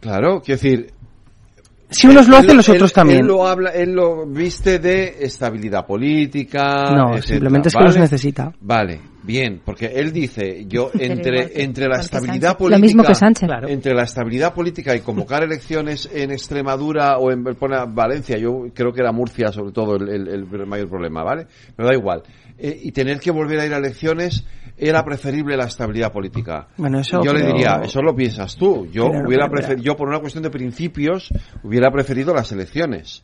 Claro, quiero decir. Si unos lo hacen, él- los otros él- también. Él lo habla, él lo viste de estabilidad política. No, etcétera, simplemente es que ¿vale? los necesita. Vale, bien, porque él dice, yo entre entre la estabilidad Sánchez. política, Lo mismo que Sánchez. entre la estabilidad política y convocar elecciones en Extremadura o en Valencia, yo creo que era Murcia sobre todo el, el- el mayor problema, ¿vale? Pero da igual. Eh, y tener que volver a ir a elecciones era preferible la estabilidad política. Bueno, eso, yo le diría, eso lo piensas tú. Yo Pero hubiera yo por una cuestión de principios hubiera preferido las elecciones.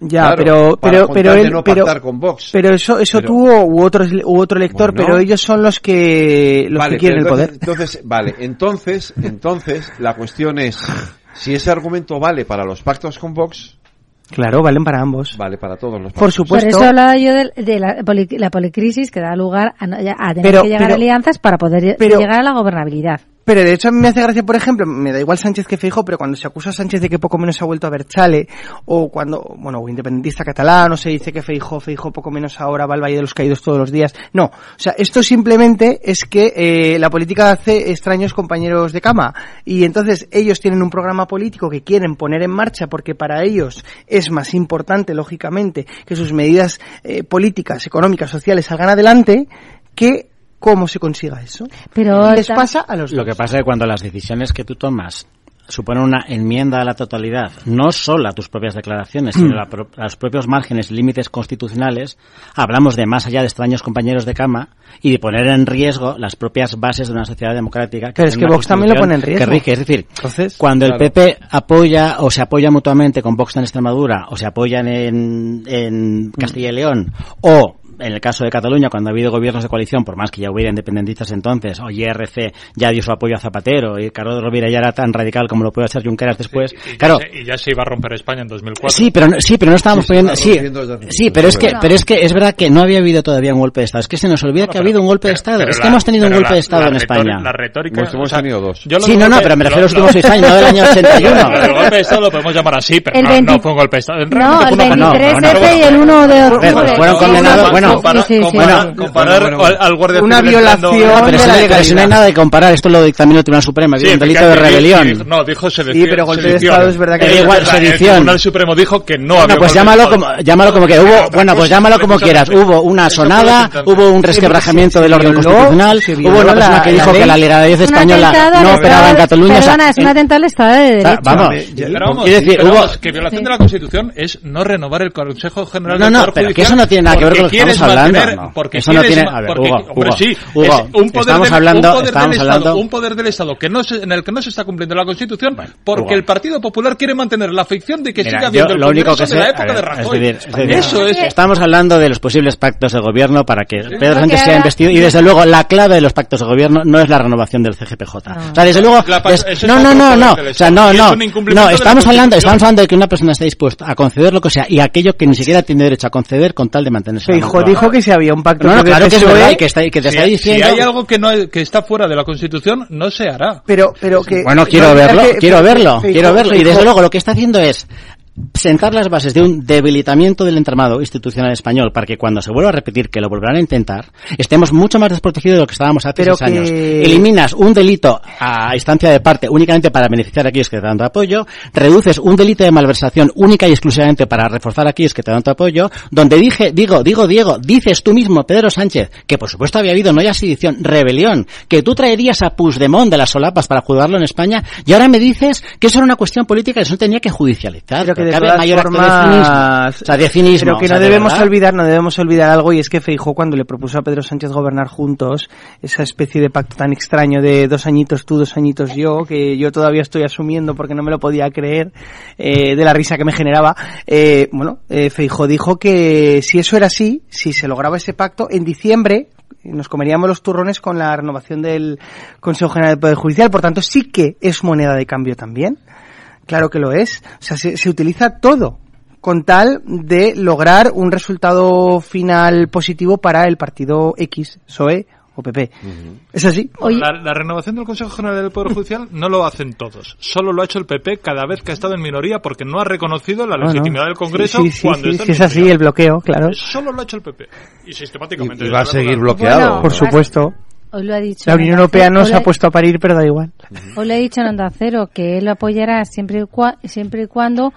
Ya, Claro, pero pero pero él no pero, con Vox. pero eso eso Pero- tuvo u otro u otro lector, Bueno. pero ellos son los que los Vale, que quieren el poder. Entonces, vale, entonces, entonces la cuestión es si ese argumento vale para los pactos con Vox, Claro, valen para ambos. vale para todos los. Por supuesto. Por eso hablaba yo de, de la, poli- la policrisis que da lugar a, no- a tener Pero- que llegar pero- a alianzas para poder pero- llegar a la gobernabilidad. Pero de hecho a mí me hace gracia, por ejemplo, me da igual Sánchez que Feijóo, pero cuando se acusa a Sánchez de que poco menos ha vuelto a ver Chale, o cuando, bueno, independentista catalán, o se dice que Feijóo, Feijóo poco menos ahora va al Valle de los Caídos todos los días. No, o sea, esto simplemente es que eh, la política hace extraños compañeros de cama, y entonces ellos tienen un programa político que quieren poner en marcha porque para ellos es más importante, lógicamente, que sus medidas eh, políticas, económicas, sociales salgan adelante, que cómo se consiga eso. Pero les pasa a los Lo que pasa es que cuando las decisiones que tú tomas suponen una enmienda a la totalidad, no solo a tus propias declaraciones, sino a, pro- a los propios márgenes y límites constitucionales, hablamos de más allá de extraños compañeros de cama y de poner en riesgo las propias bases de una sociedad democrática. Pero es que Vox también lo pone en riesgo. Que rige. Es decir, Entonces, cuando claro. el PP apoya o se apoya mutuamente con Vox en Extremadura o se apoyan en, en Castilla y León o en el caso de Cataluña, cuando ha habido gobiernos de coalición, por más que ya hubiera independentistas entonces, o IRC ya dio su apoyo a Zapatero, y Carlos Rovira ya era tan radical como lo puede ser Junqueras después, Y ya claro, se- y ya se iba a romper España en 2004. Sí, pero no, sí, pero no estábamos Sí, poniendo, sí, sí, pero es que, pero es que es verdad que no había habido todavía un golpe de Estado. Es que se nos olvida que ha habido un golpe de Estado. pero es que la- hemos tenido un golpe la- de Estado la en España. La retórica. Pues hemos tenido dos. yo lo Sí, no, no, pero me refiero a los lo- últimos seis años, no del año 81. Lo del golpe de Estado lo podemos llamar así, pero El no, 20 no fue un golpe de Estado. No, el fue una- 23 no, no, F y el 1 de octubre. fueron condenados, bueno, comparar, sí, sí, sí. comparar- Bueno, comparar bueno, al- al guardia Una civil violación No, pero, de la no, hay- pero si no hay legalidad. nada de comparar, esto lo dictaminó el Tribunal Supremo, ha habido Sí, un delito de rebelión. sí, No, dijo sedición. Sí, pero golpe de sedición. Estado es verdad que- Eh, igual, verdad, El sedición. Tribunal Supremo dijo que no Bueno, había pues golpe de llámalo como, llámalo como que hubo, bueno, pues llámalo como quieras. Hubo una sonada, hubo un resquebrajamiento del orden constitucional, hubo una persona que dijo que la legalidad española no operaba en Cataluña. Perdona, es un atentado al Estado de Derecho. vamos, Pero vamos, quiero decir, hubo, que violación de la Constitución es no renovar el Consejo General No, no, pero que eso no tiene nada que ver con lo que porque estamos hablando. mantener- No, porque eso no tiene- a ver, porque- Hugo, hombre, Hugo, sí, Hugo, es un poder estamos del, hablando- un poder estamos del Estado, hablando- un poder del Estado que no se- en el que no se está cumpliendo la Constitución porque Hugo. el Partido Popular quiere mantener la ficción de que Mira, siga habiendo el lo único que de sé, la época ver, de Rajoy. es decir, es decir, Eso es. Estamos hablando de los posibles pactos de gobierno para que Pedro Sánchez sea investido y desde luego la clave de los pactos de gobierno no es la renovación del CGPJ. O sea, desde luego no, no, no, no, o sea, Estado. no, no, no, de estamos hablando, estamos hablando de que una persona está dispuesta a conceder lo que sea y aquello que ni siquiera tiene derecho a conceder con tal de mantenerse. Feijóo Dijo que si había un pacto No, no, claro que es PSOE, verdad y que está, y que te Si, está si diciendo. hay algo que no hay- que está fuera de la Constitución, no se hará. pero pero que Bueno, quiero no, verlo, que- quiero verlo, quiero verlo. Y desde luego lo que está haciendo es sentar las bases de un debilitamiento del entramado institucional español para que cuando se vuelva a repetir que lo volverán a intentar, estemos mucho más desprotegidos de lo que estábamos hace Pero seis años. Eliminas un delito a instancia de parte únicamente para beneficiar a aquellos que te dan tu apoyo, reduces un delito de malversación única y exclusivamente para reforzar a aquellos que te dan tu apoyo, donde dije, digo, digo, Diego, dices tú mismo, Pedro Sánchez, que por supuesto había habido no ya sedición, rebelión, que tú traerías a Puigdemont de las solapas para juzgarlo en España, y ahora me dices que eso era una cuestión política que eso tenía que judicializar. Pero que de todas mayor de formas. O sea, de cinismo. pero que o sea, no de debemos olvidar, no debemos olvidar algo y es que Feijóo cuando le propuso a Pedro Sánchez gobernar juntos, esa especie de pacto tan extraño de dos añitos tú, dos añitos yo, que yo todavía estoy asumiendo porque no me lo podía creer, eh, de la risa que me generaba, eh, bueno, eh, Feijóo dijo que si eso era así, si se lograba ese pacto, en diciembre nos comeríamos los turrones con la renovación del Consejo General del Poder Judicial. Por tanto, sí que es moneda de cambio también. Claro que lo es. O sea, se, se utiliza todo con tal de lograr un resultado final positivo para el partido X, PSOE o PP. ¿Es así? La, la renovación del Consejo General del Poder Judicial no lo hacen todos. Solo lo ha hecho el PP cada vez que ha estado en minoría porque no ha reconocido la Bueno, legitimidad del Congreso sí, sí, cuando sí, está sí, en es así, el bloqueo, claro. Solo lo ha hecho el PP. Y sistemáticamente. Y- y va a seguir bloqueado. Por supuesto. Hoy lo ha dicho. La Unión Europea no se ha puesto a parir, pero da igual. Hoy le he dicho en Onda Cero que él lo apoyará siempre y, cua- siempre y cuando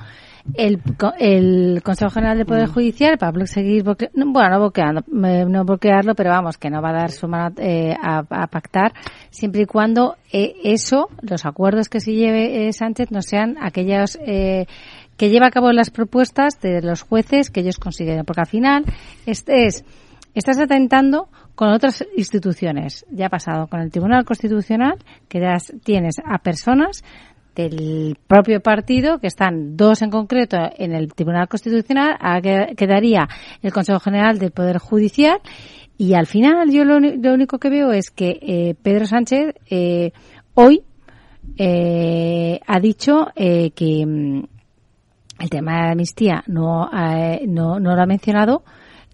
el, el Consejo General del. Poder Judicial, para seguir, bloque- no, bueno, no bloqueando, eh, no bloquearlo, pero vamos, que no va a dar su mano eh, a, a pactar, siempre y cuando eh, eso, los acuerdos que se lleve eh, Sánchez, no sean aquellos eh, que lleva a cabo las propuestas de los jueces que ellos consideren, porque al final este es estás atentando con otras instituciones. Ya ha pasado con el Tribunal Constitucional, que das- tienes a personas del propio partido, que están dos en concreto en el Tribunal Constitucional, que- quedaría el Consejo General del Poder Judicial, y al final yo lo, lo único que veo es que eh, Pedro Sánchez eh, hoy eh, ha dicho eh, que mm, el tema de la amnistía no, eh, no, no lo ha mencionado.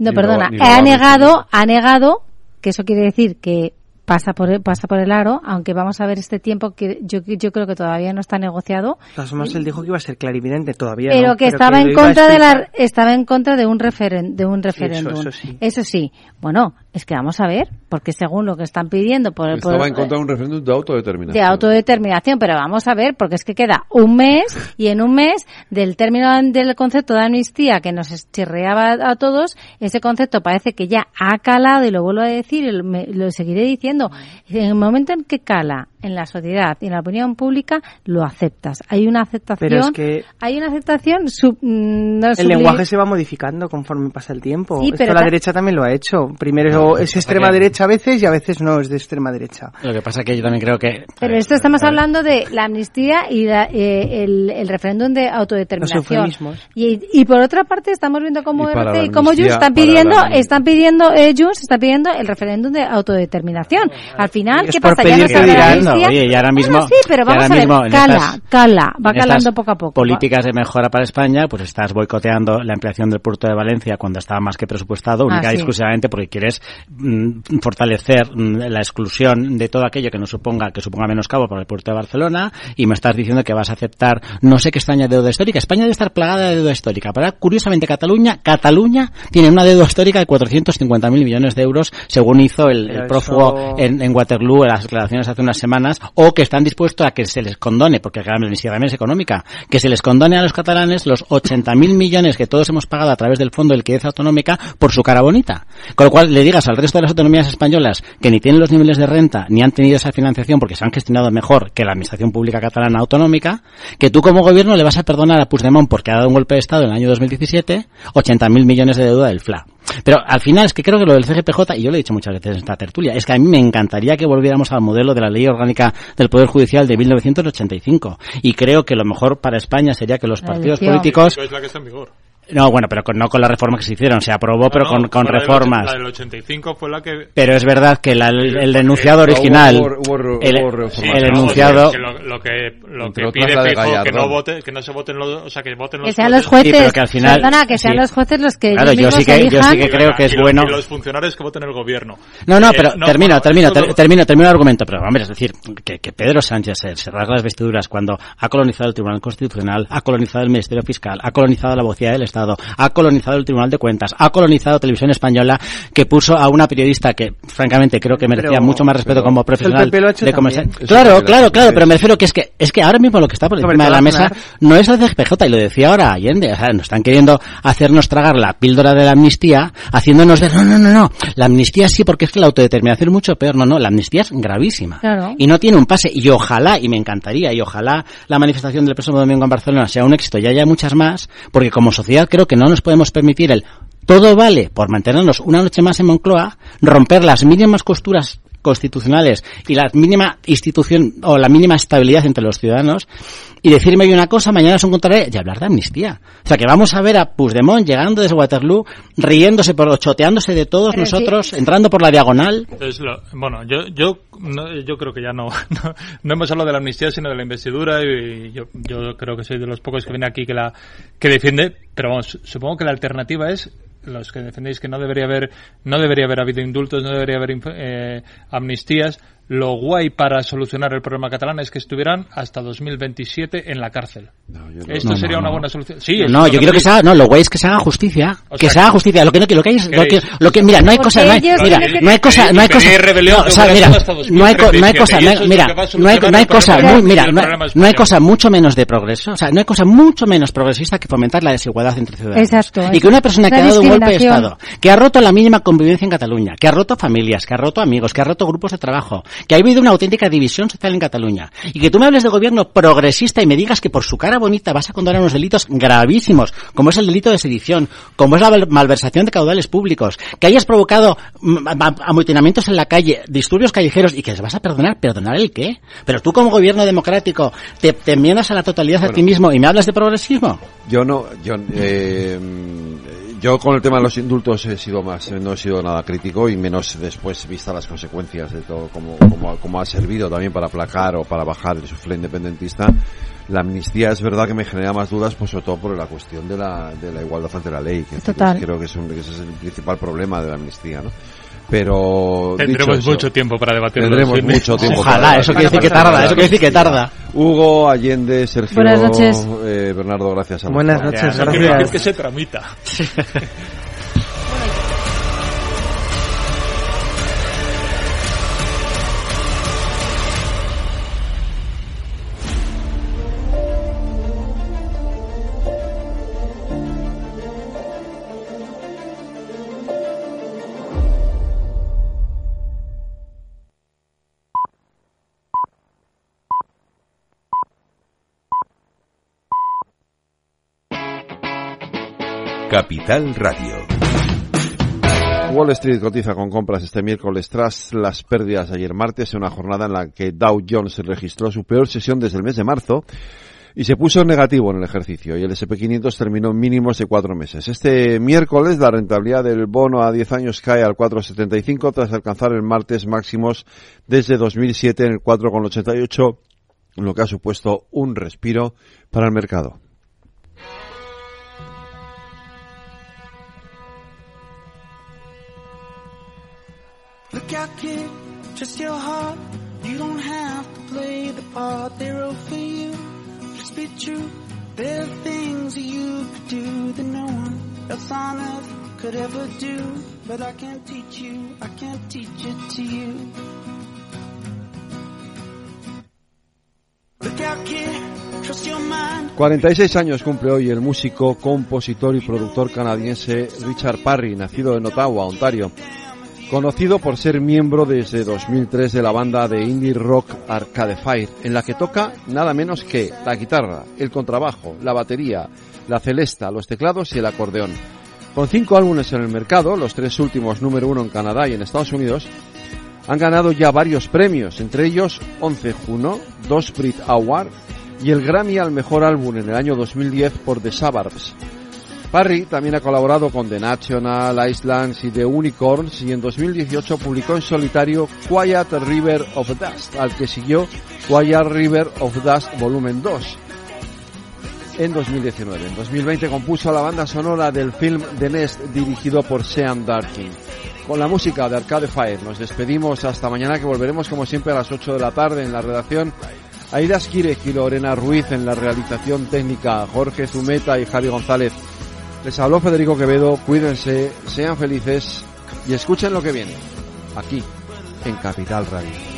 No, perdona, ha negado, ha negado, que eso quiere decir que pasa por el, pasa por el aro, aunque vamos a ver este tiempo que yo, yo creo que todavía no está negociado, formas, él dijo que iba a ser clarividente, todavía pero no, que estaba en contra de la estaba en contra de un referen, de un Sí, eso- referéndum. eso sí. Eso sí. Bueno, es que vamos a ver, porque según lo que están pidiendo por, por- Estaba en contra de un referéndum de autodeterminación. de autodeterminación, pero vamos a ver, porque es que queda un mes y en un mes del término del concepto de amnistía que nos chirreaba a todos, ese concepto parece que ya ha calado y lo vuelvo a decir y lo, me- lo seguiré diciendo. En el momento en que cala en la sociedad y en la opinión pública, lo aceptas. Hay una aceptación, Pero es que hay una aceptación sub- mm, no el lenguaje se va modificando conforme pasa el tiempo. Sí, Esto pero la derecha también lo ha hecho. Primero es extrema que- derecha a veces y a veces no es de extrema derecha. Lo que pasa es que yo también creo que Pero esto estamos hablando de la amnistía y la- eh, el, el referéndum de autodeterminación. Y, y por otra parte estamos viendo cómo Y y cómo Junts están pidiendo, la- están pidiendo, eh, Junts está pidiendo el referéndum de autodeterminación. Al final, ¿qué pasa? Ya no Oye, y ahora mismo, Bueno, sí, pero y vamos ahora a ver, mismo cala, estas- cala, va calando poco a poco. Políticas de mejora para España, pues estás boicoteando la ampliación del puerto de Valencia cuando estaba más que presupuestado, única Ah, y sí. exclusivamente porque quieres mm, fortalecer mm, la exclusión de todo aquello que no suponga que suponga menoscabo para el puerto de Barcelona y me estás diciendo que vas a aceptar no sé qué extraña deuda histórica. España debe estar plagada de deuda histórica. Pero curiosamente Cataluña, Cataluña tiene una deuda histórica de 450.000 millones de euros, según hizo el, prófugo eso- en, en Waterloo en las declaraciones hace unas semanas, o que están dispuestos a que se les condone, porque la también es económica, que se les condone a los catalanes los 80.000 millones que todos hemos pagado a través del Fondo de Liquidez Autonómica por su cara bonita. Con lo cual le digas al resto de las autonomías españolas que ni tienen los niveles de renta ni han tenido esa financiación porque se han gestionado mejor que la administración pública catalana autonómica, que tú como gobierno le vas a perdonar a Puigdemont porque ha dado un golpe de Estado en el año 2017 80.000 millones de deuda del FLA. Pero al final es que creo que lo del CGPJ, y yo lo he dicho muchas veces en esta tertulia, es que a mí me encantaría que volviéramos al modelo de la ley orgánica del Poder Judicial de 1985. Y creo que lo mejor para España sería que los La partidos elección. políticos... Es la que está en vigor. No, bueno, pero con- no con las reformas que se hicieron. Se aprobó, pero No, no, con, con reformas. La del 85 fue la que... Pero es verdad que la- el, el denunciado Hubo- original, el, enunciado, que lo, que, lo que pide la de Feijóo, que no vote, que no se voten los, o sea, que voten los Que sean los jueces. jueces, Sí, pero que al final- perdona, que sean sí. los jueces los que Claro, yo sí que- yo sí que creo que es y bueno. Y los funcionarios que voten el gobierno. No, no, Eh, pero no, termino, bueno, termino, ter- lo- termino, termino el argumento. Pero, hombre, es decir, que, que Pedro Sánchez se, se rasga las vestiduras cuando ha colonizado el Tribunal Constitucional, ha colonizado el Ministerio Fiscal, ha colonizado la vocía del Estado, ha colonizado el Tribunal de Cuentas, ha colonizado Televisión Española, que puso a una periodista que, francamente, creo que merecía Pero- mucho más respeto como el profesional. PP lo ha hecho de comercial. Claro, claro, claro, pero me refiero que es que es que ahora mismo lo que está por encima de la mesa no es el CGPJ, y lo decía ahora Allende, o sea, nos están queriendo hacernos tragar la píldora de la amnistía, haciéndonos ver, no, no, no, no, la amnistía sí, porque es que la autodeterminación es mucho peor, no, no, la amnistía es gravísima. Claro. Y no tiene un pase, y ojalá, y me encantaría, y ojalá la manifestación del próximo domingo en Barcelona sea un éxito y haya muchas más, porque como sociedad creo que no nos podemos permitir el todo vale por mantenernos una noche más en Moncloa, romper las mínimas costuras constitucionales y la mínima institución o la mínima estabilidad entre los ciudadanos y decirme hoy una cosa, mañana os encontraré y hablar de amnistía. O sea, que vamos a ver a Puigdemont llegando desde Waterloo, riéndose, por, choteándose de todos nosotros, entrando por la diagonal. bueno, yo, yo, yo creo que ya no, no, hemos hablado de la amnistía, sino de la investidura y yo, yo creo que soy de los pocos que viene aquí que la que defiende, pero vamos, supongo que la alternativa es los que defendéis que no debería haber no debería haber habido indultos, no debería haber eh, amnistías, lo guay para solucionar el problema catalán es que estuvieran hasta 2027 en la cárcel. Esto sería una buena solución. Sí, no, yo quiero que se haga, no, lo guay es que se haga justicia, que se haga justicia. Lo que no, lo que hay es, lo que, mira, no hay cosa, no hay, mira, no hay cosa, no hay cosa, no, o sea, mira, no hay, no hay cosa, mira, no hay, no hay cosa, mira, no, hay cosa mucho menos de progreso, o sea, no hay cosa mucho menos progresista que fomentar la desigualdad entre ciudadanos. Exacto. Y que una persona que ha dado un golpe de Estado, que ha roto la mínima convivencia en Cataluña, que ha roto familias, que ha roto amigos, que ha roto grupos de trabajo, que ha habido una auténtica división social en Cataluña. Y que tú me hables de gobierno progresista y me digas que por su cara bonita vas a condenar unos delitos gravísimos, como es el delito de sedición, como es la malversación de caudales públicos, que hayas provocado mm, amotinamientos en la calle, disturbios callejeros y que les vas a perdonar. ¿Perdonar el qué? Pero tú como gobierno democrático te, te enmiendas a la totalidad a ti mismo y me hablas de progresismo. Yo no, yo, eh, yo con el tema de los indultos he sido más, no he sido nada crítico y menos después vista las consecuencias de todo, como, como, ha servido también para aplacar o para bajar el sufle independentista. La amnistía es verdad que me genera más dudas, pues sobre todo por la cuestión de la, de la igualdad ante la ley, que, creo que, es un, que ese es el principal problema de la amnistía, ¿no? Pero tendremos mucho tiempo para debatirlo. Tendremos mucho tiempo. Ojalá, eso quiere decir que tarda, eso quiere decir que tarda. Hugo, Allende, Sergio, Buenas noches. Eh, Bernardo, gracias a Buenas noches, gracias. que se tramita. Capital Radio. Wall Street cotiza con compras este miércoles tras las pérdidas ayer martes, en una jornada en la que Dow Jones registró su peor sesión desde el mes de marzo y se puso negativo en el ejercicio y el SP500 terminó mínimos de cuatro meses. Este miércoles la rentabilidad del bono a 10 años cae al 4,75 tras alcanzar el martes máximos desde 2007 en el 4,88, lo que ha supuesto un respiro para el mercado. Look out, kid, trust your heart. You don't have to play the part they wrote for you. Just be true. There are things you could do that no one else on earth could ever do. But I can't teach you, I can't teach it to you. Look out, kid. 46 años cumple hoy el músico, compositor y productor canadiense Richard Parry, nacido en Ottawa, Ontario conocido por ser miembro desde 2003 de la banda de indie rock Arcade Fire, en la que toca nada menos que la guitarra, el contrabajo, la batería, la celesta, los teclados y el acordeón. Con cinco álbumes en el mercado, los tres últimos número uno en Canadá y en Estados Unidos, han ganado ya varios premios, entre ellos 11 Juno, dos Brit Award y el Grammy al mejor álbum en el año 2010 por The Suburbs. Parry también ha colaborado con The National, Islands y The Unicorns y en 2018 publicó en solitario Quiet River of Dust, al que siguió Quiet River of Dust Volumen 2 en 2019. En 2020 compuso la banda sonora del film The Nest dirigido por Sean Darkin. Con la música de Arcade Fire nos despedimos hasta mañana que volveremos como siempre a las 8 de la tarde en la redacción. Aida Skirek y Lorena Ruiz en la realización técnica, Jorge Zumeta y Javi González les habló Federico Quevedo, cuídense, sean felices y escuchen lo que viene, aquí, en Capital Radio.